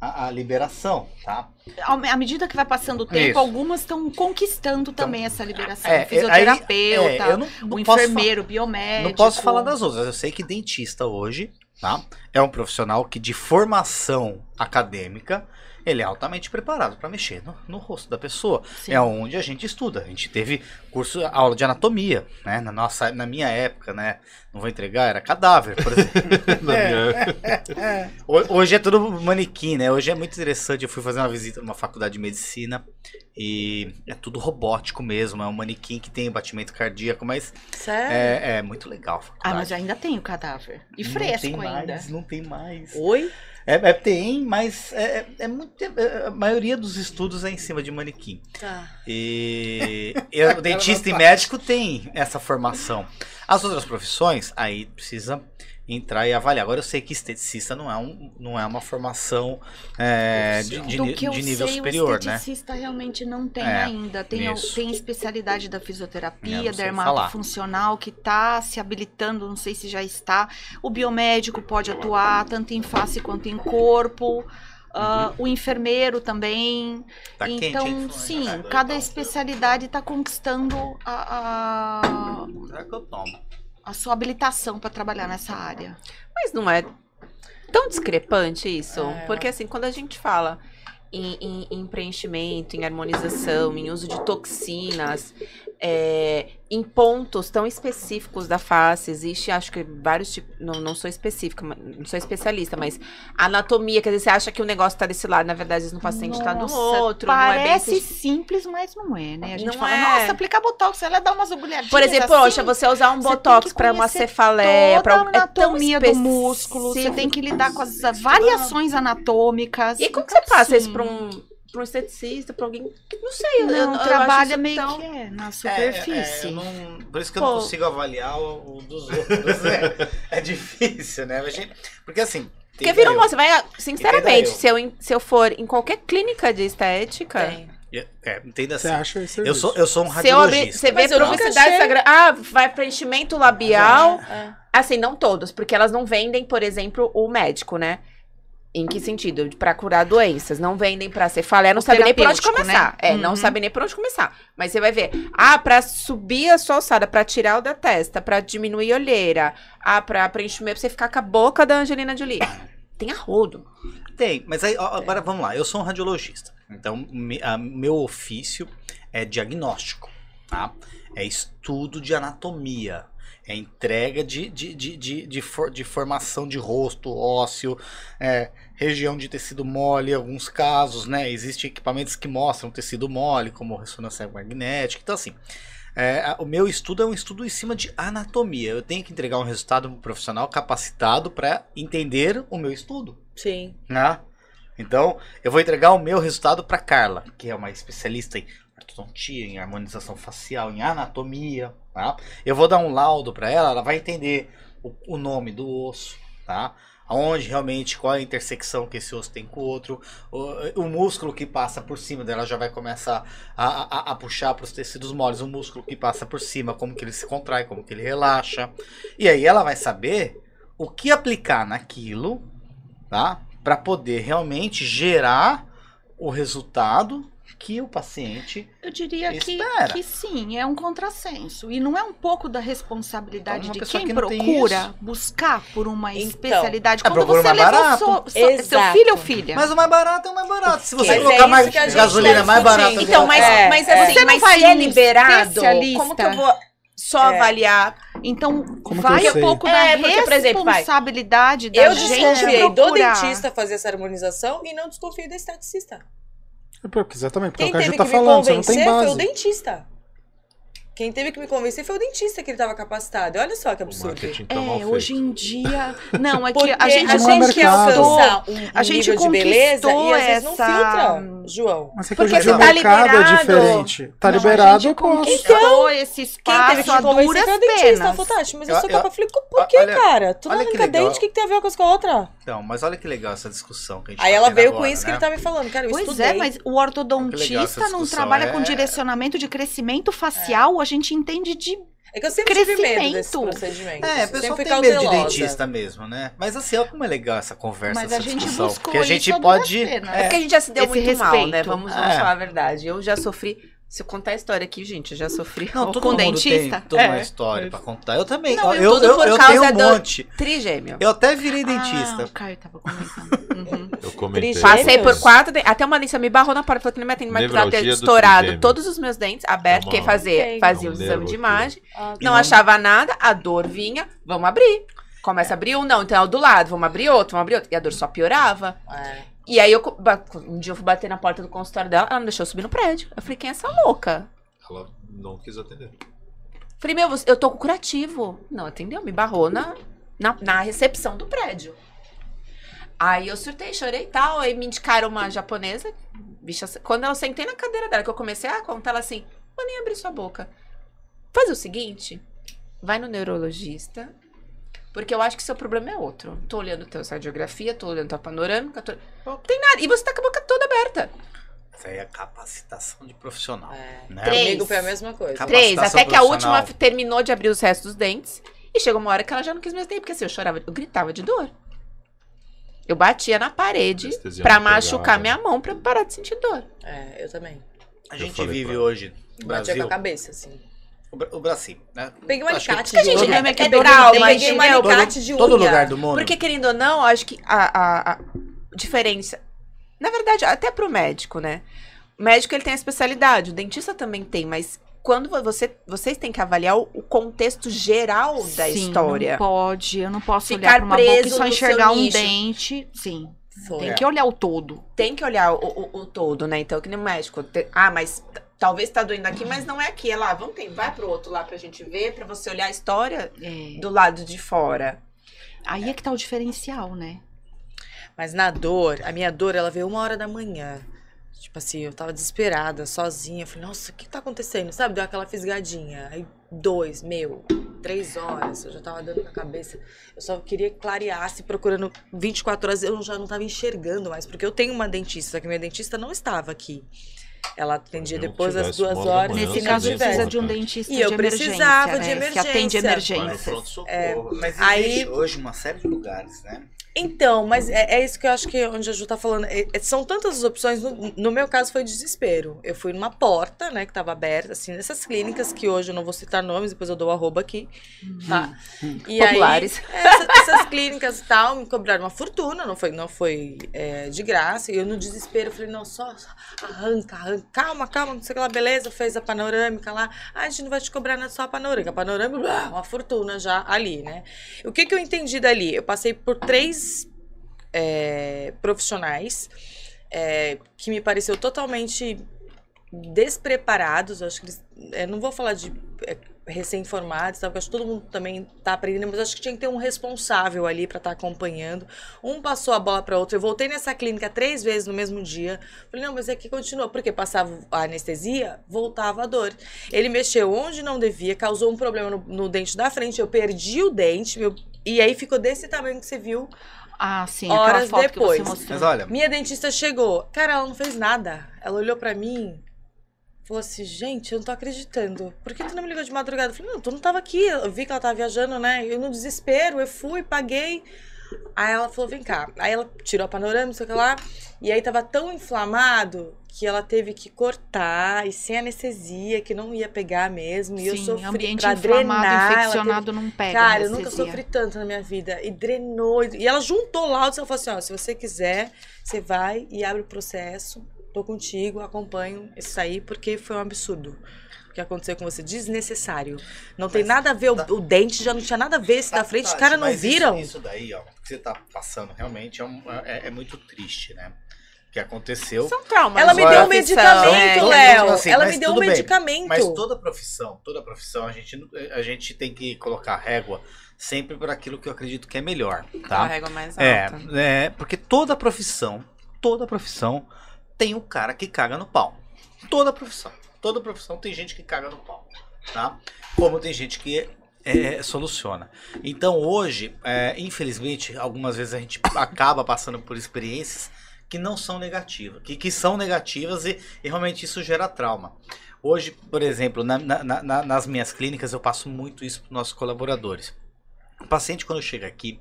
S6: a, a liberação, tá?
S5: À medida que vai passando o tempo,
S6: Isso.
S5: algumas estão conquistando também essa liberação.
S6: É,
S5: o fisioterapeuta,
S6: é, eu não, não
S5: o enfermeiro, biomédico.
S6: Não posso falar das outras. Eu sei que dentista hoje, tá? É um profissional que de formação acadêmica, ele é altamente preparado para mexer no, no rosto da pessoa.
S5: Sim.
S6: É onde a gente estuda. A gente teve curso, aula de anatomia, né? Na nossa, na minha época, né? Não vou entregar, era cadáver, por exemplo. (laughs)
S2: Minha-
S6: Ho- (laughs) Hoje é tudo manequim, né? Hoje é muito interessante. Eu fui fazer uma visita numa faculdade de medicina e é tudo robótico mesmo. É um manequim que tem batimento cardíaco, mas
S4: Sério?
S6: é, é muito legal. a
S5: Ah, mas ainda tem o cadáver. E
S6: Não
S5: fresco
S6: tem
S5: ainda.
S6: Mais, não tem mais.
S4: Oi?
S6: É, é, tem, mas é, é- é muito. é- a maioria dos estudos é em cima de manequim.
S4: Tá.
S6: E, (laughs) e o dentista e médico tem essa formação. As outras profissões, aí precisa entrar e avaliar. Agora eu sei que esteticista não é, um, não é uma formação é, de, de de nível
S5: sei,
S6: superior,
S5: o
S6: né?
S5: esteticista realmente não tem
S6: É,
S5: ainda. Tem, tem especialidade da
S6: É,
S5: fisioterapia,
S6: não sei
S5: dermatofuncional, que está se habilitando, não sei se já está. O biomédico pode atuar tanto em face quanto em corpo. ah, o enfermeiro também.
S6: Tá quente,
S5: então,
S6: hein?
S5: sim,
S6: Tá
S5: cada especialidade está conquistando a, a,
S6: Será que eu tomo?
S5: A sua habilitação para trabalhar nessa área.
S3: Mas não é tão discrepante isso?
S4: É.
S3: Porque assim, quando a gente fala em, em- em preenchimento, em harmonização, em uso de toxinas, é, em pontos tão específicos da face, existe, acho que vários tipos, não, não sou específica, não sou especialista, mas anatomia, quer dizer, você acha que o negócio tá desse lado, na verdade, no paciente tá do outro, não é bem
S5: Parece simples, mas não é, né? A gente
S3: Não
S5: fala,
S3: é.
S5: nossa, aplicar botox, ela dá umas agulhadinhas.
S3: Por exemplo,
S5: assim,
S3: poxa, você usar um
S5: você
S3: botox pra uma cefaleia, pra
S5: toda a
S3: é
S5: anatomia do músculo, você tem que lidar com as variações anatômicas.
S3: E como que você passa isso pra um, pra um esteticista, pra alguém. Não sei, eu, eu,
S5: Não,
S3: eu acho
S5: trabalha meio
S3: tão-
S5: que é, na
S6: É,
S5: superfície.
S6: é, eu não- por isso que eu
S3: Pô.
S6: não consigo avaliar o, o dos outros. É, (laughs) é difícil, né? A gente- porque assim.
S3: Porque um
S6: eu-
S3: moça, vai, sinceramente,
S6: eu.
S3: se eu, se eu for em qualquer clínica de estética,
S4: Tem.
S6: É, entenda
S1: Você
S6: assim.
S1: acha esse
S6: Eu sou, eu sou um
S3: eu
S6: radiologista.
S3: você vê
S4: eu
S3: publicidade Instagram, ah, vai preenchimento labial,
S4: É.
S3: assim, não todos, porque elas não vendem, por exemplo, o médico, né? Em que sentido? Pra curar doenças. Não vendem pra cefaleia, não
S5: O
S3: sabe nem por onde
S5: terapêutico,
S3: começar.
S5: né?
S3: É, não
S5: Uhum.
S3: sabe nem por onde começar. Mas você vai ver. Ah, pra subir a sua alçada, pra tirar o da testa, pra diminuir a olheira. Ah, pra preenchimento, pra você ficar com a boca da Angelina Jolie. Tem a rodo.
S6: Tem, mas aí, agora vamos lá. Eu sou um radiologista. Então, me- a- meu ofício é diagnóstico, tá? É estudo de anatomia. É entrega de, de, de, de, de, for- de formação de rosto, ósseo, é, região de tecido mole, em alguns casos, né? Existem equipamentos que mostram tecido mole, como ressonância magnética. Então, assim, é, o meu estudo é um estudo em cima de anatomia. Eu tenho que entregar um resultado para um profissional capacitado para entender o meu estudo
S4: Sim.
S6: né? Então, eu vou entregar o meu resultado para Carla, que é uma especialista em ortodontia, em harmonização facial, em anatomia, tá? Eu vou dar um laudo para ela, ela vai entender o, o nome do osso, tá? Aonde realmente, qual a intersecção que esse osso tem com o outro, o, o músculo que passa por cima dela já vai começar a, a, a puxar para os tecidos moles, o músculo que passa por cima, como que ele se contrai, como que ele relaxa. E aí ela vai saber o que aplicar naquilo, tá? Para poder realmente gerar o resultado que o paciente.
S5: Eu diria que,
S6: Espera.
S5: que sim, é um contrassenso. E não é um pouco da responsabilidade
S6: Então,
S5: de quem
S6: que
S5: procura buscar por uma
S4: Então,
S5: especialidade.
S6: é,
S5: Quando
S6: procura
S5: você
S6: mais
S5: levou
S6: barato.
S5: so- so- seu filho ou filha.
S6: Mas o mais barato é o mais barato. Se você
S4: Mas é
S6: colocar
S4: isso
S6: mais
S4: que
S6: gasolina
S4: tá
S6: mais barata.
S4: discutindo.
S3: Então, mas,
S4: É,
S3: mas
S4: é.
S3: assim,
S5: Você não
S3: mas
S5: vai
S3: se é liberado, como que eu vou só
S4: É.
S3: avaliar?
S5: Então,
S1: Como que
S5: vai
S1: eu
S5: um pouco
S3: É,
S5: da
S3: porque, por exemplo, vai.
S5: responsabilidade da
S4: Eu
S5: gente
S4: desconfiei do dentista fazer essa harmonização e não desconfiei do esteticista.
S1: É Exatamente, porque é
S4: Quem
S1: o que a
S4: teve
S1: gente tá falando, você não tem
S4: convencer foi o
S1: base.
S4: dentista. Quem teve que me convencer foi o dentista que ele estava capacitado. Olha só que absurdo.
S2: tá mal
S5: É,
S2: feito.
S5: hoje em dia. Não, é que
S4: Porque
S5: a gente,
S4: a
S1: não é
S4: gente quer alcançar um,
S5: A
S4: um
S5: gente
S4: nível de beleza e às vezes não
S5: essa-
S4: filtra, João.
S1: Mas é que
S3: Porque
S1: hoje
S3: se tá
S1: o mercado é
S3: liberado-
S1: diferente. Tá
S5: Não, a
S1: liberado,
S5: gente
S1: eu posso.
S5: conquistou esse
S4: Quem
S5: espaço
S4: teve que
S5: a duras
S4: o dentista.
S5: Penas.
S4: falou, Tati, mas eu
S6: Eu-
S4: sou capaz. Eu falei, por que,
S6: olha-
S4: cara? Tu não
S6: olha que
S4: arranca dente, o que, que tem a ver uma coisa com a outra?
S6: Então, mas olha que legal essa discussão que a gente
S4: Aí
S6: tá
S4: ela veio
S6: agora,
S4: com isso que
S6: né?
S4: ele tá me falando. Cara, eu
S5: Pois
S4: estudei.
S5: é, mas o
S6: Que
S5: ortodontista não trabalha com
S6: é-
S5: direcionamento de crescimento facial, a gente entende de.
S4: É que eu sempre tive medo desses
S5: Crescimento.
S4: procedimentos.
S6: É, a pessoa tem medo de
S4: cautelosa.
S6: dentista mesmo, né? Mas assim, olha como é legal essa conversa,
S5: Mas
S6: essa
S5: a gente
S6: discussão.
S5: buscou
S6: porque a gente pode.
S5: penas.
S3: É porque a gente já se deu
S5: Esse
S3: muito mal,
S5: respeito.
S3: né? Vamos, vamos
S6: É.
S3: falar a verdade. Eu já sofri. Se eu contar a história aqui, gente, eu já sofri
S6: Não, todo
S5: com
S6: mundo
S5: dentista?
S6: tem toda
S3: É.
S6: uma história pra contar. Eu também.
S3: Não, eu
S6: eu,
S3: tudo
S6: eu,
S3: por
S6: eu
S3: causa
S6: tenho um
S3: do-
S6: monte.
S3: trigêmeo.
S6: Eu até virei
S5: Ah,
S6: dentista.
S5: o Caio tava comentando. Uhum. (laughs)
S2: Eu comentei.
S3: Passei por quatro dentes. Até uma Alicia me barrou na porta, falou que não me atende, ter
S2: Nevralgia do
S3: estourado
S2: trigêmeo.
S3: todos os meus dentes abertos.
S2: É
S3: Quem fazia, fazia
S2: É um
S3: o exame de imagem.
S4: Ah,
S3: Não
S6: não-
S3: achava nada, a dor vinha, vamos abrir. Começa a abrir um, não, então é o do lado, vamos abrir outro, vamos abrir outro. E a dor só piorava.
S4: é.
S3: E aí eu, um dia eu fui bater na porta do consultório dela, ela não deixou eu subir no prédio. Eu falei, quem é essa louca?
S2: Ela não quis atender.
S3: Falei, meu, eu tô com curativo. Não, atendeu, me barrou na, na, na recepção do prédio. Aí eu surtei, chorei e tal. Aí me indicaram uma japonesa. Bicha, quando eu sentei na cadeira dela, que eu comecei a contar, ela assim, vou nem abrir sua boca. Faz o seguinte, vai no neurologista, porque eu acho que seu problema é outro. Tô olhando tua radiografia, tô olhando tua panorâmica, tô... não tem nada. E você tá com a boca toda aberta.
S6: Isso aí é capacitação de profissional.
S4: É.
S6: Né?
S3: Três.
S4: Comigo foi a mesma coisa.
S3: Três, até que a última terminou de abrir os restos dos dentes. E chegou uma hora que ela já não quis mais ter, porque assim, eu chorava, eu gritava de dor. Eu batia na parede
S2: pegava.
S3: machucar minha mão pra parar de sentir dor.
S4: É, eu também.
S6: A gente vive
S2: pra-
S6: hoje no
S4: Batia com
S6: Brasil.
S4: a cabeça, assim.
S6: O, Bra- o Brasil, né?
S4: Peguei um
S6: Acho que
S4: alicate
S3: a gente não é
S4: unha.
S3: quebrar,
S4: trauma,
S3: mas
S4: peguei um alicate de unha.
S6: Todo lugar do mundo.
S3: Porque, querendo ou não, acho que a, a, a diferença. Na verdade, até pro médico, né? O médico ele tem a especialidade, o dentista também tem, mas quando você, vocês têm que avaliar o, o contexto geral da
S5: Sim,
S3: história.
S5: Não pode, eu não posso
S3: Ficar
S5: olhar pra uma boca
S3: preso
S5: e só enxergar um
S3: nicho.
S5: dente. Sim.
S4: Foi.
S5: Tem que olhar o todo.
S3: Tem que olhar o, o- o todo, né? Então, que nem o médico. te- ah, mas talvez tá doendo aqui, mas não é aqui. É lá. Vamos ter, vai pro outro lá pra gente ver, pra você olhar a história
S5: É.
S3: do lado de fora.
S5: Aí é que tá o diferencial, né?
S4: Mas na dor, a minha dor, ela veio uma hora da manhã. Tipo assim, eu tava desesperada, sozinha. Falei, nossa, o que tá acontecendo? Sabe? Deu aquela fisgadinha. Aí, dois, meu, três horas, eu já tava dando na cabeça. Eu só queria que clareasse, procurando 24 horas. Eu já não tava enxergando mais, porque eu tenho uma dentista, que minha dentista não estava aqui. Ela atendia
S2: Eu
S4: depois das duas horas.
S2: manhã,
S5: Nesse caso, precisa de um dentista
S4: E eu
S5: de emergência.
S4: precisava de
S5: né? Que atende
S4: emergência.
S6: Pronto-socorro. Mas
S4: Aí-
S6: existe hoje uma série de lugares, né?
S4: Então, mas é, é isso que eu acho que é onde a Ju tá falando. É- é- são tantas as opções. No, no meu caso foi desespero. Eu fui numa porta, né, que tava aberta, assim, nessas clínicas que hoje eu não vou citar nomes, depois eu dou o arroba aqui. Tá? E
S3: Populares.
S4: Aí, essa- essas clínicas e tal me cobraram uma fortuna, não foi, não foi é, de graça. E eu no desespero falei, não, só, só arranca, arranca, calma, calma, não sei o que lá, beleza, fez a panorâmica lá. Ah, a gente não vai te cobrar nada só a panorâmica. A panorâmica, blá, uma fortuna já ali, né? O que, que eu entendi dali? Eu passei por três é, profissionais é, que me pareceu totalmente despreparados. Acho que eles. é, não vou falar de é, recém-formados, tá? acho que todo mundo também tá aprendendo, mas acho que tinha que ter um responsável ali para estar acompanhando. Um passou a bola para outro. Eu voltei nessa clínica três vezes no mesmo dia. Falei, não, mas aqui continua. Porque passava a anestesia, voltava a dor. Ele mexeu onde não devia, causou um problema no, no dente da frente. Eu perdi o dente, meu- e aí ficou desse tamanho que você viu.
S5: Ah, sim,
S4: Horas
S5: foto
S4: depois.
S5: que você mostrou.
S6: Mas olha,
S4: Minha dentista chegou. Cara, ela não fez nada. Ela olhou pra mim. Falou assim, gente, eu não tô acreditando. Por que tu não me ligou de madrugada? Eu falei, não, tu não tava aqui. Eu vi que ela tava viajando, né? Eu no desespero, eu fui, paguei. Aí ela falou, vem cá. Aí ela tirou a panorama, não sei o que lá. E aí tava tão inflamado que ela teve que cortar e sem anestesia, que não ia pegar mesmo. E eu
S5: Sim,
S4: sofri
S5: ambiente
S4: pra
S5: inflamado,
S4: drenar. ela teve-
S5: infeccionado não pega
S4: Cara, eu nunca sofri tanto na minha vida. E drenou. E ela juntou laudos e ela falou assim: ó, se você quiser, você vai e abre o processo. Tô contigo, acompanho isso aí, porque foi um absurdo. O que aconteceu com você? Desnecessário. Não tem
S6: Mas
S4: nada a ver, o,
S6: tá-
S4: o dente já não tinha nada a ver esse da frente, os caras não
S6: Mas isso-
S4: viram.
S6: Isso, daí, ó, que você tá passando realmente é, um- é- é muito triste, né? O que aconteceu.
S3: São traumas.
S4: Ela me deu um
S3: profissão,
S4: medicamento,
S6: é.
S4: Léo.
S6: Assim,
S4: ela me deu um
S6: bem.
S4: medicamento.
S6: Mas toda profissão, toda profissão, a gente, a gente tem que colocar régua sempre por aquilo que eu acredito que é melhor,
S3: A
S6: tá?
S3: régua mais
S6: É,
S3: alta.
S6: é, porque toda profissão, toda profissão tem um cara que caga no pau. Toda profissão. Toda profissão tem gente que caga no pau, tá? Como tem gente que é, soluciona. Então hoje, é, infelizmente, algumas vezes a gente acaba passando por experiências que não são negativas, que, que são negativas e, e realmente isso gera trauma. Hoje, por exemplo, na- na- na- nas minhas clínicas eu passo muito isso para os nossos colaboradores. O paciente quando chega aqui,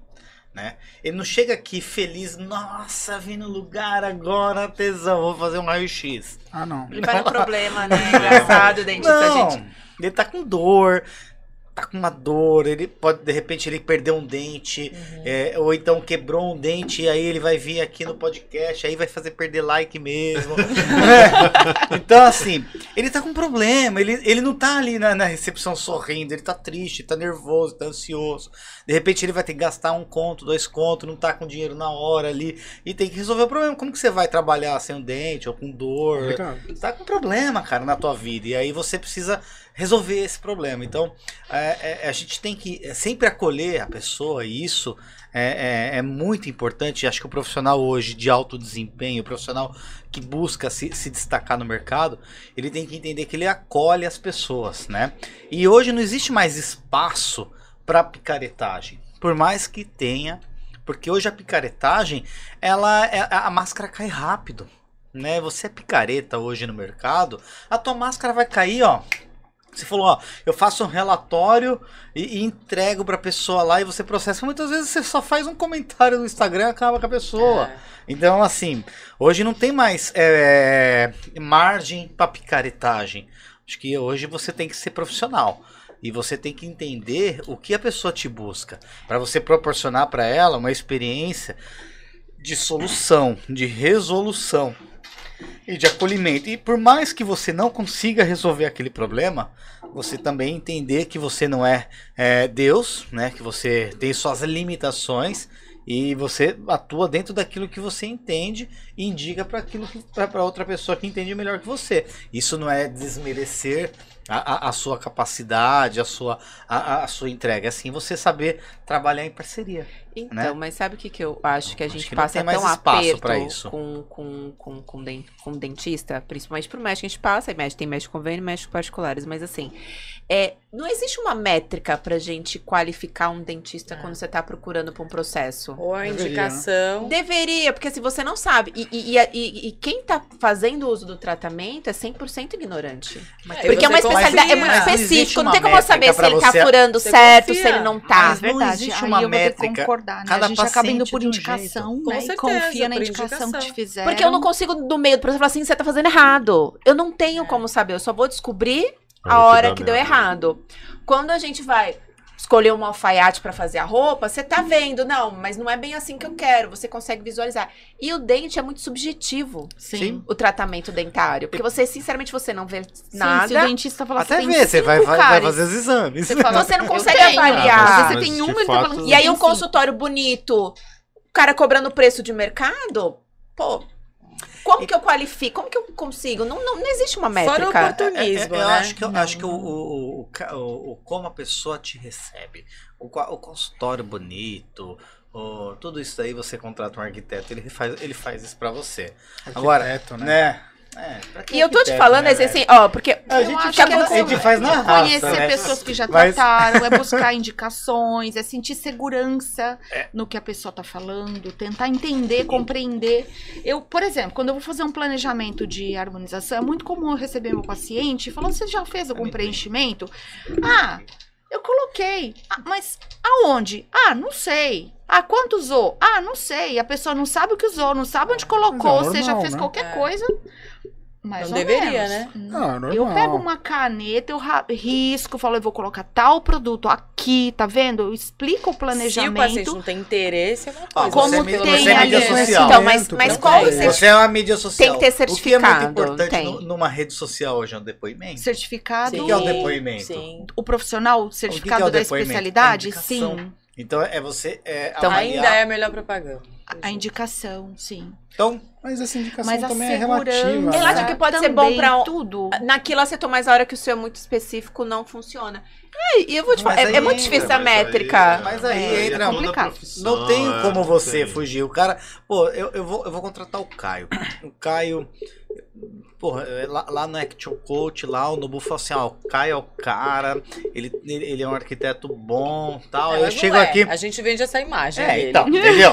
S6: né? Ele não chega aqui feliz, nossa, vim no lugar agora, tesão, vou fazer um raio-x.
S1: Ah, não.
S3: Ele vai no (laughs) problema, né? Engraçado, o dentista,
S6: Não,
S3: gente.
S6: ele tá com dor, tá com uma dor, ele pode, de repente, ele perdeu um dente,
S4: Uhum.
S6: é, ou então quebrou um dente, e aí ele vai vir aqui no podcast, aí vai fazer perder like mesmo. (laughs) É. Então, assim, ele tá com problema, ele, ele não tá ali na, na recepção sorrindo, ele tá triste, tá nervoso, tá ansioso. De repente ele vai ter que gastar um conto, dois contos, não tá com dinheiro na hora ali, e tem que resolver o problema. Como que você vai trabalhar sem um dente ou com dor? Tá com problema, cara, na tua vida. E aí você precisa resolver esse problema. Então, é, é, a gente tem que é, sempre acolher a pessoa, e isso é, é- é muito importante. Acho que o profissional hoje de alto desempenho, o profissional que busca se, se destacar no mercado, ele tem que entender que ele acolhe as pessoas, né? E hoje não existe mais espaço para picaretagem. Por mais que tenha, porque hoje a picaretagem, ela é- a máscara cai rápido né? Você é picareta hoje no mercado, a tua máscara vai cair, ó, Você falou, ó, eu faço um relatório e, e entrego pra pessoa lá e você processa. Muitas vezes você só faz um comentário no Instagram e acaba com a pessoa.
S4: É.
S6: Então, assim, hoje não tem mais é, margem pra picaretagem. Acho que hoje você tem que ser profissional. E você tem que entender o que a pessoa te busca. Pra você proporcionar pra ela uma experiência de solução, de resolução e de acolhimento. E por mais que você não consiga resolver aquele problema, você também entender que você não é, é, Deus, né? Que você tem suas limitações e você atua dentro daquilo que você entende e indica para aquilo para outra pessoa que entende melhor que você. Isso não é desmerecer a, a, a sua capacidade, a sua, a, a sua entrega. É assim você saber trabalhar em parceria.
S3: Então,
S6: né?
S3: mas sabe o que, que eu acho que a
S6: Acho
S3: gente
S6: que
S3: passa tão aperto
S6: pra isso.
S3: com com com com, den- com dentista, principalmente pro médico a gente passa, e médico tem médico convênio, e médicos particulares, mas assim, é, não existe uma métrica pra gente qualificar um dentista quando você tá procurando pra um processo.
S4: Ou a
S1: né?
S4: indicação.
S3: Deveria, porque assim, você não sabe. E, e, e- e- e quem tá fazendo uso do tratamento é 100% ignorante.
S4: É,
S3: Porque é uma especialidade, é muito
S6: confia. Não existe
S3: específico. Não tem como eu saber se ele tá
S6: você-
S3: furando
S4: Você
S3: certo,
S4: confia.
S3: se ele não tá.
S6: Mas
S5: é
S6: não
S5: verdade.
S6: existe
S5: Aí
S6: uma métrica.
S5: concordar, né?
S6: Cada
S5: A gente acaba indo por
S6: de um
S5: indicação,
S4: Com
S5: né?
S4: certeza,
S5: e confia na
S4: por
S5: indicação, que te
S4: indicação.
S5: fizeram.
S3: Porque eu não consigo, no meio do processo, falar assim, você tá fazendo errado. Eu não tenho como saber, eu só vou descobrir a hora que deu errado. Quando a gente vai escolher um alfaiate pra fazer a roupa, você tá vendo, não, mas não é bem assim que eu quero, você consegue visualizar. E o dente é muito subjetivo,
S5: Sim.
S3: o tratamento dentário, porque você, sinceramente, você não vê
S5: Sim, se o
S3: nada.
S5: dentista falar
S6: Até ver, você vai, vai- vai fazer os exames.
S5: Você fala,
S3: Você não consegue avaliar.
S2: Mas,
S5: você tem uma tá
S2: fato-
S5: falando
S3: E aí um consultório bonito, o cara cobrando preço de mercado, pô, como que eu qualifico? Como que eu consigo? Não, não, não existe uma
S4: Fora o
S3: métrica.
S4: oportunismo,
S6: É, é, eu
S4: né?
S6: acho que, eu acho que o, o, o, o- o- como a pessoa te recebe, o, o consultório bonito, o- tudo isso aí você contrata um arquiteto, ele faz, ele faz isso pra você. Agora,
S1: Arquiteto, né?
S6: né? É,
S3: E eu tô te falando
S6: né,
S3: assim, ó, porque
S6: A gente,
S5: acho que é
S6: a
S5: você
S6: gente faz na raça,
S5: Conhecer
S6: né?
S5: pessoas que já
S6: Mas-
S5: trataram, é buscar indicações, é sentir segurança
S6: É.
S5: no que a pessoa tá falando, tentar entender, compreender. Eu, por exemplo, quando eu vou fazer um planejamento de harmonização, é muito comum eu receber meu paciente falando: você já fez algum preenchimento? Ah, eu coloquei. "Ah, mas aonde? Ah, não sei. Ah, quanto usou? Ah, não sei. A pessoa não sabe o que usou, não sabe onde colocou,
S1: é
S5: você já
S1: normal,
S5: fez
S1: né?
S5: qualquer
S4: É.
S5: coisa. Mais
S4: Não
S5: ou
S4: deveria,
S5: menos.
S4: né?
S1: Não, é normal.
S5: Eu pego uma caneta, eu risco, falo, eu vou colocar tal produto aqui, tá vendo? Eu explico o
S4: Se o
S5: planejamento.
S4: paciente não tem interesse, é uma coisa.
S5: Como
S6: você é,
S5: tem
S6: você é
S5: ali-
S6: mídia social.
S3: Então, mas, mas
S1: Não
S3: qual
S1: tem.
S3: você
S6: Você é uma mídia social.
S3: Tem que ter
S6: O que é muito
S3: certificado,
S6: importante
S3: tem.
S6: nu- numa rede social hoje é um depoimento.
S5: Certificado.
S6: O que é o depoimento?
S4: Sim.
S5: O profissional, o certificado
S6: é o
S5: da especialidade? Sim.
S6: Então é você é,
S3: Então,
S6: avaliar.
S4: Ainda é a melhor propaganda.
S5: A indicação, sim.
S6: Então,
S1: Mas essa indicação
S5: Mas
S1: também é relativa.
S3: Relativa
S1: né?
S3: que pode ser
S5: também,
S3: bom pra um-
S5: tudo.
S3: Naquilo você toma mais a hora que o seu é muito específico, não funciona. E, e eu vou te falar, é, é muito
S6: entra,
S3: difícil a
S2: Mas aí-
S3: métrica.
S6: Mas aí
S2: é
S6: entra
S2: toda a
S5: complicado.
S6: não tem
S2: é,
S6: como você
S2: tem.
S6: fugir. O cara, pô, eu, eu, vou, eu vou contratar o Caio. O Caio, porra, é, lá, lá no Action Coach, lá o Nobu falou assim: ó, o Caio é o cara, ele, ele, ele é um arquiteto bom tal.
S4: É,
S6: eu
S4: não
S6: chego
S4: é.
S6: aqui.
S4: A gente vende essa imagem
S6: É,
S4: dele.
S6: então, (laughs) entendeu?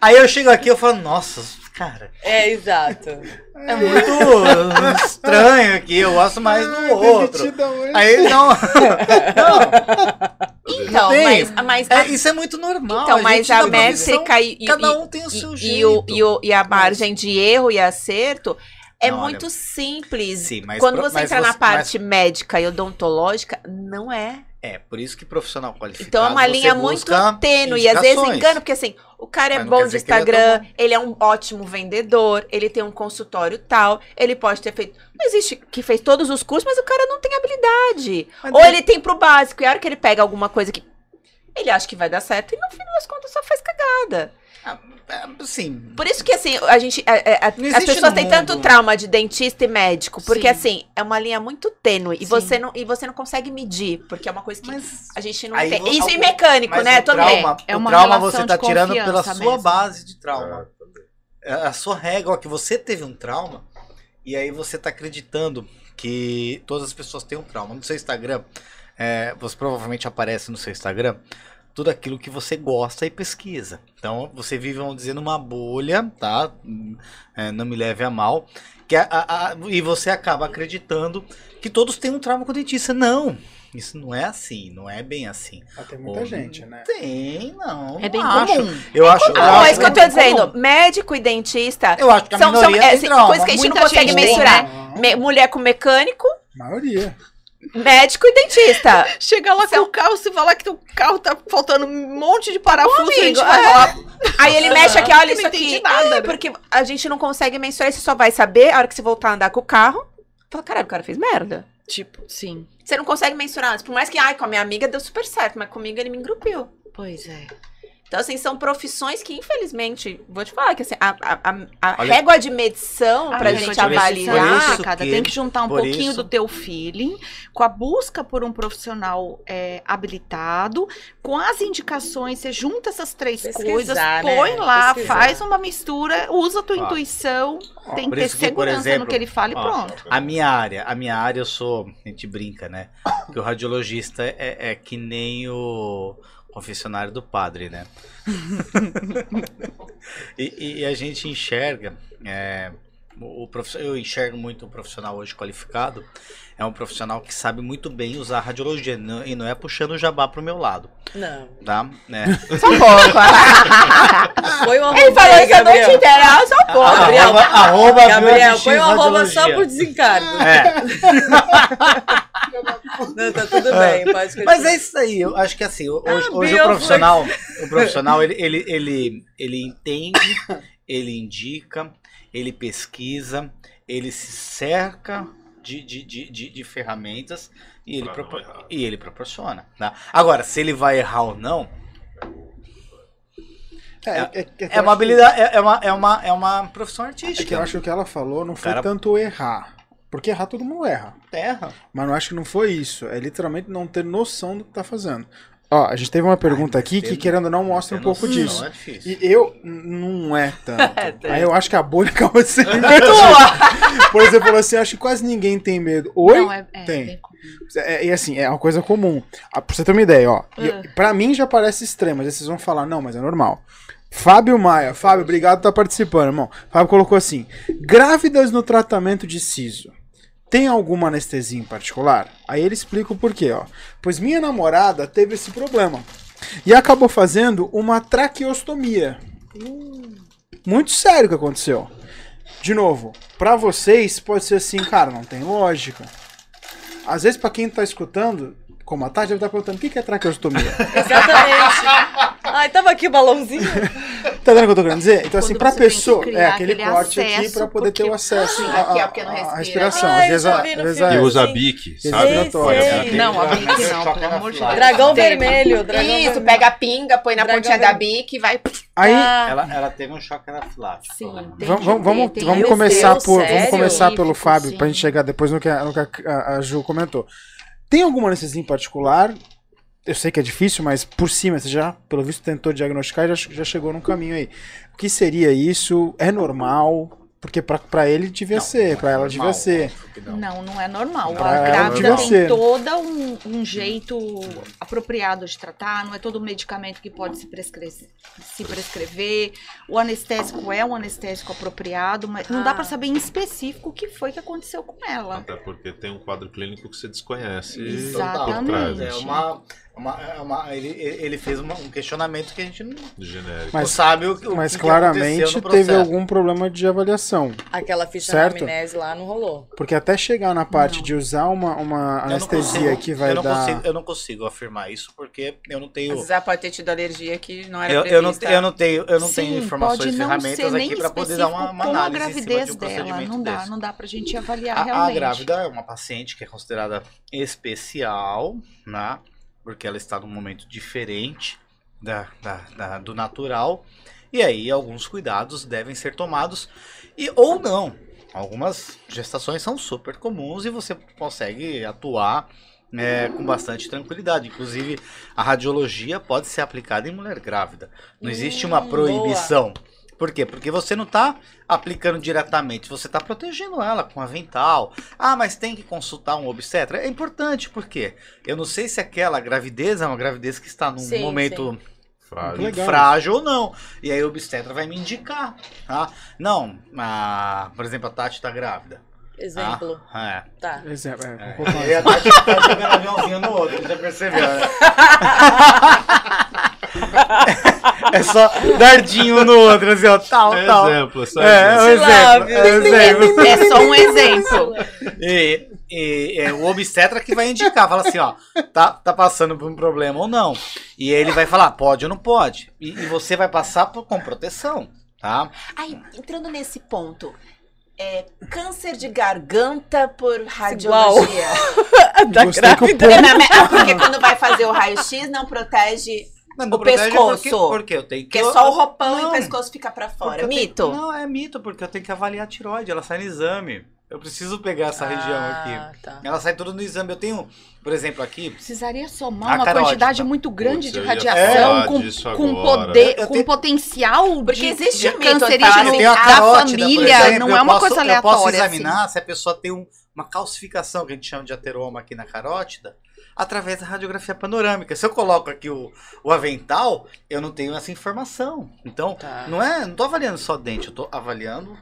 S6: Aí eu chego aqui e falo, nossa, cara,
S4: É, exato.
S6: é muito estranho aqui, eu gosto mais do
S1: Ai,
S6: outro. Aí não. (laughs) não.
S3: Então,
S6: tem.
S3: mas, mas
S6: É, isso é muito normal.
S3: então, mas a
S6: na profissão,
S3: métrica e, e-
S6: Cada um tem o seu
S3: e,
S6: jeito.
S3: e o, e, a margem de erro e acerto é
S6: Não, olha,
S3: muito simples.
S6: Sim, mas
S3: Quando
S6: pro-
S3: você
S6: mas
S3: entra na parte médica e odontológica, não é.
S6: É, por isso que profissional qualificado.
S3: Então é uma linha muito tênue. E às vezes engana, porque assim, o cara é bom de
S6: que ele é
S3: Instagram, ele é um ótimo vendedor, ele tem um consultório tal, ele pode ter feito. Não existe que fez todos os cursos, mas o cara não tem habilidade.
S6: Mas
S3: Ou
S6: tem-
S3: ele tem pro básico, e a hora que ele pega alguma coisa que ele acha que vai dar certo, e no final das contas só faz cagada.
S6: É, Sim.
S3: Por isso que, assim, a gente. a- a- a-
S6: Não
S3: as pessoas têm tanto trauma de dentista e médico. Porque,
S5: Sim.
S3: assim, é uma linha muito tênue. E
S5: Sim.
S3: você, não, e você não consegue medir. Porque é uma coisa que
S6: Mas
S3: a gente não tem. Isso
S6: o-
S3: e mecânico,
S6: mas
S3: né?
S6: o
S3: Também.
S6: trauma,
S5: É
S6: o
S5: uma
S6: trauma você tá tirando pela
S5: confiança
S6: sua
S5: mesmo.
S6: base de trauma.
S2: É.
S6: É a sua régua que você teve um trauma e aí você tá acreditando que todas as pessoas têm um trauma. No seu Instagram, é, você provavelmente aparece no seu Instagram tudo aquilo que você gosta e pesquisa. Então você vive, vamos dizer, numa bolha, tá? É, não me leve a mal. Que a- a- a- e você acaba acreditando que todos têm um trauma com o dentista. Não, isso não é assim, não é bem assim.
S1: Ah, Tem muita
S6: Ô,
S1: gente, né?
S6: Tem, não.
S3: É bem
S6: não acho.
S3: comum.
S6: Eu acho, eu
S3: Ah,
S6: acho
S3: é isso que eu tô dizendo.
S6: comum.
S3: Médico e dentista
S6: Eu acho que a
S3: são, são é,
S6: tem
S3: assim, coisas que a gente não consegue
S4: gente
S3: mensurar.
S1: Não,
S3: Me- mulher com mecânico,
S1: maioria.
S3: Médico e dentista.
S5: Chega lá
S3: São-
S5: com o carro, você fala que o carro tá faltando um monte de parafuso, a gente
S3: amigo,
S5: vai
S3: é.
S5: falar.
S3: Aí ele mexe aqui, olha
S5: Eu
S3: isso aqui.
S5: nada,
S3: É,
S5: né?
S3: porque a gente não consegue mensurar, você só vai saber a hora que você voltar a andar com o carro. Fala, caralho, o cara fez merda.
S5: Tipo, sim.
S3: Você não consegue mensurar. Por mais que, ai, com a minha amiga deu super certo, mas comigo ele me engrupiu.
S5: Pois é.
S3: Então, assim, são profissões que, infelizmente, vou te falar que assim, a, a, a- a
S6: Olha-
S3: régua de medição pra
S6: Olha,
S3: gente avaliar.
S5: complicada.
S6: que-
S5: Tem que juntar um pouquinho
S6: isso-
S5: do teu feeling com a busca por um profissional é, habilitado, com as indicações, você junta essas três
S4: Pesquisar,
S5: coisas,
S4: né?
S5: põe lá,
S4: Pesquisar.
S5: faz uma mistura, usa a tua
S6: Ó,
S5: intuição, tem
S6: por
S5: que ter
S6: isso que,
S5: segurança no
S6: exemplo,
S5: que ele fala e pronto.
S6: A minha área, a minha área eu sou, a gente brinca, né? Que o radiologista é, é que nem o confessionário do padre, né? (laughs) e, e- a gente enxerga, é, o, o profiss- eu enxergo muito um profissional hoje qualificado, é um profissional que sabe muito bem usar a radiologia, não- e não é puxando o jabá pro meu lado,
S4: Não.
S6: tá? É.
S3: Só um pouco. (laughs)
S4: Põe um
S3: Ele falou a noite
S4: Gabriel.
S3: inteira, só um pouco.
S4: Gabriel,
S6: Arroba, arroba
S4: Gabriel, põe um arroba só por desencargo.
S6: É. (laughs)
S4: Não, tá tudo bem, pode continuar.
S6: Mas é isso aí, eu acho que assim, hoje,
S4: Ah,
S6: hoje o profissional, o profissional ele, ele, ele, ele entende, ele indica, ele pesquisa, ele se cerca de, de, de, de, de ferramentas e ele, propor- e ele proporciona. Tá? Agora, se ele vai errar ou não,
S1: É, que
S6: é
S1: eu
S6: uma
S1: acho que-
S6: habilidade, é, é uma, é, uma, é uma profissão
S1: É
S6: artística.
S1: que eu acho que o que ela falou não foi
S6: Cara-
S1: tanto errar. Porque errar todo mundo erra.
S6: terra.
S1: Mas não acho que não foi isso. É literalmente não ter noção do que tá fazendo. Ó, a gente teve uma pergunta aqui que, querendo ou não, mostra um pouco disso.
S6: É difícil.
S1: E eu, não é tanto. (laughs)
S3: É,
S1: Aí eu acho que a bolha acaba sendo. (laughs) Por exemplo, falou assim, acho que quase ninguém tem medo. Oi?
S5: Não, é, é
S1: Tem.
S5: bem comum.
S1: É, e assim, é uma coisa comum. Ah, Pra você ter uma ideia, ó. E
S3: Ah.
S1: eu- Pra mim já parece extremo, mas aí vocês vão falar, não, mas é normal. Fábio Maia, Fábio, obrigado por estar participando, irmão. Fábio colocou assim: grávidas no tratamento de siso. Tem alguma anestesia em particular? Aí ele explica o porquê, ó. Pois minha namorada teve esse problema. E acabou fazendo uma traqueostomia. Muito sério o que aconteceu. De novo, pra vocês pode ser assim, cara, não tem lógica. Às vezes, pra quem tá escutando, como a Tati deve estar perguntando, o que é traqueostomia?
S4: Exatamente. Ai, tava aqui o balãozinho. (laughs)
S1: tá vendo o que eu tô querendo dizer? Então, assim, pra pessoa, é aquele
S5: aquele
S1: corte aqui
S5: acesso,
S1: pra poder ter o
S5: porque-
S1: acesso
S3: Ah,
S1: à-
S3: aqui, porque respira.
S1: respiração. Às vezes, a-
S2: E usa bique, sabe?
S4: sei.
S5: Não, a Bic não, pelo amor de Deus.
S4: Dragão
S5: Tem.
S4: vermelho, dragão
S3: Isso,
S4: vermelho.
S3: pega a pinga, põe na pontinha da bique e vai.
S1: Aí,
S4: Ah,
S6: Ela, ela teve um choque anafilático.
S5: Sim, tem
S1: vamos,
S5: que
S1: vamos, vamos, começar por, vamos começar pelo Fábio, pra gente chegar depois no que, a, no que a- a Ju comentou. Tem alguma anestesia em particular? Eu sei que é difícil, mas por cima, você já, pelo visto, tentou diagnosticar e já, já chegou num caminho aí. O que seria isso? É normal? Porque pra, pra ele devia
S6: Não,
S1: ser,
S6: não é
S1: pra ela devia
S6: normal,
S1: ser.
S6: óbvio que não.
S5: Não, não é normal.
S1: Pra
S5: a
S1: ela
S5: grávida
S1: devia
S5: tem
S1: ser.
S5: todo um, um jeito apropriado de tratar, não é todo medicamento que pode se, prescre- se prescrever. O anestésico é um anestésico apropriado, mas não dá
S3: Ah.
S5: pra saber em específico o que foi que aconteceu com ela.
S2: Até porque tem um quadro clínico que você desconhece.
S5: Exatamente.
S2: por trás,
S6: É uma, uma, uma- ele, ele fez uma- um questionamento que a gente não.
S1: Mas-
S6: não sabe o, que- o
S1: Mas
S6: que
S1: claramente
S6: no
S1: teve algum problema de avaliação.
S4: aquela ficha
S1: Certo.
S4: da amnésia lá não rolou.
S1: Porque até chegar na parte
S5: Não.
S1: de usar uma, uma anestesia
S6: consigo-
S1: que vai
S6: eu não
S1: dar.
S6: Consigo, eu não consigo afirmar isso porque eu não tenho.
S3: Às vezes ela pode ter tido alergia que não era
S6: Eu, eu, não,
S3: prevista.
S6: eu não tenho, eu não
S5: Sim,
S6: tenho informações
S5: pode
S6: e
S5: não
S6: ferramentas
S5: ser nem
S6: aqui para poder dar uma, uma
S5: a
S6: análise em cima
S5: gravidez
S6: de um
S5: dela. Não dá,
S6: desse.
S5: não dá pra gente avaliar
S6: A, a
S5: realmente.
S6: grávida é uma paciente que é considerada especial, né? Porque ela está num momento diferente da, da- da- do natural. E aí alguns cuidados devem ser tomados. E ou não. Algumas gestações são super comuns e você consegue atuar é, com bastante tranquilidade. Inclusive, a radiologia pode ser aplicada em mulher grávida. Não existe uma
S4: Hum,
S6: proibição. Por quê? Porque você não tá aplicando diretamente, você tá protegendo ela com avental. Ah, mas tem que consultar um obstetra. É importante, por quê? Eu não sei se aquela gravidez é uma gravidez que está num
S4: Sim,
S6: momento
S2: Frágil.
S1: Legal.
S6: frágil ou não. E aí o obstetra vai me indicar, tá? Não, a, por exemplo, a Tati tá grávida.
S4: Exemplo.
S6: Ah,
S4: Tá.
S1: Exemplo, é,
S6: é. E a Tati tá jogando aviãozinho no outro, já percebeu, né? (laughs) É só dardinho no outro, assim, ó, tal,
S2: É
S6: tal.
S2: exemplo, só
S6: É, é um
S2: exemplo.
S6: é um exemplo.
S3: É só um exemplo.
S6: E, e- é o obstetra que vai indicar, fala assim, ó, tá, tá passando por um problema ou não. E ele vai falar, pode ou não pode. E, e você vai passar por- com proteção, tá?
S3: Aí, entrando nesse ponto, é, câncer de garganta por radiologia. (laughs)
S4: da gravidez.
S3: É, ah, porque quando vai fazer o raio-x, não protege.
S6: Mas
S3: O pescoço.
S6: Porque, porque eu tenho que...
S3: Porque é só o roupão e
S6: Não,
S3: o pescoço fica pra fora.
S6: tenho-
S3: Mito?
S6: Não, é mito, porque eu tenho que avaliar a tiroide, ela sai no exame. Eu preciso pegar essa região aqui.
S4: Ah, tá.
S6: Ela sai tudo no exame. Eu tenho, por exemplo, aqui,
S5: Precisaria somar uma
S6: carótida.
S5: quantidade muito grande
S2: Putz,
S5: de radiação com, com poder,
S6: Eu
S5: com
S6: tenho-
S5: potencial
S3: Porque
S5: de,
S3: existe
S5: de
S3: um mito,
S5: cancerígeno
S6: tenho a
S5: da família,
S6: exemplo,
S5: não é uma
S6: posso-
S5: coisa
S6: Eu posso
S5: aleatória.
S6: examinar se a pessoa tem um- uma calcificação, que a gente chama de ateroma aqui na carótida, através da radiografia panorâmica. Se eu coloco aqui o, o avental, eu não tenho essa informação. Então,
S4: Tá.
S6: não é, não tô avaliando só dente, eu tô avaliando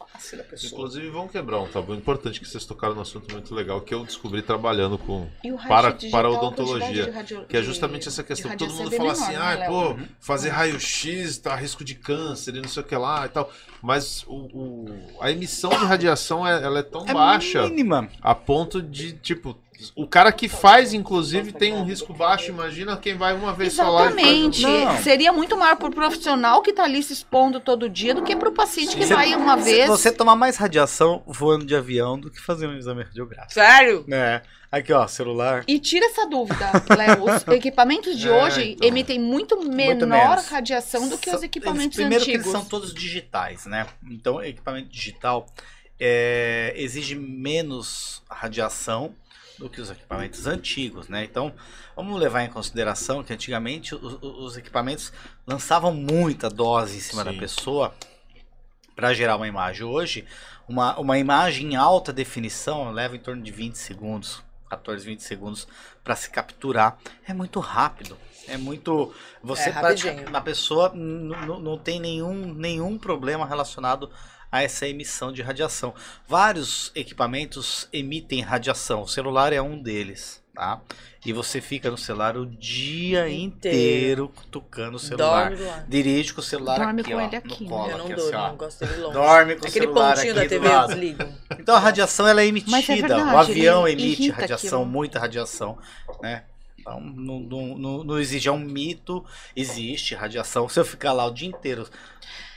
S6: a face da pessoa.
S2: Inclusive, vamos quebrar um tabu importante que vocês tocaram no assunto muito legal, que eu descobri trabalhando com.
S5: E
S2: Para-
S5: digital,
S2: para
S5: a
S2: odontologia,
S5: radio-
S2: Que é justamente essa questão. Todo mundo
S5: é
S2: fala assim, ah,
S5: né,
S2: pô, fazer raio-x tá risco de câncer e não sei o que lá e tal. Mas o, o- a emissão de radiação é, ela é tão
S6: É
S2: baixa
S6: mínima.
S2: a ponto de, tipo, o cara que faz, inclusive, tem um risco baixo. Imagina quem vai uma vez só lá.
S5: Exatamente. Seria muito maior pro profissional que tá ali se expondo todo dia do que pro paciente que
S6: Você-
S5: vai uma vez.
S6: Você tomar mais radiação voando de avião do que fazer um exame radiográfico.
S4: Sério?
S6: É. Aqui, ó, celular.
S5: E tira essa dúvida, Léo. Os (laughs) equipamentos de
S2: É,
S5: hoje
S2: então.
S5: emitem muito menor
S6: menos.
S5: radiação do que os equipamentos
S6: eles- primeiro
S5: antigos.
S6: que eles são todos digitais, né? Então, equipamento digital é, exige menos radiação do que os equipamentos antigos, né? Então, vamos levar em consideração que antigamente os, os equipamentos lançavam muita dose em cima
S2: Sim.
S6: da pessoa para gerar uma imagem. Hoje, uma, uma imagem em alta definição leva em torno de 20 segundos, 14, 20 segundos para se capturar. É muito rápido. É muito. Você
S4: É,
S6: a pessoa não tem nenhum, nenhum problema relacionado a essa emissão de radiação. Vários equipamentos emitem radiação. O celular é um deles, tá? E você fica no celular o dia
S4: Inteiro.
S6: inteiro tocando o celular.
S4: Dorme.
S6: Dirige com o celular
S5: Dorme
S6: aqui,
S5: com
S6: ó,
S5: ele aqui,
S6: no
S5: né?
S6: colo,
S4: Eu não
S6: aqui,
S4: durmo,
S6: assim,
S4: não gosto dele longe.
S6: Dorme com
S4: Aquele
S6: o celular
S4: pontinho
S6: aqui
S4: da TV eu desligo.
S6: Então a radiação ela é emitida.
S5: Mas é verdade,
S6: o avião emite radiação,
S5: aquilo.
S6: muita radiação, né? Então não, não, não, não existe, é um mito, existe radiação. Se eu ficar lá o dia inteiro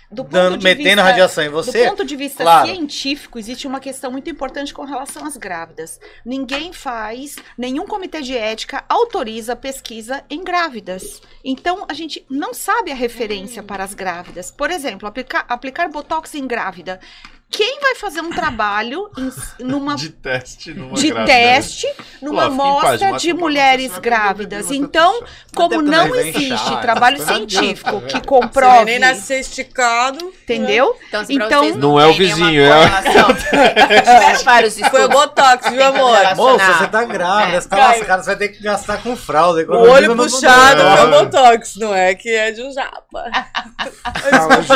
S5: Do ponto
S6: dando,
S5: de
S6: metendo
S5: vista-
S6: radiação em
S5: Do
S6: você,
S5: ponto de vista
S6: claro.
S5: científico, existe uma questão muito importante com relação às grávidas. Ninguém faz, nenhum comitê de ética autoriza pesquisa em grávidas. Então, a gente não sabe a referência para as grávidas. Por exemplo, aplicar, aplicar botox em grávida. Quem vai fazer um trabalho em- numa
S2: De teste numa
S5: de
S2: grávida, né?
S5: teste numa
S2: Pô, paz,
S5: amostra
S2: mas
S5: de mulheres
S2: beber,
S5: grávidas. Então, como não existe
S6: inchar,
S5: trabalho
S6: coisas.
S5: científico que
S4: Você
S5: comprove,
S4: nem nascer esticado.
S5: entendeu?
S3: Então,
S5: Então-
S3: vocês
S2: Não é o vizinho, é (laughs)
S4: Foi o. Botox, viu, amor?
S6: Moça, você tá grávida,
S3: É.
S6: você tá
S4: Cai.
S6: lascado, você vai ter que gastar com fralda.
S4: O olho puxado foi o Botox, não é que é de um japa.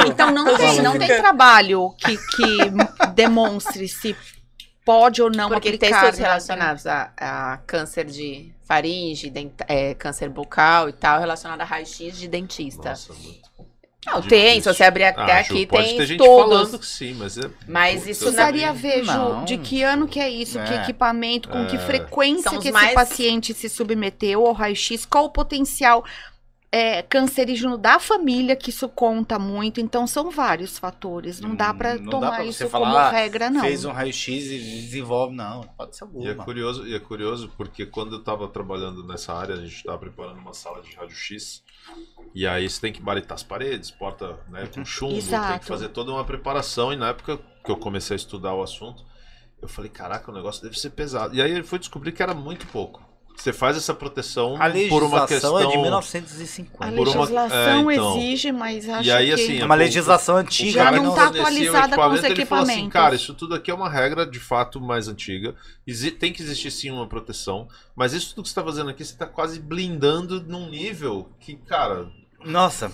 S5: Então não tem, não tem trabalho que, que demonstre se pode ou não
S3: Porque tem
S5: aplicar.
S3: estudos relacionados a, a câncer de faringe, é, câncer bucal e tal, relacionado a raio-x de dentista.
S2: Nossa, muito.
S3: Não,
S2: difícil.
S3: tem, se você abrir até
S2: Ah,
S3: aqui,
S2: pode
S3: tem
S2: ter gente
S3: estudos.
S2: falando que sim, mas é.
S3: Mas isso
S2: eu
S3: na-
S5: Precisaria ver, Ju, de que ano que é isso, que
S6: É.
S5: equipamento, com que
S2: É.
S5: frequência
S3: São os
S5: que esse
S3: mais-
S5: paciente se submeteu ao raio-x, qual o potencial é, cancerígeno da família, que isso conta muito. Então, são vários fatores. Não dá
S6: dá
S5: tomar
S6: pra
S5: isso
S6: você
S5: como
S6: falar, "Ah,
S5: regra, não.
S6: Fez um raio-x e desenvolve. Não, pode ser
S2: E é
S6: alguma.
S2: curioso, e é curioso porque quando eu estava trabalhando nessa área, a gente estava preparando uma sala de raio-x. E aí você tem que baritar as paredes, porta né, com chumbo, tem
S5: Exato.
S2: que fazer toda uma preparação. E na época que eu comecei a estudar o assunto, eu falei, caraca, o negócio deve ser pesado. E aí eu fui descobrir que era muito pouco. Você faz essa proteção
S6: A
S2: por uma
S6: legislação
S2: questão.
S6: é de
S5: A
S6: 1950.
S2: Por uma-
S5: legislação
S2: é, então.
S5: exige, mas acho
S2: E aí,
S5: que...
S2: assim,
S6: É uma
S2: o-
S6: legislação antiga.
S5: Já
S6: mas
S5: não tá
S2: o
S5: atualizada com os
S2: equipamento, ele falou assim,
S5: equipamentos.
S2: cara, isso tudo aqui é uma regra de fato mais antiga. Tem que existir sim uma proteção, mas isso tudo que você está fazendo aqui, você está quase blindando num nível que, cara,
S6: Nossa,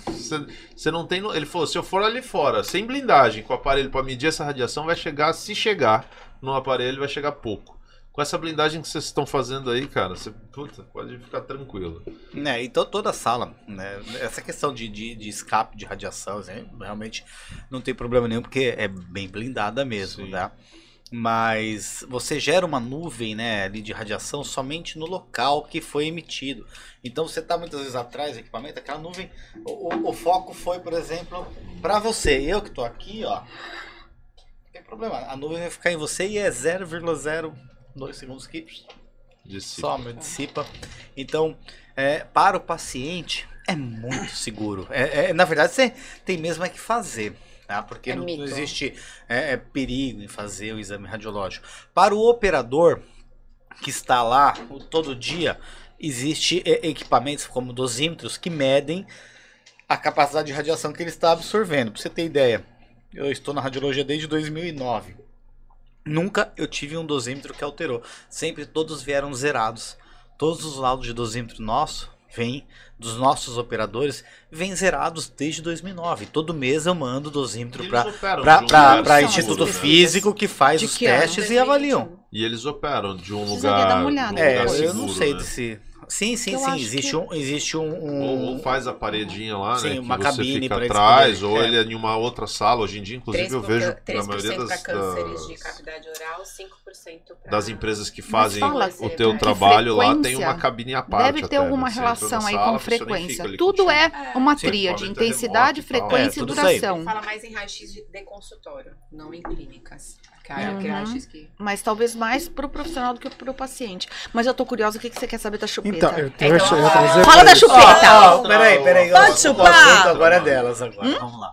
S2: você, não tem. Ele falou, se eu for ali fora, sem blindagem, com o aparelho para medir essa radiação, vai chegar, se chegar no aparelho, vai chegar pouco. Com essa blindagem que vocês estão fazendo aí, cara, você puta, pode ficar tranquilo.
S6: né, então toda a sala, né, essa questão de, de, de escape de radiação, né, realmente não tem problema nenhum, porque é bem blindada mesmo,
S2: Sim.
S6: tá? Mas você gera uma nuvem, né, ali de radiação somente no local que foi emitido. Então você tá muitas vezes atrás do equipamento, aquela nuvem, o, o- foco foi, por exemplo, para você. Eu que tô aqui, ó, não tem problema, a nuvem vai ficar em você e é 0,02 segundos que
S2: Disse.
S6: só dissipa. Então, é, para o paciente é muito seguro. É, é, na verdade, você tem mesmo é que fazer. Tá? Porque
S3: É
S6: não, não existe é, é, perigo em fazer o exame radiológico. Para o operador que está lá o- todo dia, existe é, equipamentos como dosímetros que medem a capacidade de radiação que ele está absorvendo. Para você ter ideia, eu estou na radiologia desde 2009. Nunca eu tive um dosímetro que alterou. Sempre todos vieram zerados. Todos os laudos de dosímetro nosso vêm dos nossos operadores, vêm zerados desde 2009. Todo mês eu mando dosímetro para
S2: lugar
S6: Instituto? Físico que faz os
S5: que ano?
S6: testes e avaliam.
S2: E eles operam de um lugar.
S5: dar uma olhada
S2: de um
S6: É,
S2: lugar
S6: eu não
S2: seguro,
S6: sei
S2: né?
S6: desse. Sim, sim,
S5: Eu
S6: sim. Existe
S5: que-
S6: um, existe um, um-
S2: Ou faz a paredinha lá,
S6: Sim,
S2: né? Que
S6: uma
S2: você
S6: cabine
S2: fica
S6: pra eles
S2: atrás, ou
S6: é.
S2: ele é em uma outra sala. Hoje em dia, inclusive, eu vejo na maioria das,
S3: para cânceres de
S2: das,
S3: cavidade oral, 5% pra...
S2: das empresas que fazem
S5: fala
S2: o teu
S5: que
S2: trabalho lá, tem uma cabine à parte.
S5: Deve ter
S2: até,
S5: alguma
S2: né? Você
S5: relação aí
S2: sala,
S5: com frequência.
S2: fica
S5: Tudo
S2: contigo.
S5: é uma tríade, intensidade, frequência
S6: É,
S5: e duração.
S3: Fala mais em raio-x de, de consultório, não em clínicas. Que é
S5: Uhum.
S3: aquele raio-x que...
S5: Mas talvez mais pro profissional do que pro paciente. Mas eu tô curiosa, o que, que você quer saber da chupeta?
S1: Então, eu, eu,
S3: Então,
S1: eu trazer
S5: Fala da chupeta!
S6: Ó, ó, peraí, peraí.
S4: Pode
S6: o-
S4: chupar?
S6: O assunto agora é delas agora. Vamos lá.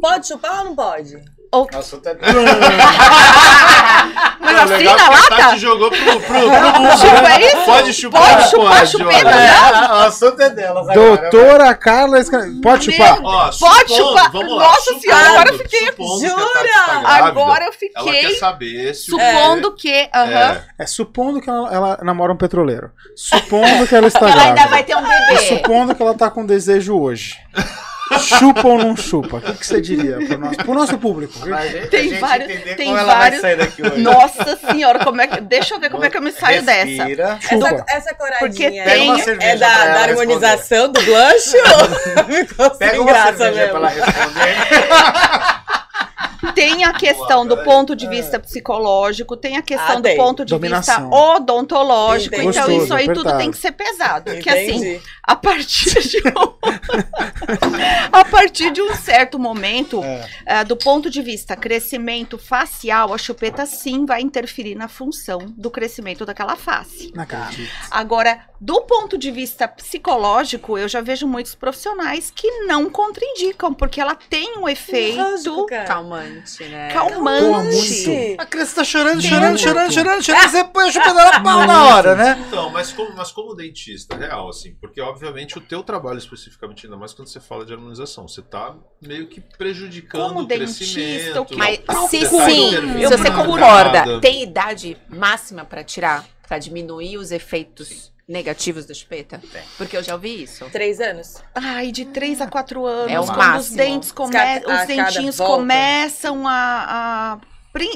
S4: Pode chupar ou não pode?
S6: O assunto é (laughs) (laughs)
S5: Mas
S2: Não,
S5: assim
S2: legal
S5: na
S2: que a
S5: lata?
S2: Tati jogou pro, pro, pro (laughs) mundo,
S5: Chupa
S2: né?
S5: isso?
S2: Pode chupar,
S5: Pode chupar
S2: pode,
S5: chupeta,
S2: olha. (laughs)
S6: É, o assunto é delas agora.
S1: Doutora Carla Esca- Pode chupar?
S2: Ó,
S5: Pode
S2: supondo,
S5: chupar.
S2: Vamos lá,
S5: Nossa
S2: supondo,
S5: senhora, agora eu fiquei-
S2: que a
S4: Jura?
S2: tá grávida,
S5: Agora eu
S2: Ela
S5: fiquei
S2: quer saber se
S5: supondo que. aham.
S2: É,
S1: É supondo que ela, ela namora um petroleiro. Supondo que ela (laughs) está
S3: Ela ainda
S1: grávida.
S3: vai ter um bebê.
S1: supondo que ela tá com desejo hoje. Chupa ou não chupa? O que, que você diria pro nosso, pro nosso público?
S6: Pra gente-
S5: Tem vários- tem
S6: como ela
S5: vários-
S6: vai sair daqui hoje.
S5: Nossa senhora, como é que. Deixa eu ver como é que eu me saio dessa.
S6: Respira.
S1: Chupa.
S4: Essa, essa coradinha
S5: Porque tem-
S4: é da, da
S6: responder.
S4: harmonização do blush ou (laughs) ficou
S6: Pega
S4: sem
S6: uma
S4: graça
S6: cerveja pra ela
S4: mesmo?
S6: responder. (laughs)
S5: Tem a (laughs) questão do ponto de vista psicológico, tem a questão
S4: Ah,
S5: do ponto de
S1: Dominação.
S5: vista odontológico.
S4: Entendi.
S5: Então,
S1: Gostoso,
S5: isso aí tudo
S1: apertado.
S5: tem que ser pesado. Porque assim, a partir de um, (laughs) a partir de um certo momento,
S6: É.
S5: eh, do ponto de vista crescimento facial, a chupeta sim vai interferir na função do crescimento daquela face. Agora, do ponto de vista psicológico, eu já vejo muitos profissionais que não contraindicam, porque ela tem um efeito
S4: Lógico.
S3: Calmante, né?
S5: calmante.
S1: Muito.
S6: A criança tá chorando,
S5: Tem
S6: chorando,
S1: um-
S6: chorando, chorando, chorando. Você põe a chupeta na (laughs) pau na hora, né?
S2: Então, mas como, mas como dentista, real, assim, porque obviamente o teu trabalho especificamente, ainda mais quando você fala de harmonização, você tá meio que prejudicando
S5: Como
S2: o
S5: dentista,
S2: crescimento.
S5: o que
S3: Mas se sim, se você concorda, tem idade máxima pra tirar, pra diminuir os efeitos negativos da chupeta?
S6: Tem.
S3: Porque eu já ouvi isso.
S4: Três anos?
S5: Ai, de 3 a 4 anos,
S3: É o
S5: quando os
S3: máximo.
S5: dentes come...
S4: A cada
S5: os dentinhos
S4: volta.
S5: começam a, a-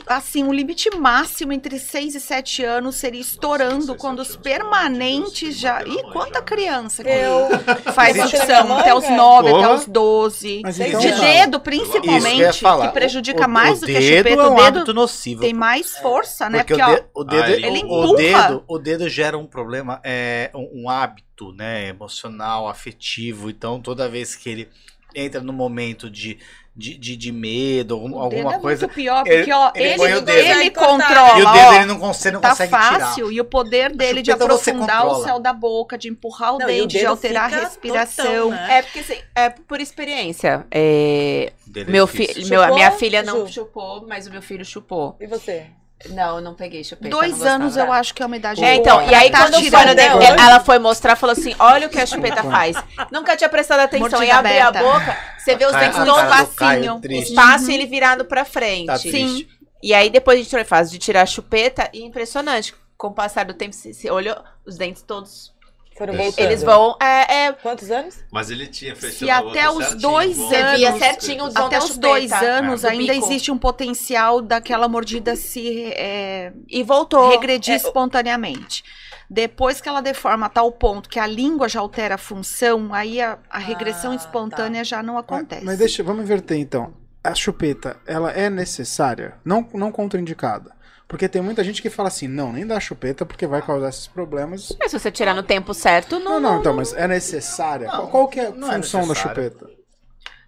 S5: Assim, o limite máximo entre 6 e 7 anos seria estourando quando os permanentes
S2: Deus,
S5: já. E
S2: na
S5: quanta criança que
S4: Eu.
S5: faz
S4: Existe
S5: opção? Até os
S4: manga?
S5: 9, até os 12.
S1: Mas então,
S5: De dedo, principalmente,
S6: falar.
S5: que prejudica
S6: O- o-
S5: mais
S6: o
S5: do que a
S6: dedo
S5: chupeta.
S6: é um
S5: o dedo
S6: hábito nocivo.
S5: tem mais força, né?
S6: Porque,
S5: Porque,
S6: o, de- o dedo,
S2: ele
S6: o-
S5: empurra.
S6: o, dedo, o dedo gera um problema, é um, um hábito, né, emocional, afetivo. Então, toda vez que ele entra no momento de, de, de, de medo, algum-
S5: o dedo
S6: alguma
S5: é
S6: coisa,
S5: muito pior,
S6: ele-
S5: porque, ó,
S6: ele
S5: ele, ele,
S6: dedo.
S5: controla,
S6: e o dedo
S5: ó,
S6: ele não consegue, não
S5: tá
S6: consegue tirar.
S5: fácil, e o poder dele de aprofundar o céu da boca, de empurrar o
S4: Não, e o
S5: dente, de alterar a respiração.
S4: né?
S3: É porque assim, é por experiência. É,
S6: é
S3: meu
S6: difícil.
S3: fi, meu, a minha filha não chupou, mas o meu filho chupou.
S4: E você?
S3: Não, eu não peguei chupeta.
S5: Dois anos eu acho que é uma idade
S3: É,
S5: boa.
S3: então, e aí
S5: Tá
S3: quando foi no ela foi mostrar, falou assim, olha o que a chupeta faz. Nunca tinha prestado atenção
S5: Mordida
S3: em abrir a boca, você vê os dentes
S6: Caio,
S5: espacinho.
S6: triste.
S3: espaço e ele virado pra frente.
S6: Tá triste.
S3: E aí depois a gente foi fase de tirar a chupeta e impressionante. Com o passar do tempo, você olhou, os dentes todos,
S4: Foram
S2: Eles
S4: voltando.
S3: eles vão, é, é,
S4: Quantos anos?
S2: Mas ele tinha fechado a
S5: até os
S2: certinho,
S5: dois anos,
S3: certinho
S5: Até os dois anos
S3: do
S5: ainda
S3: bico.
S5: existe um potencial daquela mordida se é,
S3: E voltou.
S5: regredir
S4: É,
S5: espontaneamente. Depois que ela deforma a tal ponto que a língua já altera a função, aí a, a regressão
S4: Ah,
S5: espontânea já não acontece.
S1: Mas deixa, vamos inverter então. A chupeta, ela é necessária, não, não contraindicada. Porque tem muita gente que fala assim, não, nem dá chupeta porque vai causar esses problemas.
S3: Mas se você tirar no tempo certo, não.
S1: Não, não, então, mas é necessária?
S6: Não,
S1: qual, qual que é a
S6: é
S1: função da
S6: necessária.
S1: chupeta?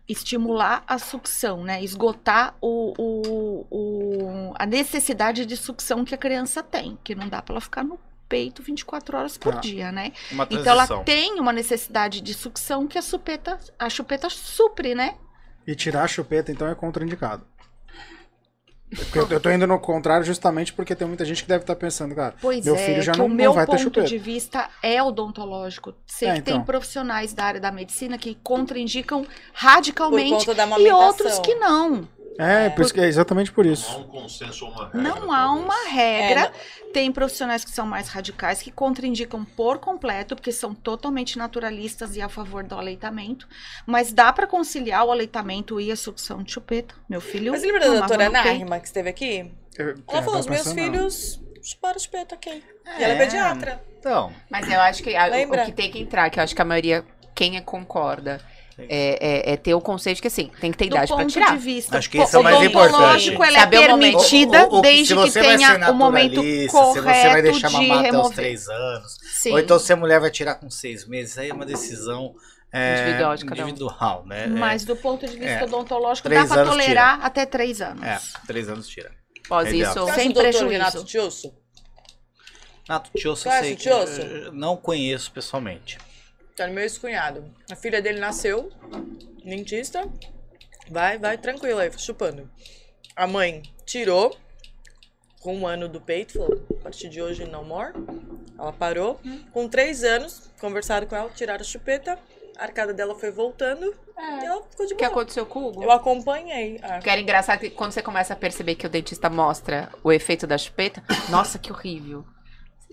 S5: estimular a sucção, né? Esgotar o, o- o- a necessidade de sucção que a criança tem, que não dá para ela ficar no peito 24 horas por
S1: Tá.
S5: dia, né?
S6: Uma
S5: Então ela tem uma necessidade de sucção que a chupeta, a chupeta supre, né?
S1: E tirar a chupeta, então, é contraindicado. Eu eu tô indo no contrário justamente porque tem muita gente que deve estar pensando, cara,
S5: Pois
S1: meu
S5: é,
S1: filho já
S5: que
S1: não,
S5: o
S1: não
S5: meu
S1: vai ter
S5: ponto
S1: chupeta.
S5: de vista é odontológico. Sei
S1: É,
S5: que tem
S1: então.
S5: profissionais da área da medicina que contraindicam
S4: Por
S5: radicalmente
S4: conta da
S5: e outros que não.
S1: É, por isso que- é exatamente por
S2: Não há
S1: isso.
S2: um consenso ou uma regra.
S5: Não há uma regra.
S4: É,
S5: Tem profissionais que são mais radicais, que contraindicam por completo, porque são totalmente naturalistas e a favor do aleitamento. Mas dá para conciliar o aleitamento e a sucção de chupeta. Meu filho.
S4: Mas lembra da doutora. Narima que esteve aqui?
S1: Eu-
S4: Ela
S1: é,
S4: falou, os meus
S1: não.
S4: filhos chuparam chupeta aqui. E ela é pediatra.
S6: Então,
S3: Mas eu acho que a- o- o que tem que entrar, que eu acho que a maioria, quem é concorda, é, é- é ter o conceito que assim, tem que ter
S5: Do
S3: idade
S5: ponto
S3: tirar.
S5: de vista
S6: Acho que isso é o mais
S5: odontológico,
S6: importante.
S5: ela é permitida
S6: O- o- o-
S5: desde que tenha o momento correto
S6: se você vai deixar
S5: de
S6: mamar até os
S5: remover.
S6: três anos,
S5: Sim.
S6: ou então se a mulher vai tirar com seis meses, aí é uma decisão é,
S3: Individual de cada um.
S6: individual, né?
S5: Mas do ponto de vista
S6: é.
S5: odontológico,
S6: Três
S5: dá para tolerar até três anos.
S6: É, é, três anos tira. É ideal.
S3: isso,
S4: Você
S5: Sem prejuízo.
S4: Renato Tiosso?
S6: Nato Tiosso, eu sei que não conheço pessoalmente.
S4: Tá no meu ex-cunhado. A filha dele nasceu, dentista. Vai, vai, tranquilo aí, chupando. A mãe tirou com um ano do peito, falou, a partir de hoje não more. Ela parou. Com três anos, conversaram com ela, tiraram a chupeta. A arcada dela foi voltando e ela ficou de
S3: o que
S4: boa.
S3: aconteceu com o Hugo?
S4: Eu acompanhei. Ah,
S3: Que era engraçado que quando você começa a perceber que o dentista mostra o efeito da chupeta, nossa, que horrível.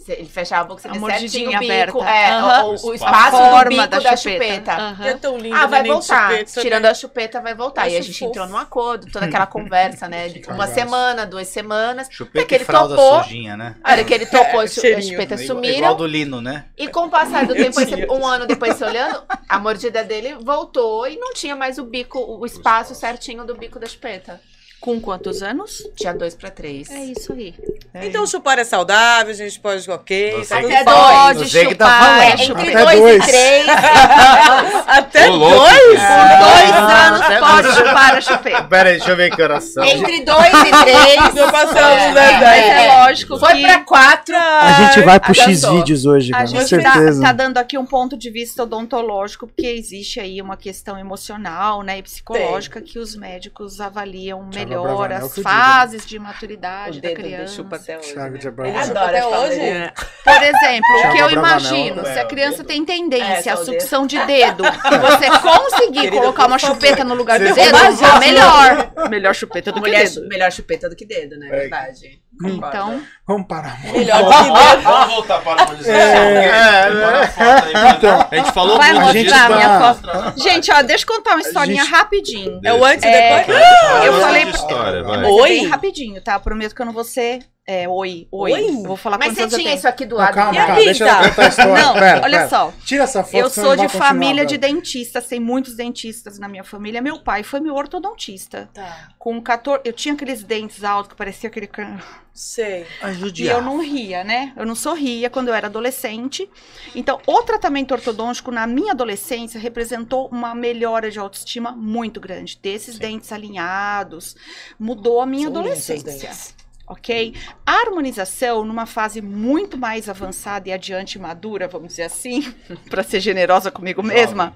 S3: Ele fechava a boca, você
S5: A mordidinha
S3: certinho o bico.
S5: aberta.
S3: É,
S5: Aham.
S3: o, o espaço
S5: A
S3: do
S5: forma
S3: bico
S5: da
S3: da,
S5: chupeta.
S3: chupeta.
S4: Que é tão lindo,
S3: Ah, vai voltar.
S4: chupeta,
S3: Tirando
S4: né?
S3: a chupeta, vai voltar. E a gente
S4: fofo.
S3: entrou num acordo, toda aquela conversa, né? De uma semana, duas semanas.
S6: Chupeta
S3: que ele
S6: e fralda
S3: topou.
S6: sujinha, né?
S3: A hora que ele topou,
S4: É,
S3: as chupetas sumiram.
S6: Igual do Lino, né?
S3: E com o passar do tempo, um ano depois você olhando, a mordida dele voltou e não tinha mais o bico, o espaço certinho do bico da chupeta.
S5: Com quantos anos?
S3: Tinha dois pra três.
S5: É isso aí.
S4: Então chupar é saudável, a gente pode ok.
S6: Você
S4: tá
S3: Até
S4: fine.
S3: dois.
S6: Você que tá
S5: chupar,
S6: falando.
S3: É,
S5: é,
S3: entre
S1: Até
S3: dois,
S1: dois.
S3: e três. (laughs)
S4: Até
S2: Ô, louco,
S4: dois?
S2: gente.
S5: Com dois
S6: Ah,
S5: anos
S6: até
S5: pode
S6: dois.
S5: chupar a chupeta. (laughs)
S6: Pera aí, deixa eu ver que horas são.
S3: Entre dois e três.
S4: Já passamos
S3: É,
S4: da
S3: é,
S5: é,
S3: é.
S5: lógico
S3: Foi
S5: que
S3: pra quatro.
S1: A gente vai pro
S3: Adiantou.
S1: X-Vídeos hoje,
S5: a gente tá,
S1: certeza.
S5: tá dando aqui um ponto de vista odontológico, porque existe aí uma questão emocional né, e psicológica que os médicos avaliam melhor
S1: Abravanel
S5: as
S1: digo,
S5: fases de maturidade
S4: O
S5: da criança.
S4: chupa até hoje.
S1: Thiago
S4: né?
S1: de
S4: Ele
S1: Abravanel.
S3: Adoro
S4: até hoje?
S5: Por exemplo, o que eu imagino,
S6: é,
S5: se a
S6: o
S5: criança tem tendência
S3: É,
S5: à
S3: o
S5: sucção de dedo, e você (laughs) conseguir colocar uma chupeta no lugar do dedo, é melhor. Melhor chupeta do que
S3: Mulher,
S5: dedo.
S3: melhor chupeta do que dedo, né? Verdade. Concordo.
S5: Então,
S1: Vamos parar.
S4: Melhor do que dedo.
S2: Vamos voltar para a (laughs) harmonização.
S6: É,
S2: Bora a gente falou
S5: vai
S2: muito
S1: gente
S5: mostrar
S1: tá-
S5: minha foto. Gente, ó, deixa eu contar uma historinha
S1: gente-
S5: rapidinho.
S4: É o antes e
S5: É,
S4: depois?
S5: eu falei-
S2: história, vai.
S5: Mas é
S4: Oi?
S5: bem rapidinho, tá? Prometo que eu não vou ser. É, oi, oi.
S4: Oi?
S5: Eu Vou falar
S3: Mas você
S5: eu
S3: tinha isso aqui do
S1: Não,
S3: lado.
S1: calma,
S4: E a
S1: calma, deixa contar a história.
S5: Não,
S1: Pera,
S5: olha
S1: pera.
S5: só.
S1: Tira essa foto.
S5: Eu sou de família de dentistas, tem muitos dentistas na minha família. Meu pai foi meu ortodontista.
S4: Tá,
S5: Com 14, eu tinha aqueles dentes altos que parecia aquele can...
S4: sei.
S5: E eu não ria, né? Eu não sorria quando eu era adolescente. Então, o tratamento ortodôntico na minha adolescência representou uma melhora de autoestima muito grande. Ter esses dentes alinhados mudou a minha
S4: São lindos seus
S5: adolescência. Ok? A harmonização, numa fase muito mais avançada e adiante madura, vamos dizer assim, (laughs) para ser generosa comigo mesma,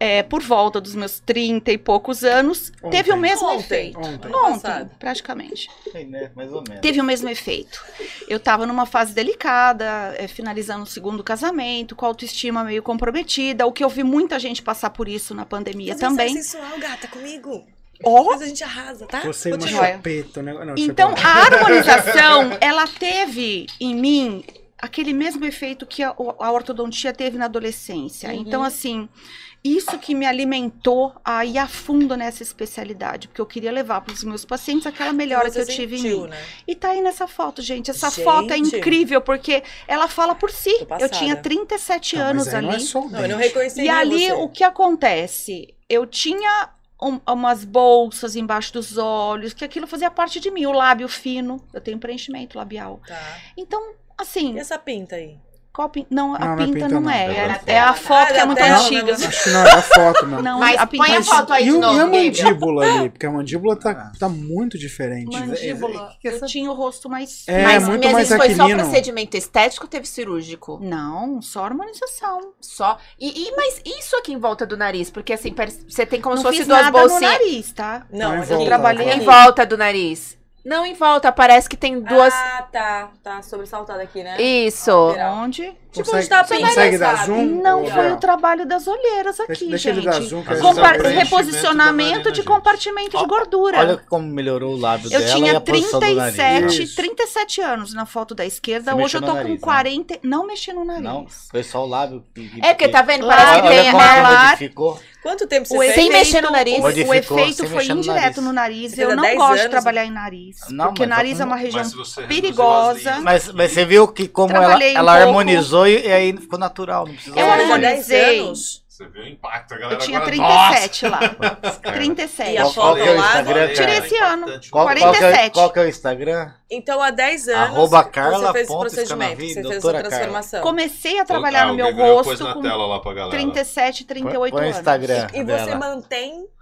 S5: é, por volta dos meus 30 e poucos anos, teve o
S1: Ontem.
S5: mesmo
S4: Ontem.
S5: efeito.
S1: Ontem.
S5: Ontem, praticamente.
S6: Sim, né? Mais ou menos.
S5: Teve o mesmo efeito. Eu estava numa fase delicada, é, finalizando o segundo casamento, com a autoestima meio comprometida, o que eu vi muita gente passar por isso na pandemia
S4: Mas
S5: também.
S4: Isso é sensual, gata, comigo.
S5: Ó,
S4: Mas a gente arrasa, tá?
S1: Você é uma chupeta, né? Não,
S5: Então, a (laughs) harmonização, ela teve em mim aquele mesmo efeito que a, a ortodontia teve na adolescência.
S4: Uhum.
S5: Então, assim, isso que me alimentou a ir a fundo nessa especialidade, porque eu queria levar para os meus pacientes aquela melhora que eu tive em mim.
S4: né?
S5: E tá aí nessa foto, gente. Essa
S4: Gente.
S5: foto é incrível, porque ela fala por si. Eu tinha 37
S1: Não, mas
S5: anos
S1: aí
S5: ali.
S1: Não, é só o
S4: Não, eu não
S1: dente.
S4: reconheceria
S5: E ali,
S4: você.
S5: o que acontece? Eu tinha um- umas bolsas embaixo dos olhos, que aquilo fazia parte de mim. O lábio fino, eu tenho preenchimento labial.
S4: Tá.
S5: Então, assim,
S4: E essa pinta aí?
S5: Qual pin- Não, a
S1: Não, não é
S5: pinta
S1: pinta,
S5: não,
S1: não.
S5: é.
S2: É
S5: É, é a foto
S4: Ah,
S5: que é muito
S4: tela,
S5: antiga.
S4: né?
S1: Acho que não, é a foto mesmo.
S5: Não,
S3: Mas
S5: a
S3: põe a
S5: pinta
S3: foto aí
S1: E,
S3: de novo,
S1: e a mandíbula ali? (laughs) Porque a mandíbula tá, tá muito diferente.
S5: mandíbula.
S6: que
S5: Eu
S6: essa-
S5: tinha o rosto mais.
S1: É,
S3: Mas,
S1: muito
S3: mas
S1: mais
S3: isso foi só
S1: aquilino.
S3: procedimento estético ou teve cirúrgico?
S5: Não, só harmonização.
S3: Só. E, e- mas isso aqui em volta do nariz? Porque assim, você tem como
S5: não
S3: se fosse duas bolsinhas.
S5: nariz, tá?
S4: Não,
S1: Não,
S4: aqui-
S5: Trabalhei
S3: Em volta do nariz. Não em volta, parece que tem duas.
S4: Ah, tá. Tá sobressaltada aqui, né?
S3: Isso.
S4: lateral.
S5: Onde?
S4: Tipo,
S1: Consegue-
S4: tá bem
S1: consegue dar zoom?
S5: Não
S1: Ou
S5: foi o trabalho das olheiras aqui,
S1: Deixa, deixa ele
S5: gente.
S1: dar zoom.
S5: Compar- reposicionamento de compartimento de gordura.
S6: Olha como melhorou o lábio
S5: Eu
S6: dela e
S5: tinha
S6: a posição do nariz.
S5: 37,
S1: Isso.
S5: 37 anos na foto da esquerda.
S6: Você
S5: Hoje eu tô
S6: no
S5: com
S6: nariz, né?
S5: 40. Não mexi no nariz.
S6: Não, foi só o lábio.
S3: É porque tá vendo?
S5: Lá,
S3: Parece que
S6: olha,
S3: tem.
S6: olha como
S3: é,
S6: que
S5: lá-
S6: modificou.
S4: Quanto tempo você?
S3: Sem mexer no nariz.
S5: O, efeito foi indireto
S6: nariz.
S5: no nariz. Eu
S4: há
S5: não
S4: 10
S5: gosto de trabalhar em nariz. Porque
S6: tá
S5: nariz é uma região perigosa.
S6: Mas, você viu que como ela,
S5: Trabalhei
S6: harmonizou e, e aí ficou natural. Não precisou
S5: Eu
S4: É,
S6: fazer.
S4: há 10
S5: harmonizei.
S4: anos.
S2: Você viu o impacto, a galera
S5: Eu tinha
S2: agora,
S5: 37 lá. (laughs)
S2: Nossa!
S5: 37.
S4: E a foto
S6: é
S4: lá?
S6: Instagram,
S5: Tirei esse ano.
S6: Qual, qual, que é,
S5: 47.
S6: qual que é o Instagram?
S4: Então, há 10 anos,
S6: Arroba Carla
S4: você fez esse procedimento, você fez
S6: doutora
S4: essa transformação.
S5: Comecei a trabalhar
S2: Ah,
S5: no meu rosto com
S2: tela lá pra galera.
S5: 37, 38
S6: Põe o
S5: anos.
S6: Instagram
S4: E você
S6: dela.
S4: mantém é.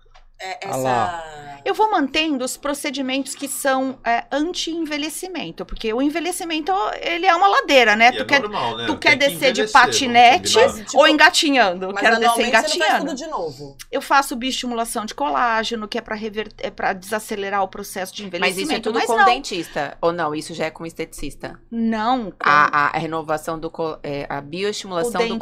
S4: Essa...
S5: Eu vou mantendo os procedimentos que são é, anti-envelhecimento, porque o envelhecimento, ele é uma ladeira, né?
S2: E
S5: tu
S2: é
S5: quer,
S2: normal, né?
S5: tu quer
S2: que
S5: descer de patinete
S2: combinar.
S4: Tipo,
S5: ou engatinhando. Eu
S4: Mas
S5: quero descer
S4: anualmente você não faz
S5: engatinhando.
S4: tudo de novo.
S5: Eu faço bioestimulação de colágeno, que é para é para desacelerar o processo de
S3: Mas
S5: envelhecimento.
S3: isso é tudo
S5: mas
S3: com
S5: não,
S3: dentista. Ou não? Isso já é com esteticista.
S5: não. com-
S3: A, a- a renovação do. co- é, a
S5: o
S3: bioestimulação do
S5: dentista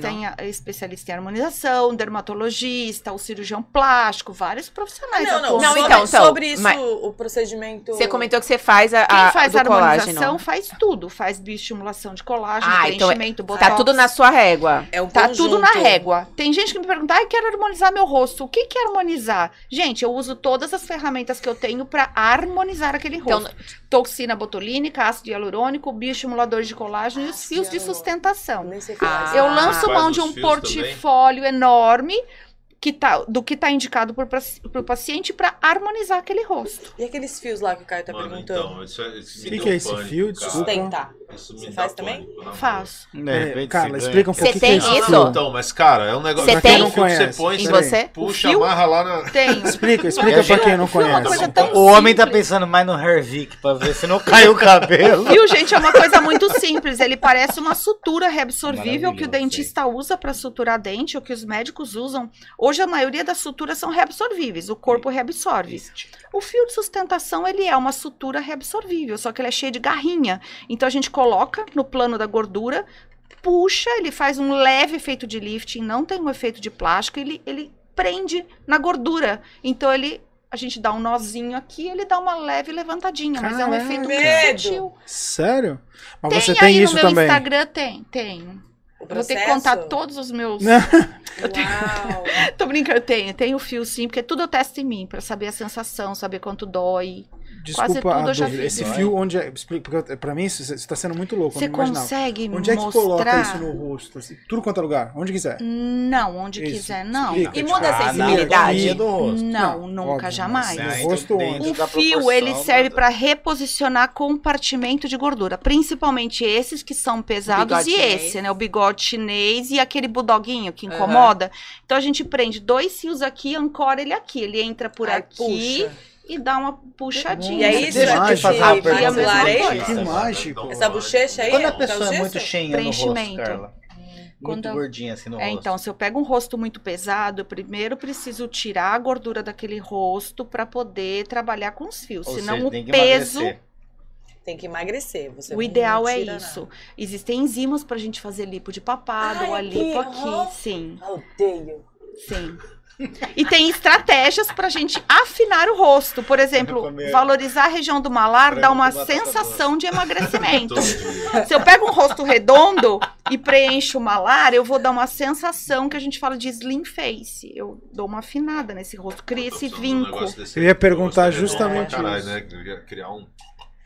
S3: colágeno.
S5: é especialista em harmonização, dermatologista, o cirurgião plástico, vários profissionais.
S4: Não, não.
S3: Não,
S4: sobre,
S3: então, então,
S4: sobre isso,
S3: mas-
S4: o procedimento...
S3: Você comentou que você faz a,
S5: Quem
S3: a
S5: faz
S3: do
S5: harmonização
S3: colágeno.
S5: faz tudo. Faz bioestimulação de colágeno,
S3: Ah, então é-
S5: preenchimento, botox.
S3: Tá tudo na sua régua.
S4: É um
S5: Tá
S4: conjunto.
S5: tudo na régua. Tem gente que me pergunta, ai, quero harmonizar meu rosto. O que que é harmonizar? Gente, eu uso todas as ferramentas que eu tenho pra harmonizar aquele
S3: Então,
S5: rosto. Toxina botulínica, ácido hialurônico, bioestimuladores de colágeno e os fios de sustentação.
S4: Nem sei
S3: Ah.
S5: Eu
S3: Ah.
S5: lanço
S2: Faz
S5: mão de um portfólio enorme que tá, do que tá indicado para o paciente para harmonizar aquele rosto.
S4: E aqueles fios lá que o Caio tá
S2: Mano,
S4: perguntando?
S2: então, isso é, isso me
S1: que é esse
S2: pânico,
S1: fio?
S2: cara.
S4: Sustentar.
S2: Isso
S4: Você faz também?
S5: Faço.
S6: De
S1: É,
S6: repente
S1: Carla,
S6: você
S1: explica um
S3: Você
S1: pouquinho o que é
S3: tem
S1: esse
S3: isso?
S1: fio.
S2: Então, mas cara, é um negócio.
S3: Você tem?
S2: não fio que você
S1: Conhece.
S2: põe,
S3: Em você?
S2: puxa,
S5: fio?
S2: amarra lá na.
S5: Tenho. (laughs)
S1: Explica, explica pra quem não
S5: Fio é uma
S1: conhece.
S5: coisa tão
S6: O homem tá
S5: simples.
S6: pensando mais no Hervik pra ver se não caiu o cabelo. (laughs)
S5: Viu, gente? É uma coisa muito simples. Ele parece uma sutura reabsorvível que o dentista usa para suturar dente, ou que os médicos usam. Hoje a maioria das suturas são reabsorvíveis, o corpo reabsorve. O fio de sustentação, ele é uma sutura reabsorvível, só que ele é cheio de garrinha. Então a gente coloca no plano da gordura, puxa, ele faz um leve efeito de lifting, não tem um efeito de plástico, ele, ele prende na gordura. Então ele a gente dá um nozinho aqui, ele dá uma leve levantadinha, mas é um efeito
S4: Medo.
S5: muito sutil.
S1: Sério? Mas
S5: Tem
S1: você
S5: aí
S1: tem
S5: no
S1: isso
S5: meu
S1: também?
S5: Instagram, tem, tenho. Eu vou ter que contar todos os meus. (laughs)
S4: Uau. (laughs)
S5: Tô brincando, tenho. Tenho o fio sim, porque tudo eu testo em mim, pra saber a sensação, saber quanto dói. Quase
S1: Desculpa
S5: tudo
S1: a
S5: eu já
S1: dúvida.
S5: fiz.
S1: Esse fio, onde é. Explica, porque pra mim isso, isso tá sendo muito louco.
S5: Você consegue
S1: Onde é que
S5: mostrar?
S1: coloca isso no rosto? assim? tudo quanto é lugar, onde quiser.
S5: Não, onde
S1: Isso.
S5: quiser, não.
S1: Explica,
S3: E
S1: tipo,
S3: muda a
S1: ah,
S3: sensibilidade?
S1: não,
S6: do rosto.
S5: Não,
S1: Não,
S5: nunca,
S1: óbvio,
S5: jamais.
S6: Né,
S1: No rosto onde?
S5: O fio, ele serve
S6: da-
S5: para reposicionar compartimento de gordura, principalmente esses que são pesados e
S3: chinês.
S5: esse, né, o bigode chinês e aquele budoguinho que incomoda. Então a gente prende dois fios aqui, ancora ele aqui, ele entra por
S4: Ai,
S5: aqui
S4: puxa.
S5: E dá uma puxadinha.
S4: E aí, isso
S1: Deixa te fazer
S6: uma
S4: esse
S6: pergunta.
S5: Coisa.
S1: Que mágico.
S4: Essa bochecha aí?
S6: Quando a
S4: é
S6: pessoa é muito cheinha no rosto,
S5: Preenchimento.
S6: Carla. muito
S5: Quando
S6: gordinha assim no
S5: É,
S6: rosto.
S5: então, se eu pego um rosto muito pesado, eu primeiro preciso tirar a gordura daquele rosto para poder trabalhar com os fios.
S6: Ou
S5: Senão
S6: seja,
S5: o
S6: tem que
S5: peso,
S6: emagrecer.
S4: Tem que emagrecer. Você
S5: o ideal é isso.
S4: nada.
S5: Existem enzimas pra gente fazer lipo de papada
S4: Ai,
S5: ou a
S4: aqui,
S5: lipo aqui, sim,
S4: Odeio.
S5: sim. E tem estratégias pra gente afinar o rosto. Por exemplo, valorizar a região do malar dá uma sensação de emagrecimento. (laughs) Se eu pego um rosto redondo e preencho o malar, eu vou dar uma sensação que a gente fala de slim face. Eu dou uma afinada nesse rosto, cria esse
S2: um
S5: vinco.
S2: desse
S1: Eu ia perguntar justamente
S2: caralho,
S1: isso.
S2: né? Eu ia criar um.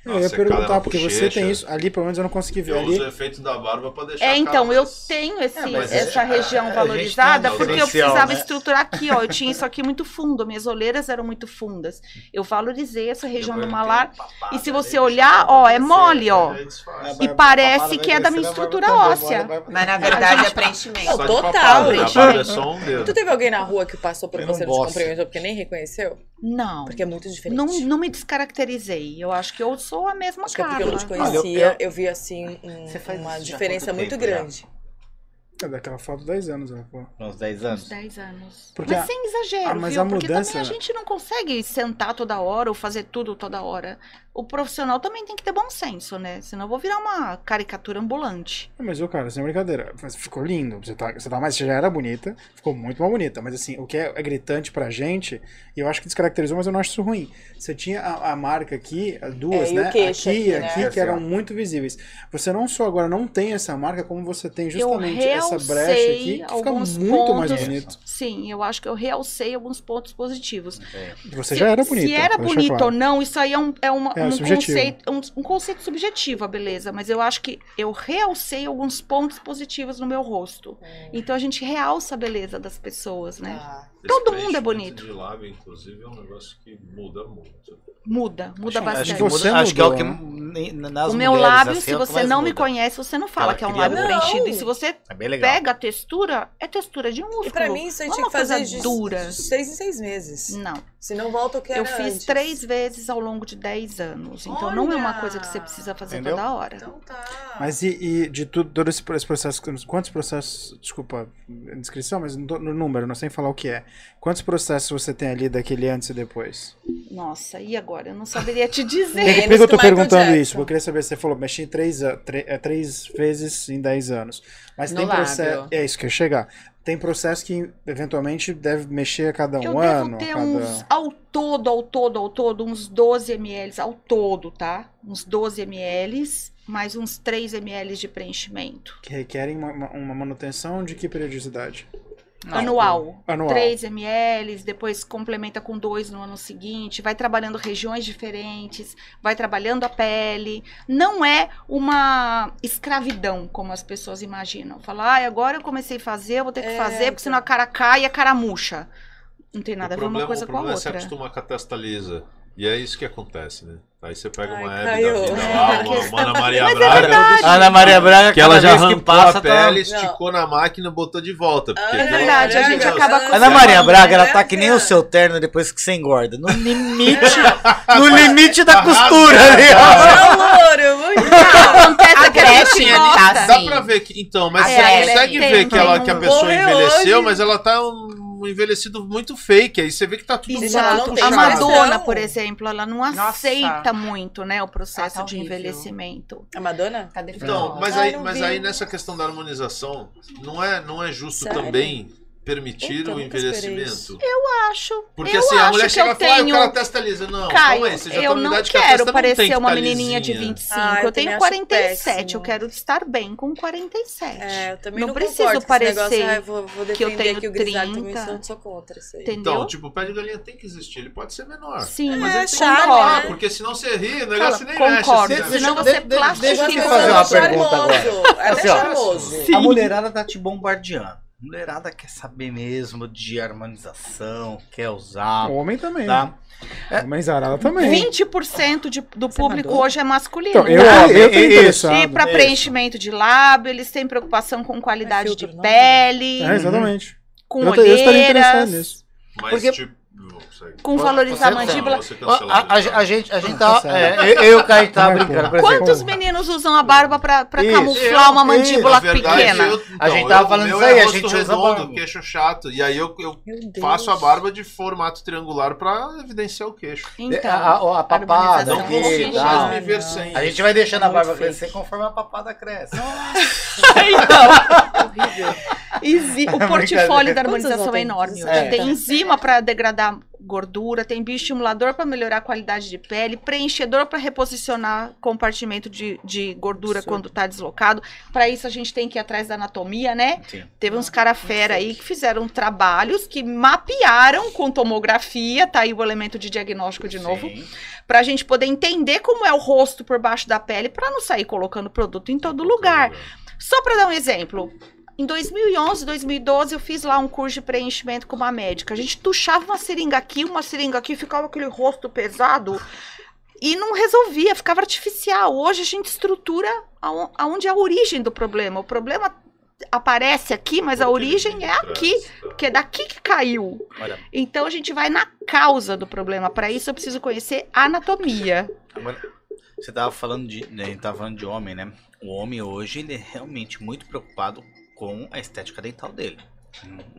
S1: Eu ia perguntar, porque você
S2: bochecha.
S1: tem isso. Ali, pelo menos, eu não consegui ver.
S2: Eu
S1: Ali,
S2: uso o efeito da barba pra deixar
S5: É, então, eu tenho esse,
S6: É,
S5: essa
S6: é-
S5: região
S6: gente
S5: valorizada porque eu precisava
S6: né?
S5: estruturar aqui, ó. Eu tinha isso aqui muito fundo, minhas olheiras eram muito fundas. Eu valorizei essa região do malar.
S2: papada
S5: E se
S2: ali,
S5: você olhar, ó, é mole, ó.
S6: A
S5: E parece que é da minha estrutura óssea.
S3: Mas na verdade é preenchimento.
S4: Total,
S2: papada, né? É.
S4: Tu teve alguém na rua que passou por você
S6: não
S4: e te cumprimentou porque nem reconheceu?
S5: Não.
S4: Porque é muito diferente.
S5: Não, não me descaracterizei. Eu acho que eu sou a mesma
S4: Acho que é porque eu não te
S6: Olha, eu-
S4: conhecia, eu,
S6: eu-
S4: vi assim um-
S6: Você faz
S4: uma
S6: já
S4: diferença muito
S6: tempo já?
S4: grande.
S1: é daquela foto 10 anos, né, pô.
S6: Uns 10
S5: Uns
S6: anos.
S5: 10 anos.
S1: Porque
S5: mas
S1: a-
S5: sem exagero,
S1: Ah, mas
S5: viu?
S1: a
S5: Porque
S1: mudança-
S5: também a gente não consegue sentar toda hora ou fazer tudo toda hora. O profissional também tem que ter bom senso, né? Senão eu vou virar uma caricatura ambulante.
S1: É, Mas, ô, cara, sem brincadeira, ficou lindo. Você tá, você tá mais, você já era bonita, ficou muito mais bonita. Mas, assim, o que é, é gritante pra gente, e eu acho que descaracterizou, mas eu não acho isso ruim. Você tinha a, a marca aqui, as duas,
S4: É, e
S1: né? aqui
S4: aqui,
S1: e
S4: né?
S1: aqui, que eram muito visíveis. Você não só agora não tem essa marca, como você tem justamente essa brecha aqui, que fica muito mais
S5: pontos.
S1: bonito.
S5: Sim, eu acho que eu realcei alguns pontos positivos.
S6: É.
S1: Você
S5: Se-
S1: já era bonita.
S5: Se era bonito
S1: claro.
S5: ou não, isso aí é um, é uma-
S1: É,
S5: um,
S1: subjetivo.
S5: conceito, um, um conceito subjetivo, a beleza. Mas eu acho que eu realcei alguns pontos positivos no meu rosto. Então a gente realça a beleza das pessoas, né?
S4: Ah,
S5: todo mundo é
S2: preenchimento
S5: bonito.
S2: de lábio, inclusive, é um negócio que muda muito.
S5: Muda, muda
S1: Acho-
S5: bastante.
S1: acho que
S6: muda- acho que é o que
S1: né?
S6: nas
S5: o meu
S6: mulheres,
S5: lábio,
S6: assim,
S5: se
S6: é
S5: você não me
S6: muda.
S5: conhece, você não fala
S6: Ela
S5: que é um lábio
S4: mudar.
S5: preenchido. E
S4: Não.
S5: se você
S6: É
S5: pega a textura, é textura de músculo.
S4: E pra mim isso
S5: não é
S4: tinha
S5: uma
S4: que fazer
S5: coisa
S4: de,
S5: dura.
S4: de seis em seis meses.
S5: Não.
S4: Se não volta o que era
S5: Eu fiz
S4: antes.
S5: três vezes ao longo de 10 anos. Então não é uma
S4: Olha!
S5: coisa que você precisa fazer
S6: Entendeu?
S5: toda hora.
S4: Então tá.
S1: Mas e, e de tudo, todo esse, processo, quantos processos, desculpa, inscrição, mas no, no número, não sei falar o que é. Quantos processos você tem ali daquele antes e depois?
S5: Nossa, e agora? Eu não saberia te dizer.
S1: por que eu
S4: Michael
S1: perguntando
S4: Jackson.
S1: isso? Eu queria saber, você falou, mexi três, tre- é, três vezes em 10 anos. Mas
S3: No
S1: tem processo. É isso que eu ia chegar. Tem processo que eventualmente deve mexer a cada um
S5: Eu
S1: ano.
S5: devo ter
S1: cada...
S5: uns, ao todo, ao todo, ao todo, uns 12 ml, ao todo, tá? Uns 12 ml, mais uns 3 ml de preenchimento.
S1: Que requerem uma- uma manutenção de que periodicidade?
S5: Anual.
S1: Anual.
S5: 3 ml, depois complementa com 2 no ano seguinte, vai trabalhando regiões diferentes, vai trabalhando a pele. Não é uma escravidão, como as pessoas imaginam. Falar, ah, agora eu comecei a fazer, eu vou ter que
S4: É,
S5: fazer, porque senão a cara cai e a cara murcha. Não tem nada a
S2: o
S5: ver
S2: problema,
S5: uma coisa
S2: o
S5: com a
S2: problema é se
S5: outra.
S2: acostumar com a testa lisa. E é isso que acontece, né? Aí você pega
S4: Ai,
S2: uma Hebe da vida
S5: É,
S2: lá,
S5: a
S2: uma, Ana Maria
S5: Mas é
S2: Braga.
S5: verdade.
S6: Ana Maria Braga,
S2: que ela já arrancou
S6: passa,
S2: a
S6: tá-
S2: pele, esticou na máquina e botou de volta. Porque
S4: Ah,
S5: É verdade, a gente acaba com
S6: Ana Maria Braga, ela tá que nem o seu terno depois que você engorda. No (laughs) limite, (laughs) no limite da costura ali, ó.
S4: Amor, muito
S5: Acontece
S3: A Gretchen tá
S2: Dá
S3: assim.
S2: pra ver que. Então, mas você consegue ver que, ela, que a pessoa
S4: Morreu
S2: envelheceu,
S4: hoje.
S2: mas ela tá um envelhecido muito fake. Aí você vê que tá tudo
S5: Exato. A. Madonna, por exemplo, ela não
S3: Nossa.
S5: aceita muito, né, o processo
S3: Ela tá
S5: de
S3: horrível.
S5: envelhecimento.
S4: A Madonna?
S3: Cadê
S2: Então, mas
S4: Ai,
S2: aí, mas
S4: vi.
S2: aí nessa questão da harmonização, não é, não é justo
S4: Sério?
S2: também permitir
S4: Eita,
S2: o envelhecimento?
S5: acho.
S2: Porque
S5: eu
S2: assim, a
S5: acho
S2: mulher
S5: que
S2: chega
S5: eu
S2: e fala, ah,
S5: tenho...
S2: o cara testa lisa. Não,
S5: Caio,
S2: calma aí, você já tá
S5: eu
S2: numa
S5: não
S2: idade que a
S5: quero
S2: testa não
S5: parecer
S2: que
S5: uma
S2: tá
S5: menininha de
S2: lisinha.
S5: 25.
S4: Ah, eu
S5: eu tenho
S4: também acho
S5: 47. Eu quero estar bem com 47.
S4: É, eu também
S5: Não
S4: não,
S5: preciso
S4: negócio,
S5: parecer
S4: ai, vou, vou
S5: que eu tenho
S4: grisalho
S5: 30.
S4: também, sou, contra isso aí.
S5: Entendeu?
S2: Então, tipo, o pé de galinha tem que existir, ele pode ser menor.
S5: Sim,
S4: É,
S2: Mas ele tem que
S4: charme,
S2: falar,
S4: né?
S2: porque senão você ri, o negócio nem
S5: concordo.
S2: mexe. assim,
S5: Senão você plastifica.
S6: deixa eu fazer uma
S4: é
S6: pergunta agora.
S4: É
S6: Assim,
S4: charmoso.
S6: A mulherada tá te bombardeando. Mulherada quer saber mesmo de harmonização, quer usar,
S1: O homem também.
S6: tá?
S1: O homem zarada também.
S5: 20% de- do
S4: Você
S5: público
S4: mandou?
S5: hoje é masculino.
S1: Então, eu,
S6: Não,
S1: eu tô
S6: isso.
S1: interessado.
S5: E para preenchimento de lábio, eles têm preocupação com qualidade
S4: filtro,
S5: de
S4: não?
S5: pele,
S1: É, exatamente.
S5: com
S1: Eu tô- eu estaria interessado
S5: olheiras.
S1: nisso.
S2: Mas,
S6: Porque-
S2: tipo, consegue.
S5: Com valorizar a mandíbula.
S2: Não,
S6: A, a- a gente, a gente tá.
S1: Tá
S6: é, eu, eu e o Caio tava brincando. Por exemplo,
S5: Quantos meninos usam a barba pra, pra
S6: Isso.
S5: camuflar uma
S6: Eu-
S5: mandíbula
S2: Na verdade,
S5: pequena?
S2: eu-
S6: A gente
S2: então,
S6: tava
S2: eu-
S6: falando isso aí,
S2: é
S6: a gente usa
S2: redondo,
S6: barba.
S2: queixo chato. E aí eu, eu faço a barba de formato triangular pra evidenciar o queixo.
S5: Então,
S6: a, a, a papada tal.
S2: me ver sem.
S6: A gente vai deixando a barba crescer conforme a papada cresce. (laughs)
S4: Horrível.
S5: Enzi- o
S6: Brincadeira.
S5: portfólio da harmonização é enorme.
S4: É.
S5: Tem enzima para degradar gordura, tem bioestimulador para melhorar a qualidade de pele, preenchedor para reposicionar compartimento de, de gordura
S4: Sim.
S5: quando está deslocado. Para isso a gente tem que ir atrás da anatomia, né?
S6: Sim.
S5: Teve uns cara fera aí que fizeram trabalhos que mapearam com tomografia, tá aí o elemento de diagnóstico de novo, para a gente poder entender como é o rosto por baixo da pele, para não sair colocando produto em todo lugar. Só para dar um exemplo, em 2011, 2012, eu fiz lá um curso de preenchimento com uma médica. A gente tuchava uma seringa aqui, uma seringa aqui, ficava aquele rosto pesado e não resolvia, ficava artificial. Hoje a gente estrutura aon- aonde é a origem do problema. O problema aparece aqui, mas a origem é aqui, que é daqui que caiu. Então a gente vai na causa do problema. Para isso eu preciso conhecer a anatomia.
S6: você tava falando de. né, falando de homem, né? O homem hoje, ele é realmente muito preocupado com a estética dental dele.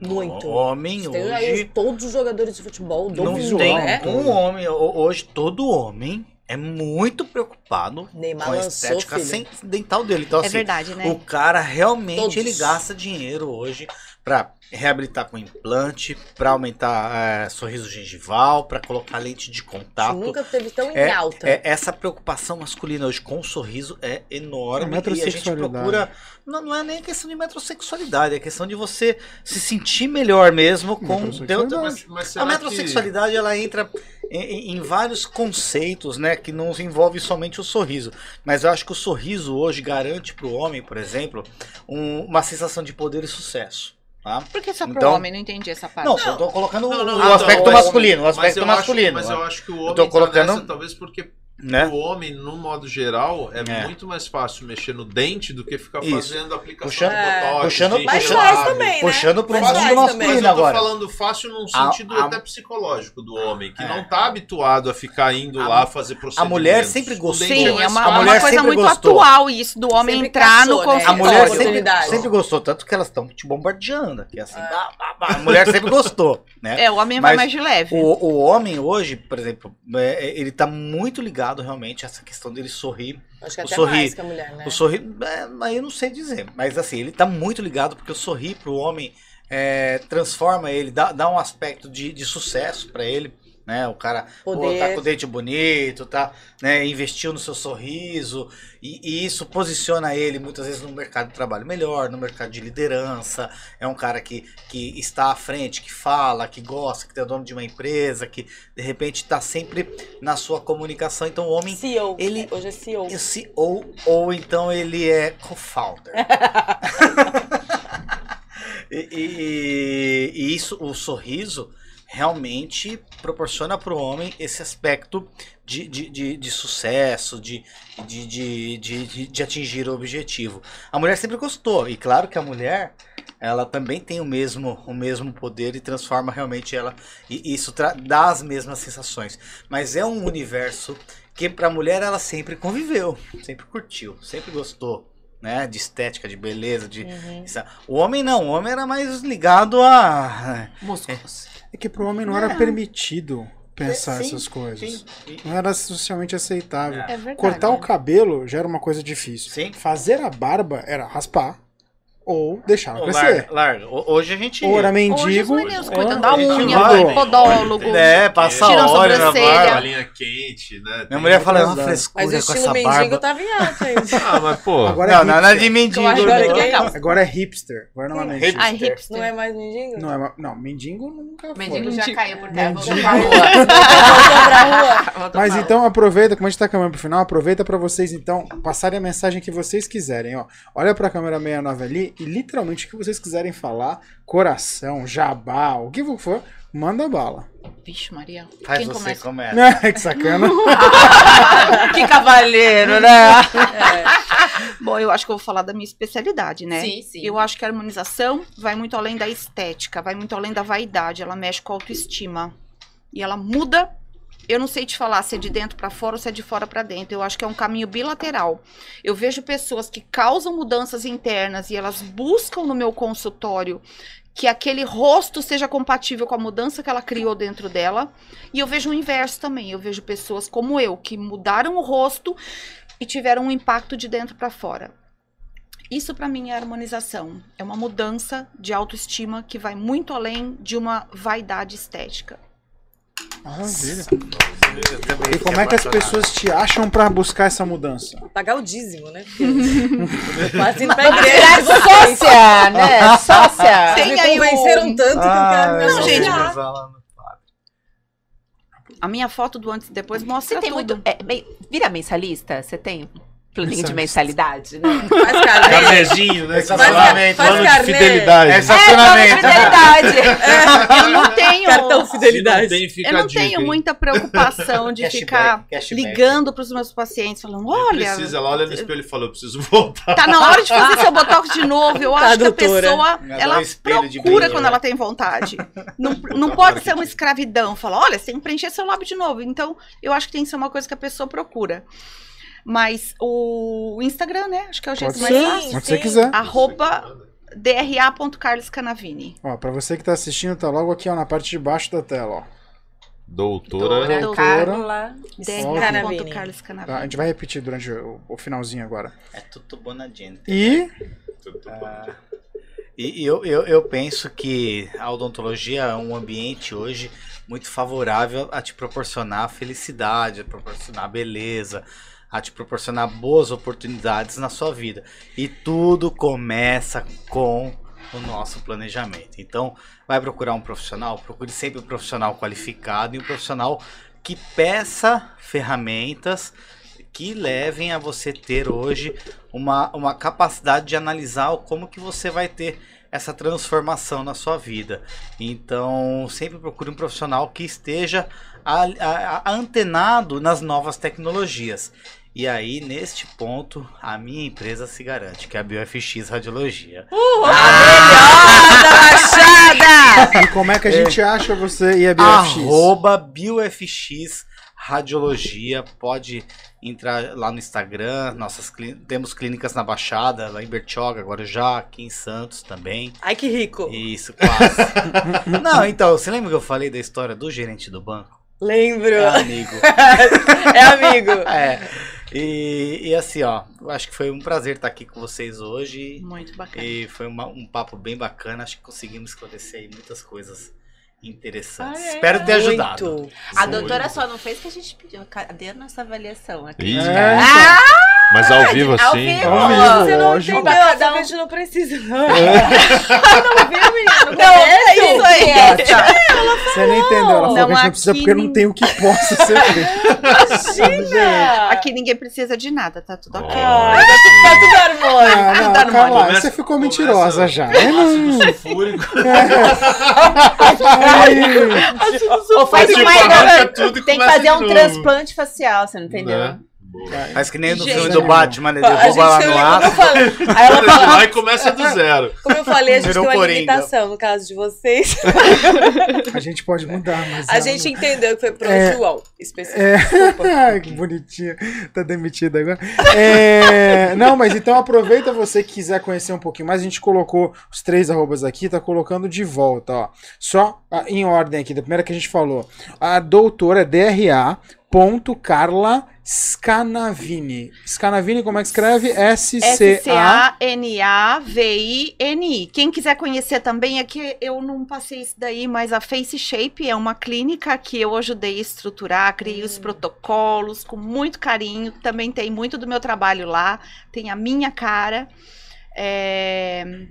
S4: Muito.
S6: O homem
S4: Tem aí
S6: hoje.
S4: todos os jogadores de futebol do
S6: Não
S4: visual,
S6: tem
S4: né?
S6: um homem. ho- Hoje, todo homem é muito preocupado
S4: Neymar
S6: com a
S4: lançou,
S6: estética sem- dental dele. Então,
S5: É
S6: assim,
S5: verdade, né?
S6: O cara realmente
S4: Todos.
S6: ele gasta dinheiro hoje pra reabilitar com implante, pra aumentar é, sorriso gengival, pra colocar lente de contato.
S4: Nunca teve tão em
S6: É,
S4: alta.
S6: é, essa preocupação masculina hoje com o sorriso é enorme
S1: A
S6: e a gente
S1: metrosexualidade.
S6: procura. Não, não é nem questão de metrosexualidade, é questão de você se sentir melhor mesmo com.
S1: Metrosexualidade.
S2: Mas, mas
S6: A metrosexualidade ela entra em, em- em vários conceitos, né, que não envolve somente o sorriso. Mas eu acho que o sorriso hoje garante para o homem, por exemplo, um- uma sensação de poder e sucesso. Tá?
S5: Por que só pro
S6: Então-
S5: homem? Não entendi essa parte.
S6: Não, eu tô colocando
S2: Não, não,
S6: o
S2: não,
S6: aspecto
S2: então,
S6: masculino, o
S2: mas
S6: aspecto
S2: eu
S6: masculino.
S2: Acho, mas eu acho que o homem
S6: tô
S2: tá
S6: colocando-
S2: nessa, talvez porque
S6: né?
S2: o homem, no modo geral, é,
S6: É.
S2: muito mais fácil mexer no dente do que ficar
S6: Isso.
S2: fazendo aplicação
S6: Puxando-
S2: de
S4: É.
S2: botox,
S6: puxando-
S2: de
S4: Mas
S6: puxando-
S4: faz também, né?
S6: Puxando pro
S4: Mas
S6: mundo masculino
S4: também.
S2: eu tô
S6: agora.
S2: falando fácil num
S6: A-
S2: sentido
S6: a-
S2: até psicológico do homem, que
S6: É.
S2: não tá habituado a ficar indo
S6: A-
S2: lá fazer
S6: A
S2: procedimentos.
S6: mulher sempre gostou.
S2: dente
S5: Sim, é uma,
S6: a
S5: é uma
S6: mulher
S5: coisa
S6: sempre
S5: muito
S6: gostou.
S5: atual isso, do homem
S4: Sempre
S5: entrar
S4: caçou,
S5: no
S4: né?
S6: A
S5: consultório.
S6: mulher sempre, sempre gostou, tanto que elas estão te bombardeando aqui, assim. bah, bah, bah. A mulher sempre gostou, né?
S5: É, o homem vai
S6: Mas
S5: mais de leve.
S6: O, o homem hoje, por exemplo, é, ele tá muito ligado realmente essa questão dele sorrir.
S4: Acho que
S6: o
S4: até
S6: sorri-
S4: mais que a mulher, né?
S6: O sorrir, é, aí eu não sei dizer, mas assim, ele tá muito ligado porque o sorrir pro homem é, transforma ele, dá, dá um aspecto de, de sucesso pra ele. Né, o cara pô, tá com o dente bonito, tá, né, investiu no seu sorriso e, e isso posiciona ele muitas vezes no mercado de trabalho melhor, no mercado de liderança. É um cara que, que está à frente, que fala, que gosta, que é dono de uma empresa, que de repente está sempre na sua comunicação. Então o homem
S4: CEO.
S6: Ele-
S4: Hoje é CEO.
S6: esse ou ou então ele é co-founder. (laughs) e, e- e isso, o sorriso realmente proporciona para o homem esse aspecto de, de, de, de sucesso, de, de, de, de, de- atingir o objetivo. A mulher sempre gostou, e claro que a mulher ela também tem o mesmo, o mesmo poder e transforma realmente ela, e isso dá as mesmas sensações. Mas é um universo que para a mulher ela sempre conviveu, sempre curtiu, sempre gostou. Né, de estética, de beleza, de
S4: Uhum.
S6: O homem não, o homem era mais ligado a
S5: Músculos.
S1: É que pro homem não era permitido pensar
S6: Sim,
S1: essas coisas.
S6: Sim,
S1: Não era socialmente aceitável.
S5: É verdade.
S1: Cortar o cabelo já era uma coisa difícil.
S6: Sim.
S1: Fazer a barba era raspar ou deixar ela
S6: larga,
S1: crescer.
S6: larga. Ho- Hoje a gente.
S1: Ou era
S5: Hoje os
S1: mendigo.
S5: meninos
S1: ou-
S5: cuidam da unha,
S6: vai,
S5: podólogo.
S6: É, passa
S5: Tira a
S6: óleo na barba.
S2: Balinha quente, né?
S6: Minha
S2: Tem
S6: mulher fala, é uma
S1: outras-
S6: frescura
S4: Mas o
S6: com
S4: estilo
S6: essa
S4: mendigo
S6: barba.
S4: tava em alta ainda.
S2: Ah, mas pô.
S1: Agora
S6: Não,
S1: é
S6: nada de mendigo.
S4: Agora quem?
S1: Agora é hipster. Agora não é mendigo.
S6: Hipster.
S5: Ai, hipster.
S4: Não é mais mendigo?
S1: Não, é, não, mendigo nunca foi.
S3: Mendigo já caiu por terra, voltou
S1: Mendigo. (laughs)
S3: pra rua.
S1: Mas então aproveita, como a gente tá caminhando pro final, aproveita pra vocês então passarem a mensagem que vocês quiserem, ó. Olha pra câmera 69 ali e literalmente o que vocês quiserem falar, coração, jabá, o que for, manda bala.
S5: Vixe, Maria.
S6: Faz
S5: Quem
S6: você
S5: começa?
S6: começa. (laughs)
S1: que sacana. (laughs)
S5: Que cavalheiro, né?
S4: É.
S5: Bom, eu acho que eu vou falar da minha especialidade, né?
S3: Sim, sim.
S5: Eu acho que a harmonização vai muito além da estética, vai muito além da vaidade, ela mexe com a autoestima. e ela muda. Eu não sei te falar se é de dentro para fora ou se é de fora para dentro. Eu acho que é um caminho bilateral. Eu vejo pessoas que causam mudanças internas e elas buscam no meu consultório que aquele rosto seja compatível com a mudança que ela criou dentro dela. E eu vejo o inverso também. Eu vejo pessoas como eu que mudaram o rosto e tiveram um impacto de dentro para fora. Isso para mim é harmonização. É uma mudança de autoestima que vai muito além de uma vaidade estética.
S1: Maravilha. E como é que as pessoas te acham pra buscar essa mudança?
S4: Pagar o dízimo, né? (laughs) Quase indo pra igreja.
S3: Sócia, né? Sócia. (laughs)
S5: Tem aí o-
S4: convenceram tanto que eu quero me
S5: Não, gente. A minha foto do antes e depois mostra
S3: Você tem
S5: tudo.
S3: muito. É, bem, vira mensalista? Você tem planinho de mensalidade, né? (laughs)
S4: Faz carnê.
S2: Carnezinho, né?
S6: Estacionamento.
S2: Plano de fidelidade.
S6: É
S3: É,
S6: estacionamento.
S3: fidelidade. (laughs)
S5: Eu não tenho.
S4: Cartão fidelidade.
S2: não tem,
S5: Eu
S2: a
S5: não tenho muita preocupação de
S6: Cashback,
S5: ficar
S6: cashback.
S5: ligando para os meus pacientes, falando: olha,
S2: precisa, ela olha no espelho e fala, eu preciso voltar.
S5: tá na hora de fazer (laughs) seu botox de novo. Eu
S4: Tá,
S5: acho que a
S4: doutora.
S5: pessoa
S6: Mas
S5: ela
S6: é
S5: procura quando
S6: né?
S5: ela tem vontade. Não, não pode ser uma escravidão. Fala, olha, você tem que preencher seu lábio de novo. Então, eu acho que tem que ser uma coisa que a pessoa procura. Mas o Instagram, né? Acho que é o jeito
S1: Pode
S5: mais
S1: ser,
S5: fácil.
S1: onde você quiser.
S5: Arroba dra.carloscanavini.
S1: Ó, pra você que tá assistindo, tá logo aqui, ó, na parte de baixo da tela, ó.
S2: Doutora.
S1: Doutora.
S3: Carla.
S5: dra.carloscanavini.
S1: Tá, a gente vai repetir durante o, o finalzinho agora.
S6: É tutto buona gente.
S1: E
S6: E e eu, eu, eu penso que a odontologia é um ambiente hoje muito favorável a te proporcionar felicidade, a proporcionar beleza, a te proporcionar boas oportunidades na sua vida. E tudo começa com o nosso planejamento. Então, vai procurar um profissional, procure sempre um profissional qualificado e um profissional que peça ferramentas que levem a você ter hoje uma, uma capacidade de analisar como que você vai ter essa transformação na sua vida. Então, sempre procure um profissional que esteja a- a- a- antenado nas novas tecnologias. E aí, neste ponto, a minha empresa se garante, que é a BioFX Radiologia.
S3: Baixada!
S1: E como é que a gente acha você e a BFX?
S6: Arroba BioFX Radiologia. Pode entrar lá no Instagram. Nossas clí- temos clínicas na Baixada, lá em Bertioga, Guarujá, aqui em Santos também.
S4: Ai, que rico.
S6: Isso, quase. (laughs) Não, então, você lembra que eu falei da história do gerente do banco?
S4: Lembro.
S6: É amigo. (laughs)
S4: É amigo.
S6: É. E, e assim, ó, eu acho que foi um prazer estar aqui com vocês hoje.
S5: Muito bacana.
S6: E foi uma- um papo bem bacana. Acho que conseguimos esclarecer aí muitas coisas interessantes.
S4: Ah, é?
S6: Espero ter ajudado.
S4: Muito.
S3: A doutora só não fez o que a gente pediu. Cadê a nossa avaliação
S1: É,
S3: Ah,
S2: Mas ao vivo
S3: ao
S2: assim.
S3: vivo.
S1: Ao vivo,
S4: Você não
S1: lógico.
S3: um-
S4: a gente não precisa, não. (laughs) não viu, menina?
S3: Não, é isso aí.
S1: Você nem entendeu, ela falou
S5: Não,
S1: que a gente não precisa porque não tem o que possa ser feito.
S4: Imagina!
S5: Aqui ninguém precisa de nada, tá tudo ok.
S4: Ai, tá tudo, tá tudo harmônico.
S1: Ah, não,
S5: Tá
S1: calma lá,
S2: Começa-
S1: você ficou
S2: começa
S1: mentirosa já.
S2: o
S1: Eu não-
S2: ácido sulfúrico. (laughs)
S1: Ai,
S3: Ou faz
S2: Tipo, tudo e
S3: Tem que fazer um transplante facial, você não entendeu?
S6: Mas que nem no
S4: Gente,
S6: filme do Batman, ele derruba lá no ar.
S4: falei, aí ela fala,
S2: vai e começa do zero.
S4: como eu falei, a gente
S6: Virou
S4: tem uma
S6: Coringa.
S4: limitação no caso de vocês. (laughs)
S1: a gente pode mudar, mas.
S4: A gente entendeu que foi pro
S1: É.
S4: João, específico.
S1: É. (laughs) Ai, que bonitinha. Tá demitida agora. É, Não, mas então aproveita você que quiser conhecer um pouquinho mais. A gente colocou os três arrobas aqui, tá colocando de volta, ó. Só ah, em ordem aqui, da primeira que a gente falou. A doutora DRA. Ponto Carla Scanavini. Scanavini, como é que escreve? S-C-A.
S5: S-C-A-N-A-V-I-N-I. Quem quiser conhecer também, é que eu não passei isso daí, mas a Face Shape é uma clínica que eu ajudei a estruturar, criei os protocolos com muito carinho. Também tem muito do meu trabalho lá, tem a minha cara. É,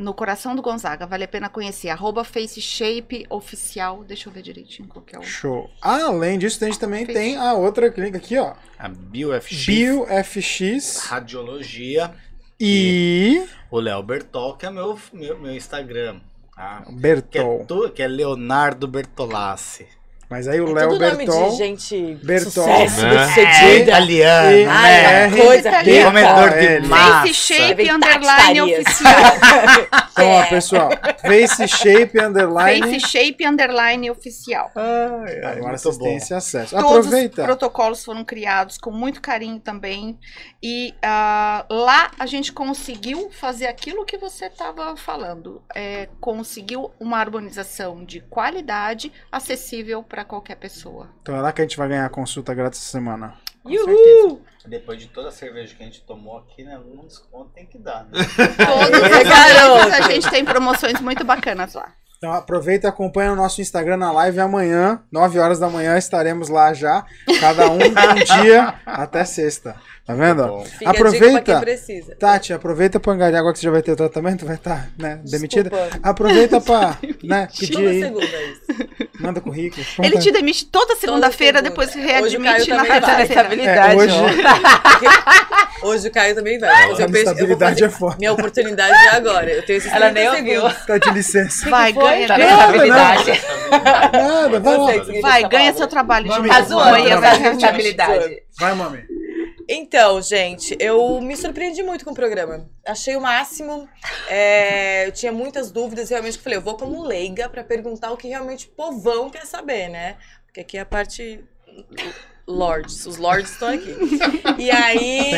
S5: No coração do Gonzaga, vale a pena conhecer. Arroba Face Shape Oficial. Deixa eu ver direitinho qual que é o.
S1: Show. Além disso, a gente também
S5: Fez.
S1: tem a outra clínica aqui, ó.
S6: A BioFX
S1: BioFX
S6: Radiologia.
S1: e
S6: O Léo Bertol, que é meu, meu, meu Instagram. tá? Que, é
S1: Bertol.
S6: tu, que é Leonardo Bertolassi.
S1: Mas aí o
S4: É
S1: Léo
S4: tudo nome
S1: Bertol.
S4: de gente
S1: Bertol,
S4: sucesso,
S2: né?
S4: bem-sucedida.
S6: Italiano,
S1: E-
S4: Ai,
S6: né?
S4: é coisa
S1: B-
S6: Comedor de massa.
S5: Face Shape Underline. Oficial. (laughs)
S1: Então, ó, pessoal, face shape underline.
S5: Face Shape Underline Oficial.
S6: Ai, ai,
S1: Agora vocês têm esse acesso.
S5: Todos os
S1: Aproveita.
S5: protocolos foram criados com muito carinho também. E ah, lá a gente conseguiu fazer aquilo que você estava falando. É, conseguiu uma harmonização de qualidade acessível para qualquer pessoa.
S1: Então é lá que a gente vai ganhar a consulta grátis essa semana.
S5: Com certeza.
S6: Depois de toda a cerveja que a gente tomou aqui, né? Um desconto tem que dar, né? (laughs)
S5: A gente tem promoções muito bacanas lá.
S1: Então aproveita e acompanha o nosso Instagram na live amanhã, 9 horas da manhã, estaremos lá já. Cada um um dia (laughs) até sexta. Tá vendo?
S6: Bom.
S4: Fica a dica pra quem
S1: Aproveita.
S4: precisa.
S1: Tati, aproveita pra angariar agora que você já vai ter o tratamento, vai estar né, demitida.
S4: Desculpa.
S1: Aproveita pra (laughs) né, pedir
S4: Toda
S1: aí,
S4: segunda isso.
S1: manda currículo.
S5: Ele te demite toda segunda-feira,
S4: segunda.
S5: depois se
S4: Hoje
S5: readmite na terça-feira.
S3: Estabilidade,
S1: É, hoje-. (laughs) (laughs)
S4: Hoje o Caio também vai.
S1: A
S4: eu penso, eu
S1: estabilidade
S4: fazer-
S1: é foda.
S4: Minha oportunidade é agora. Eu tenho esses
S3: Ela
S4: 30
S3: nem ouviu.
S1: Tá de licença.
S5: Vai, ganha,
S3: Tá estabilidade.
S1: Nada, vai
S4: Eu
S1: lá.
S5: vai, ganha
S4: palavra.
S5: seu trabalho novo.
S3: Tá zoando,
S1: Vai. Vai, mami.
S4: Então, gente, eu me surpreendi muito com o programa. Achei o máximo. É, eu tinha muitas dúvidas, realmente, eu falei, eu vou como leiga pra perguntar o que realmente o povão quer saber, né? Porque aqui é a parte lords, os lords estão aqui. E aí.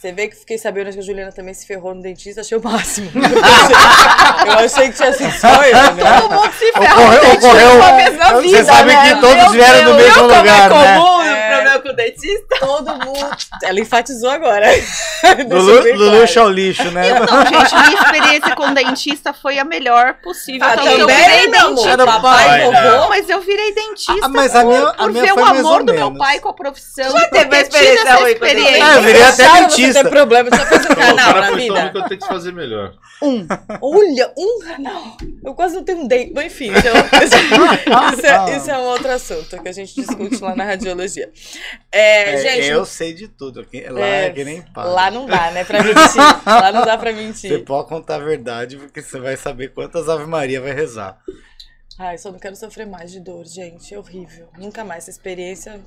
S4: Você vê que fiquei sabendo que a Juliana também se ferrou no dentista, achei o máximo. (laughs) eu achei que tinha sido só eu, né?
S5: Todo mundo se ferra.
S6: Ocorreu,
S5: gente,
S6: ocorreu.
S5: uma vez na
S6: Você
S5: vida,
S6: sabe
S5: né?
S6: que todos
S3: Meu
S6: vieram do
S3: Deus,
S6: mesmo
S3: viu como
S6: lugar,
S3: é
S6: né?
S3: comum
S4: É.
S3: o problema com o dentista?
S4: Todo mundo. Ela enfatizou agora. (laughs)
S6: Lulu,
S4: bem
S6: Lulu
S4: claro.
S6: chá o lixo, né?
S5: Não, gente, minha experiência com dentista foi a melhor possível.
S4: Ah,
S5: Tanto que eu
S4: também,
S5: virei dentista.
S6: Era
S4: Papai
S6: pai,
S4: e
S6: né?
S4: vovô.
S5: Mas eu virei dentista
S6: Ah, mas a
S5: por,
S6: minha- a
S5: por
S6: minha
S5: ver
S6: foi
S5: o amor do meu pai com a profissão.
S3: Já
S5: por
S3: teve
S5: ter
S3: uma
S5: tido
S3: experiência
S5: experiência.
S6: Ah, eu virei até dentista.
S4: Ter problema, você já fez um
S2: Então, o
S4: canal na
S2: ruim que
S4: vida?
S2: eu tenho que fazer melhor.
S4: Olha, um canal. Eu quase não tenho um dente. Mas enfim, isso é, (laughs) isso, é, isso é um outro assunto que a gente discute lá na radiologia. É,
S6: É,
S4: gente,
S6: eu sei de tudo. aqui- Lá
S4: é,
S6: é, que nem pá.
S4: lá não dá, né, pra mentir. Lá não dá pra
S6: Você
S4: mentir.
S6: pode contar a verdade, porque você vai saber quantas Ave Maria vai rezar.
S4: Ai, só não quero sofrer mais de dor, gente. É horrível. Nunca mais essa experiência.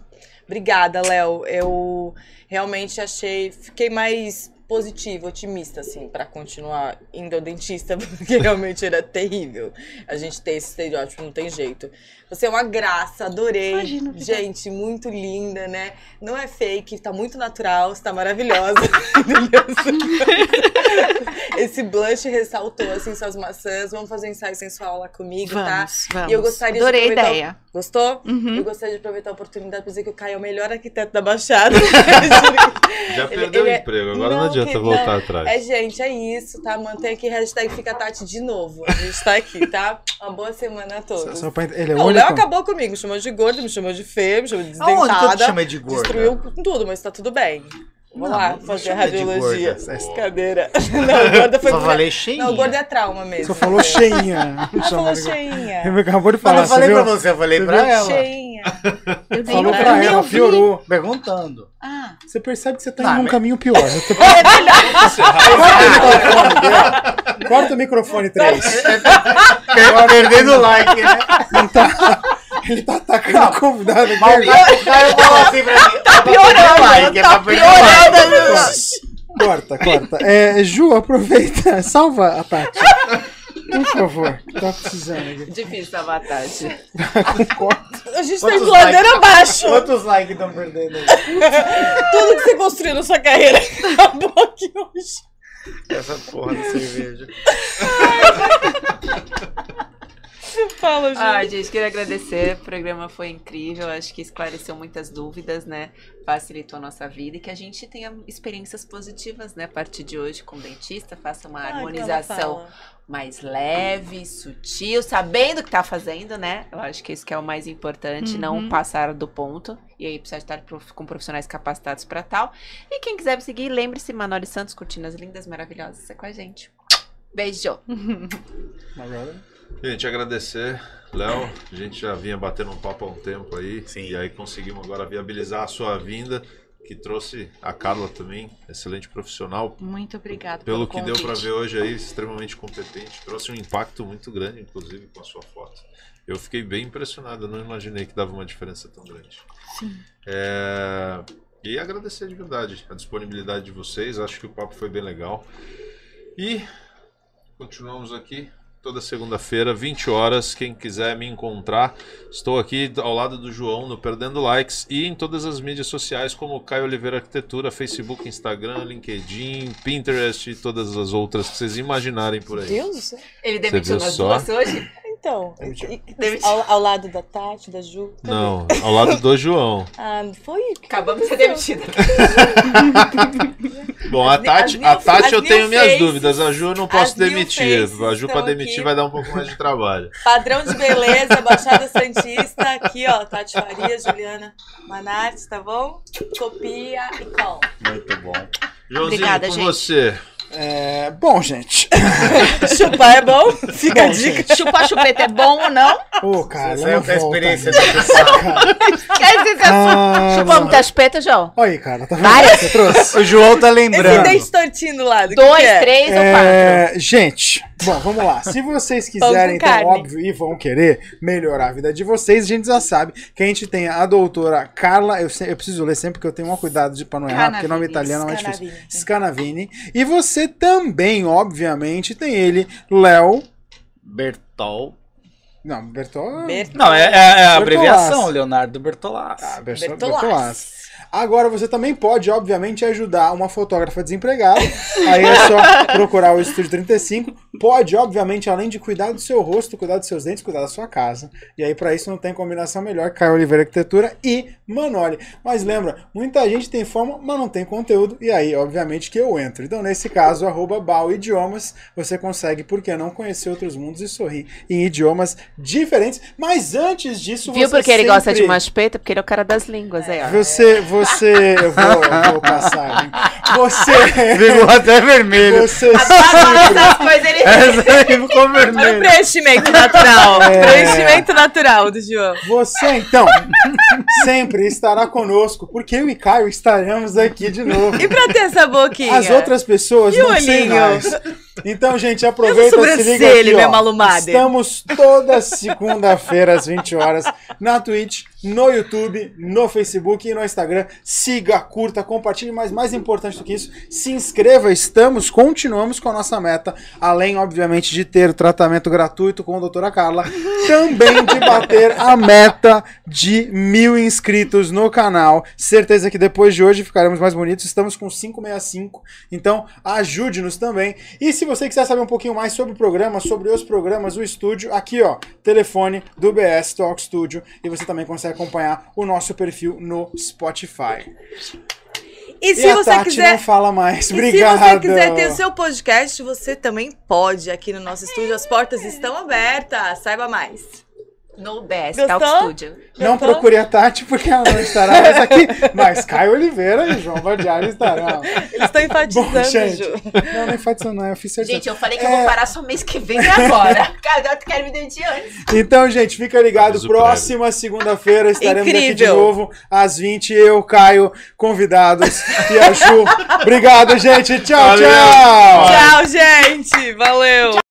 S4: Obrigada, Léo. Eu realmente achei. Fiquei mais positiva, otimista, assim, pra continuar indo ao dentista, (laughs) porque realmente era terrível. A gente ter esse estereótipo, não tem jeito. Você é uma graça, adorei.
S5: Imagina, obrigada.
S4: gente, muito linda, né? Não é fake, tá muito natural, você tá maravilhosa. (laughs) (laughs) (laughs) Esse blush ressaltou, assim, suas maçãs. Vamos fazer um ensaio sensual lá comigo, tá?
S5: Vamos, vamos.
S4: E eu gostaria
S5: Adorei
S4: de
S5: a
S4: aproveitar
S5: ideia.
S4: Gostou?
S5: Uhum.
S4: Eu gostaria de aproveitar a oportunidade para dizer que o Caio é o melhor arquiteto da Baixada. (laughs)
S2: Já
S4: Ele-
S2: perdeu
S4: ele
S2: o
S4: é-
S2: emprego, agora não,
S4: Não,
S2: adianta
S4: que-
S2: voltar
S4: não.
S2: atrás.
S4: é, gente, é isso, tá? Mantém aqui hashtag Fica Tati de novo. A gente tá aqui, tá? Uma boa semana a
S1: Só,
S4: todos.
S1: só pra, ent- ele é
S4: Não, o. Léo acabou comigo, me chamou de gordo, me chamou de feia, me chamou de
S6: Aonde que eu te
S4: desdentada.
S6: chamei de gorda?
S4: Destruiu tudo, mas tá tudo bem. Vamos lá, fazer radiologia.
S6: gorda.
S4: Cadeira. (laughs) Não, gorda foi
S6: Só
S4: pra-
S6: falei cheinha.
S4: Não, gorda é trauma mesmo. (laughs)
S1: Só falou cheinha. Chamou
S4: falou cheinha.
S1: Ele acabou de falar,
S6: não falei
S1: você
S6: pra
S1: viu?
S6: você, eu falei
S1: Você
S6: pra
S1: viu?
S6: ela.
S4: Cheinha. (laughs)
S5: Eu
S1: Falou
S5: eu
S1: pra ela, piorou.
S6: Perguntando.
S5: Ah,
S1: Você percebe que você tá
S6: Não,
S1: em um
S6: mas-
S1: caminho pior. Você-
S2: Encerrar.
S1: Corta o microfone, três.
S6: Per- Perdendo o like, né?
S1: Não tá... Ele tá atacando o convidado aqui.
S6: Mas o Caio falou assim pra mim. Tá
S5: piorando,
S6: like, é
S5: tá
S6: pra perder o like.
S1: Corta, corta. É, Ju, aproveita. (laughs) Salva a Tati. Por favor. Tá precisando aqui.
S3: Difícil salvar a Tati.
S4: A gente tá indo ladeira
S6: likes?
S4: abaixo.
S6: Quantos likes estão perdendo aí?
S4: Tudo que você construiu na sua carreira acabou aqui hoje.
S6: Essa porra de cerveja. (laughs)
S4: Fala, gente.
S3: Ai, gente, queria agradecer. O programa foi incrível. Acho que esclareceu muitas dúvidas, né? Facilitou a nossa vida e que a gente tenha experiências positivas, né? A partir de hoje com o dentista, faça uma
S4: Ai, ela
S3: harmonização mais leve, sutil, sabendo o que tá fazendo, né? Eu acho que isso que é o mais importante, não
S5: Uhum.
S3: passar do ponto. E aí precisa estar com profissionais capacitados para tal. E quem quiser me seguir, lembre-se, Manoli Santos, cortinas lindas, maravilhosas, é com a gente. Beijo! (laughs)
S2: Gente, agradecer, Léo. A gente já vinha batendo um papo há um tempo aí.
S6: Sim.
S2: E aí conseguimos agora viabilizar a sua vinda, que trouxe a Carla também, excelente profissional.
S5: muito obrigada
S2: Pelo
S5: pelo
S2: que deu para
S5: convite.
S2: ver hoje aí, extremamente competente. Trouxe um impacto muito grande, inclusive, com a sua foto. Eu fiquei bem impressionado, não imaginei que dava uma diferença tão grande.
S5: Sim.
S2: É, E agradecer de verdade a disponibilidade de vocês, acho que o papo foi bem legal. E Continuamos aqui toda segunda-feira, 20 horas. Quem quiser me encontrar, estou aqui ao lado do João no Perdendo Likes e em todas as mídias sociais como Caio Oliveira Arquitetura, Facebook, Instagram, LinkedIn, Pinterest e todas as outras que vocês imaginarem por
S4: Meu
S2: aí.
S4: Deus do céu.
S3: Ele demitiu nas
S2: só?
S3: duas hoje?
S4: Então,
S1: Demitiu.
S4: e- ao, ao lado da Tati, da Ju. cadê?
S2: Não, ao lado do João. (laughs)
S4: Ah, foi?
S3: Acabamos de ser demitidos. (laughs)
S2: Bom, a
S4: As
S2: Tati, a Tati
S4: as
S2: eu tenho minhas
S4: faces-
S2: dúvidas. A Ju eu não posso demitir. A Ju pra demitir
S4: aqui.
S2: vai dar um pouco mais de trabalho. (laughs)
S4: Padrão de beleza, Baixada Santista. Aqui, ó, Tati Faria, Juliana Manarte, tá bom? Copia e cola.
S6: Muito bom.
S2: Joãozinho,
S3: Obrigada,
S2: com
S3: gente.
S2: você.
S1: É, bom, gente. (laughs)
S4: Chupar é bom? Fica a
S1: Bom,
S4: dica.
S3: Chupar chupeta é bom ou não?
S1: Ô, cara,
S6: Você
S1: não
S6: saiu com a
S1: volta
S6: experiência da pessoa.
S1: cara. (laughs)
S3: Quer dizer,
S1: Ah,
S3: chupou muita chupeta, João?
S1: Olha aí, cara, tá vendo
S3: Várias?
S1: o que você trouxe?
S6: O João tá
S4: Esse
S6: lembrando.
S4: dente tortinho do lado. o que
S3: Dois,
S4: que é?
S3: três ou quatro?
S1: É, gente, bom, vamos lá. Se vocês quiserem, então,
S4: carne.
S1: óbvio, e vão querer melhorar a vida de vocês, a gente já sabe que a gente tem a doutora Carla, eu, se- eu preciso ler sempre porque eu tenho um cuidado de, pra não errar, porque nome italiano é mais difícil.
S4: Scanavini.
S1: Scanavini. E você também, obviamente, tem ele, Léo.
S6: Bertol.
S1: Não, Bertol.
S4: Ber-
S6: Não, é, é- é a abreviação, Leonardo Bertolassi.
S1: Ah, Bertol-
S4: Bertolassi.
S1: Agora você também pode, obviamente, ajudar uma fotógrafa desempregada. Aí é só procurar o Estúdio 35. Pode, obviamente, além de cuidar do seu rosto, cuidar dos seus dentes, cuidar da sua casa. E aí, pra isso, não tem combinação melhor Caio Oliveira Arquitetura e Manoli. Mas lembra, muita gente tem forma, mas não tem conteúdo. E aí, obviamente, que eu entro. Então, nesse caso, arroba Bal Idiomas, você consegue, por que não, conhecer outros mundos e sorrir em idiomas diferentes. Mas antes disso,
S3: Viu
S1: você
S3: porque ele gosta de
S1: sempre-
S3: uma chupeta? Porque ele é o cara das línguas, aí, ó.
S1: você, você, eu vou, eu vou passar. hein? Você,
S6: Ficou até vermelho.
S1: você
S3: coisas ele...
S6: Essa aí ficou vermelho.
S4: preenchimento natural.
S1: É.
S4: Preenchimento natural do João.
S1: Você, então, sempre estará conosco, porque eu e Caio estaremos aqui de novo.
S4: E pra ter essa boquinha?
S1: As outras pessoas
S4: E
S1: não sei mais. Então, gente, aproveita
S4: E
S1: se liga aqui,
S4: minha
S1: ó.
S4: malumada?
S1: Estamos toda segunda-feira às 20 horas na Twitch, no YouTube, no Facebook e no Instagram. Siga, curta, compartilhe, mas mais importante do que isso, se inscreva. Estamos, continuamos com a nossa meta, além, obviamente, de ter o tratamento gratuito com a doutora Carla, também de bater a meta de mil inscritos no canal. Certeza que depois de hoje ficaremos mais bonitos. Estamos com 565, então ajude-nos também. E se você quiser saber um pouquinho mais sobre o programa, sobre os programas, o estúdio, aqui ó, telefone do BS Talk Studio e você também consegue acompanhar o nosso perfil no Spotify.
S4: E
S1: e
S4: se
S1: a
S4: você
S1: Tati
S4: quiser.
S1: não fala mais.
S4: E
S1: Obrigado.
S4: se você quiser ter o seu podcast, você também pode. Aqui no nosso estúdio, as portas estão abertas. Saiba mais.
S3: No BS,
S4: Gostou?
S3: Talk Studio.
S1: Não
S4: Gostou?
S1: procure a Tati porque ela não estará mais aqui, (laughs) mas Caio Oliveira e João Badiari estarão.
S4: Eles estão enfatizando,
S1: Bom, gente,
S4: Ju.
S1: não, nem enfatização, não é oficial.
S3: Gente, eu falei que
S1: É.
S3: eu vou parar só mês que vem e agora. (laughs) Cara, eu quero me demitir antes.
S1: Então, gente, fica ligado. Próxima segunda-feira estaremos aqui de
S4: Incrível.
S1: novo, às 20 Eu, Caio, convidados e a Ju. (laughs) Obrigado, gente. Tchau,
S2: Valeu.
S1: tchau.
S4: Tchau, gente. Valeu.